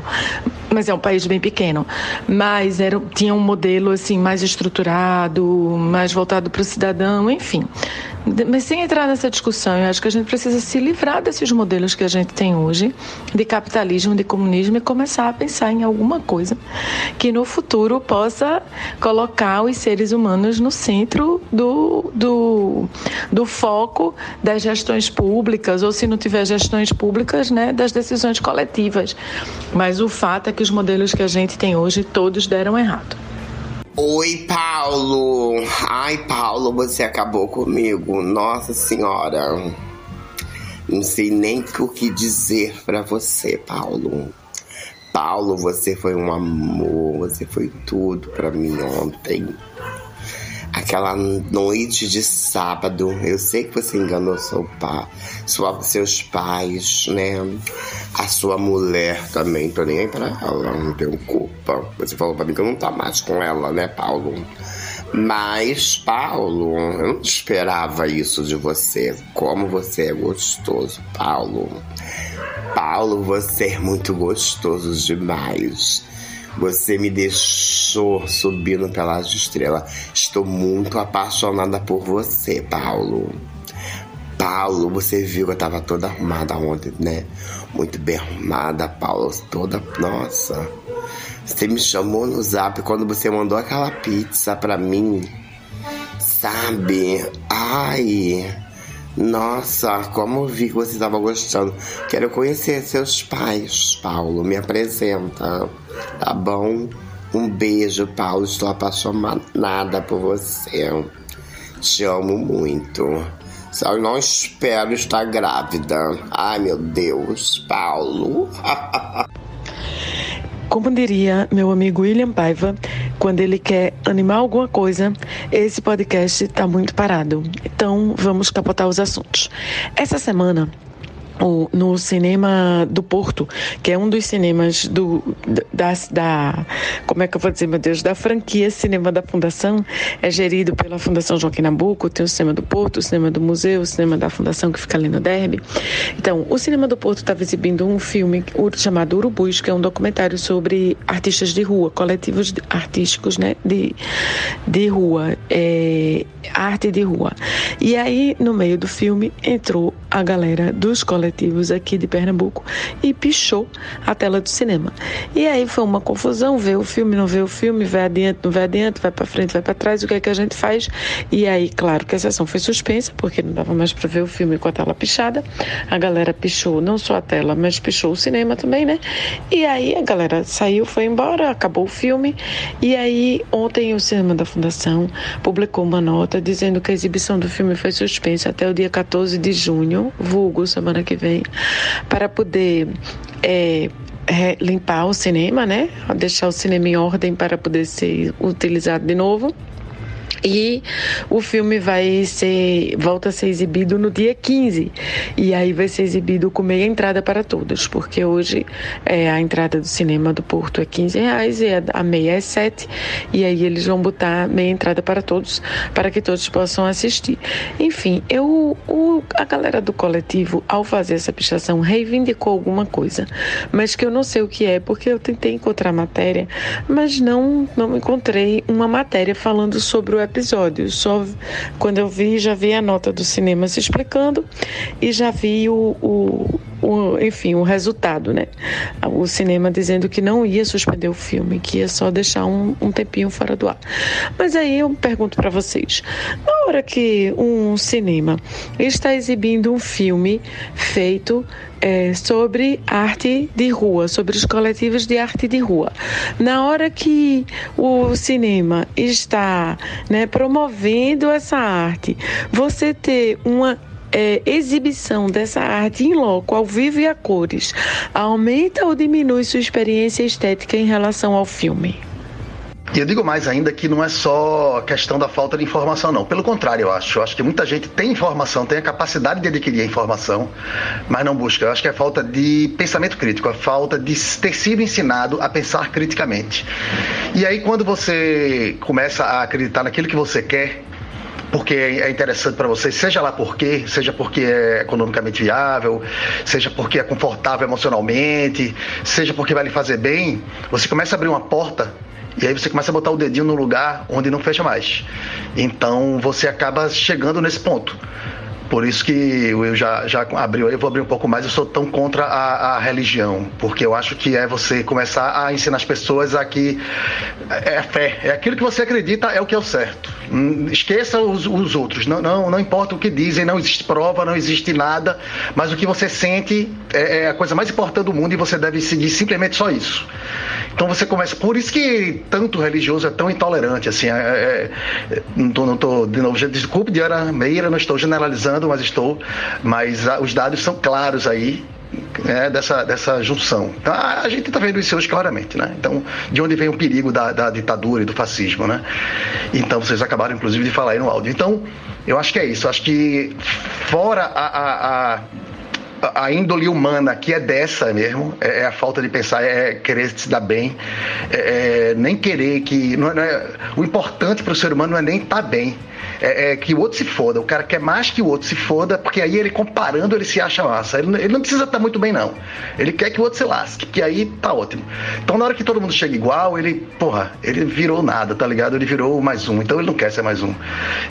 mas é um país bem pequeno. Mas era, tinha um modelo assim mais estruturado, mais voltado para o cidadão, enfim. Mas sem entrar nessa discussão, eu acho que a gente precisa se livrar desses modelos que a gente tem hoje, de capitalismo, de comunismo, e começar a pensar em alguma coisa que no futuro possa colocar os seres humanos no centro do, do, do foco das gestões públicas, ou se não tiver gestões públicas, né, das decisões coletivas. Mas o fato é que os modelos que a gente tem hoje todos deram errado. Oi, Paulo. Ai, Paulo, você acabou comigo. Nossa Senhora. Não sei nem o que dizer para você, Paulo. Paulo, você foi um amor, você foi tudo para mim ontem aquela noite de sábado. Eu sei que você enganou seu pai, sua, seus pais, né? A sua mulher também, tô nem aí pra ela, não tenho culpa. Você falou pra mim que eu não tá mais com ela, né, Paulo? Mas, Paulo, eu não esperava isso de você. Como você é gostoso, Paulo. Paulo, você é muito gostoso demais. Você me deixou subindo pelas estrelas. Estou muito apaixonada por você, Paulo. Paulo, você viu que eu tava toda arrumada ontem, né? Muito bem arrumada, Paulo. Toda. Nossa. Você me chamou no zap quando você mandou aquela pizza pra mim. Sabe? Ai. Nossa, como vi que você estava gostando. Quero conhecer seus pais, Paulo. Me apresenta. Tá bom? Um beijo, Paulo. Estou apaixonada por você. Te amo muito. Só não espero estar grávida. Ai, meu Deus, Paulo. Como diria meu amigo William Paiva, quando ele quer animar alguma coisa, esse podcast está muito parado. Então, vamos capotar os assuntos. Essa semana no cinema do Porto, que é um dos cinemas do, da, da, como é que eu vou dizer, meu Deus, da franquia Cinema da Fundação, é gerido pela Fundação Joaquim Nabuco, tem o cinema do Porto, o cinema do museu, o cinema da Fundação que fica ali no Derby. Então, o cinema do Porto estava exibindo um filme chamado Urubus, que é um documentário sobre artistas de rua, coletivos artísticos, né, de, de rua, é, arte de rua. E aí, no meio do filme, entrou a galera dos coletivos coletivos aqui de Pernambuco e pichou a tela do cinema. E aí foi uma confusão, vê o filme, não vê o filme, vai adiante, não vai adiante, vai para frente, vai para trás, o que é que a gente faz? E aí, claro que a sessão foi suspensa, porque não dava mais para ver o filme com a tela pichada. A galera pichou não só a tela, mas pichou o cinema também, né? E aí a galera saiu, foi embora, acabou o filme. E aí ontem o cinema da Fundação publicou uma nota dizendo que a exibição do filme foi suspensa até o dia 14 de junho, vulgo semana que vem, para poder é, limpar o cinema, né? Deixar o cinema em ordem para poder ser utilizado de novo. E o filme vai ser, volta a ser exibido no dia 15. E aí vai ser exibido com meia entrada para todos, porque hoje é, a entrada do cinema do Porto é 15 reais e a meia é 7. E aí eles vão botar meia entrada para todos, para que todos possam assistir. Enfim, eu, o, a galera do coletivo, ao fazer essa pichação, reivindicou alguma coisa, mas que eu não sei o que é, porque eu tentei encontrar matéria, mas não, não encontrei uma matéria falando sobre o episódio. Só quando eu vi, já vi a nota do cinema se explicando e já vi o, o, o, enfim, o resultado, né? O cinema dizendo que não ia suspender o filme, que ia só deixar um, um tempinho fora do ar. Mas aí eu pergunto para vocês: na hora que um cinema está exibindo um filme feito é, sobre arte de rua, sobre os coletivos de arte de rua. Na hora que o cinema está né, promovendo essa arte, você ter uma é, exibição dessa arte em loco, ao vivo e a cores, aumenta ou diminui sua experiência estética em relação ao filme? E eu digo mais ainda que não é só questão da falta de informação, não. Pelo contrário, eu acho. Eu acho que muita gente tem informação, tem a capacidade de adquirir a informação, mas não busca. Eu acho que é falta de pensamento crítico, a falta de ter sido ensinado a pensar criticamente. E aí, quando você começa a acreditar naquilo que você quer, porque é interessante para você, seja lá por quê, seja porque é economicamente viável, seja porque é confortável emocionalmente, seja porque vai lhe fazer bem, você começa a abrir uma porta e aí você começa a botar o dedinho no lugar onde não fecha mais. Então você acaba chegando nesse ponto. Por isso que eu já, já abriu, eu vou abrir um pouco mais, eu sou tão contra a, a, religião, porque eu acho que é você começar a ensinar as pessoas a que é a fé, é aquilo que você acredita é o que é o certo. Hum, esqueça os, os outros, não, não, não importa o que dizem, não existe prova, não existe nada, mas o que você sente é, é a coisa mais importante do mundo e você deve seguir simplesmente só isso. Então você começa. Por isso que tanto religioso é tão intolerante, assim. É, é, é não tô, não tô, de novo, desculpe, Diana Meira, não estou generalizando, mas estou. Mas a, os dados são claros aí. Né, dessa, dessa junção. Então, a, a gente está vendo isso hoje claramente, né? Então, de onde vem o perigo da, da ditadura e do fascismo, né? Então, vocês acabaram, inclusive, de falar aí no áudio. Então, eu acho que é isso. Eu acho que, fora a, a, a a índole humana que é dessa mesmo, é, é, a falta de pensar, é querer se dar bem, é, é nem querer que. Não é, não é o importante para o ser humano não é nem estar tá bem, é, é, que o outro se foda. O cara quer mais que o outro se foda, porque aí ele comparando ele se acha massa. Ele, ele não precisa estar tá muito bem, não. Ele quer que o outro se lasque, que aí tá ótimo. Então na hora que todo mundo chega igual, ele, porra, ele virou nada, tá ligado? Ele virou mais um. Então ele não quer ser mais um.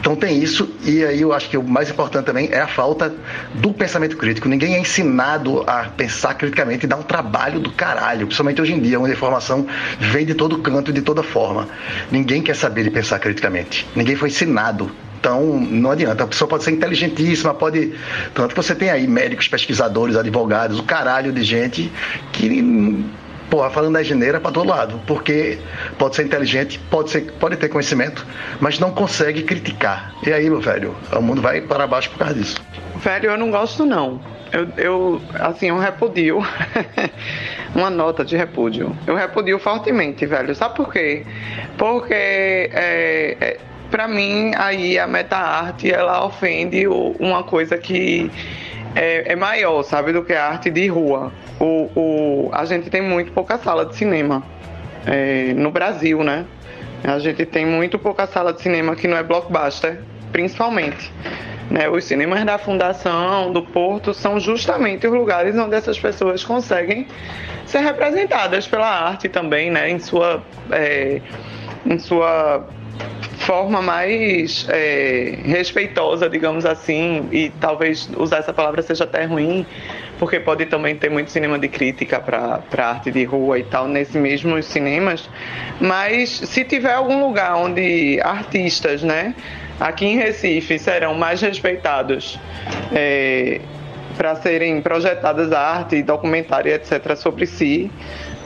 Então tem isso, e aí eu acho que o mais importante também é a falta do pensamento crítico. Ninguém é ensinado a pensar criticamente e dar um trabalho do caralho, principalmente hoje em dia, onde a informação vem de todo canto e de toda forma. Ninguém quer saber de pensar criticamente. Ninguém foi ensinado então, não adianta. A pessoa pode ser inteligentíssima, pode. Tanto que você tem aí médicos, pesquisadores, advogados, o caralho de gente que. Porra, falando da geneira para todo lado. Porque pode ser inteligente, pode, ser, pode ter conhecimento, mas não consegue criticar. E aí, meu velho, o mundo vai para baixo por causa disso. Velho, eu não gosto, não. Eu, eu assim, eu repudio. uma nota de repúdio. Eu repudio fortemente, velho. Sabe por quê? Porque é, é, para mim, aí a meta-arte, ela ofende uma coisa que é, é, maior, sabe, do que a arte de rua. O, o, a gente tem muito pouca sala de cinema é, no Brasil, né? A gente tem muito pouca sala de cinema que não é blockbuster, principalmente. Né? Os cinemas da Fundação, do Porto, são justamente os lugares onde essas pessoas conseguem ser representadas pela arte também, né? Em sua, é, em sua forma mais é, respeitosa, digamos assim, e talvez usar essa palavra seja até ruim, porque pode também ter muito cinema de crítica para arte de rua e tal, nesses mesmos cinemas. Mas se tiver algum lugar onde artistas, né, aqui em Recife, serão mais respeitados. É, para serem projetadas arte, documentário, etc., sobre si,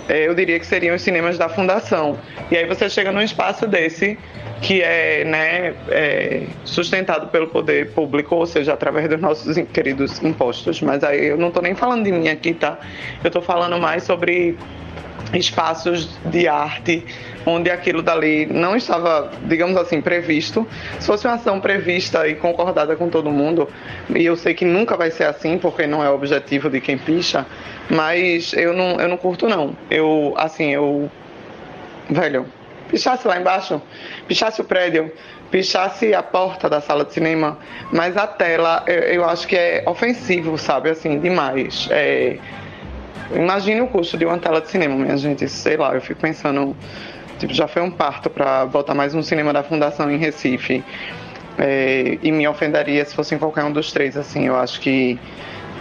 é, eu diria que seriam os cinemas da fundação. E aí você chega num espaço desse que é, né, é, sustentado pelo poder público, ou seja, através dos nossos queridos impostos. Mas aí eu não estou nem falando de mim aqui, tá? Eu estou falando mais sobre espaços de arte onde aquilo dali não estava, digamos assim, previsto. Se fosse uma ação prevista e concordada com todo mundo, e eu sei que nunca vai ser assim, porque não é o objetivo de quem picha, mas eu não, eu não curto não. Eu, assim, eu. Velho, pichasse lá embaixo, pichasse o prédio, pichasse a porta da sala de cinema, mas a tela eu, eu acho que é ofensivo, sabe? Assim, demais. É, imagine o custo de uma tela de cinema, minha gente. Sei lá, eu fico pensando. Tipo, já foi um parto para botar mais um cinema da Fundação em Recife. É, e me ofenderia se fosse em qualquer um dos três, assim. Eu acho que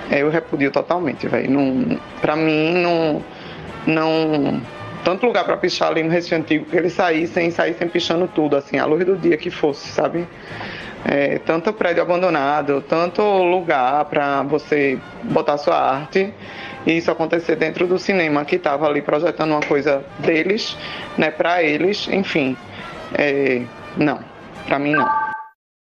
é, eu repudio totalmente, velho. Pra mim, não. não tanto lugar para pichar ali no Recife Antigo que eles saíssem, saíssem pichando tudo, assim, à luz do dia que fosse, sabe? É, tanto prédio abandonado, tanto lugar para você botar sua arte e isso acontecer dentro do cinema que estava ali projetando uma coisa deles, né, para eles, enfim, é, não, para mim não.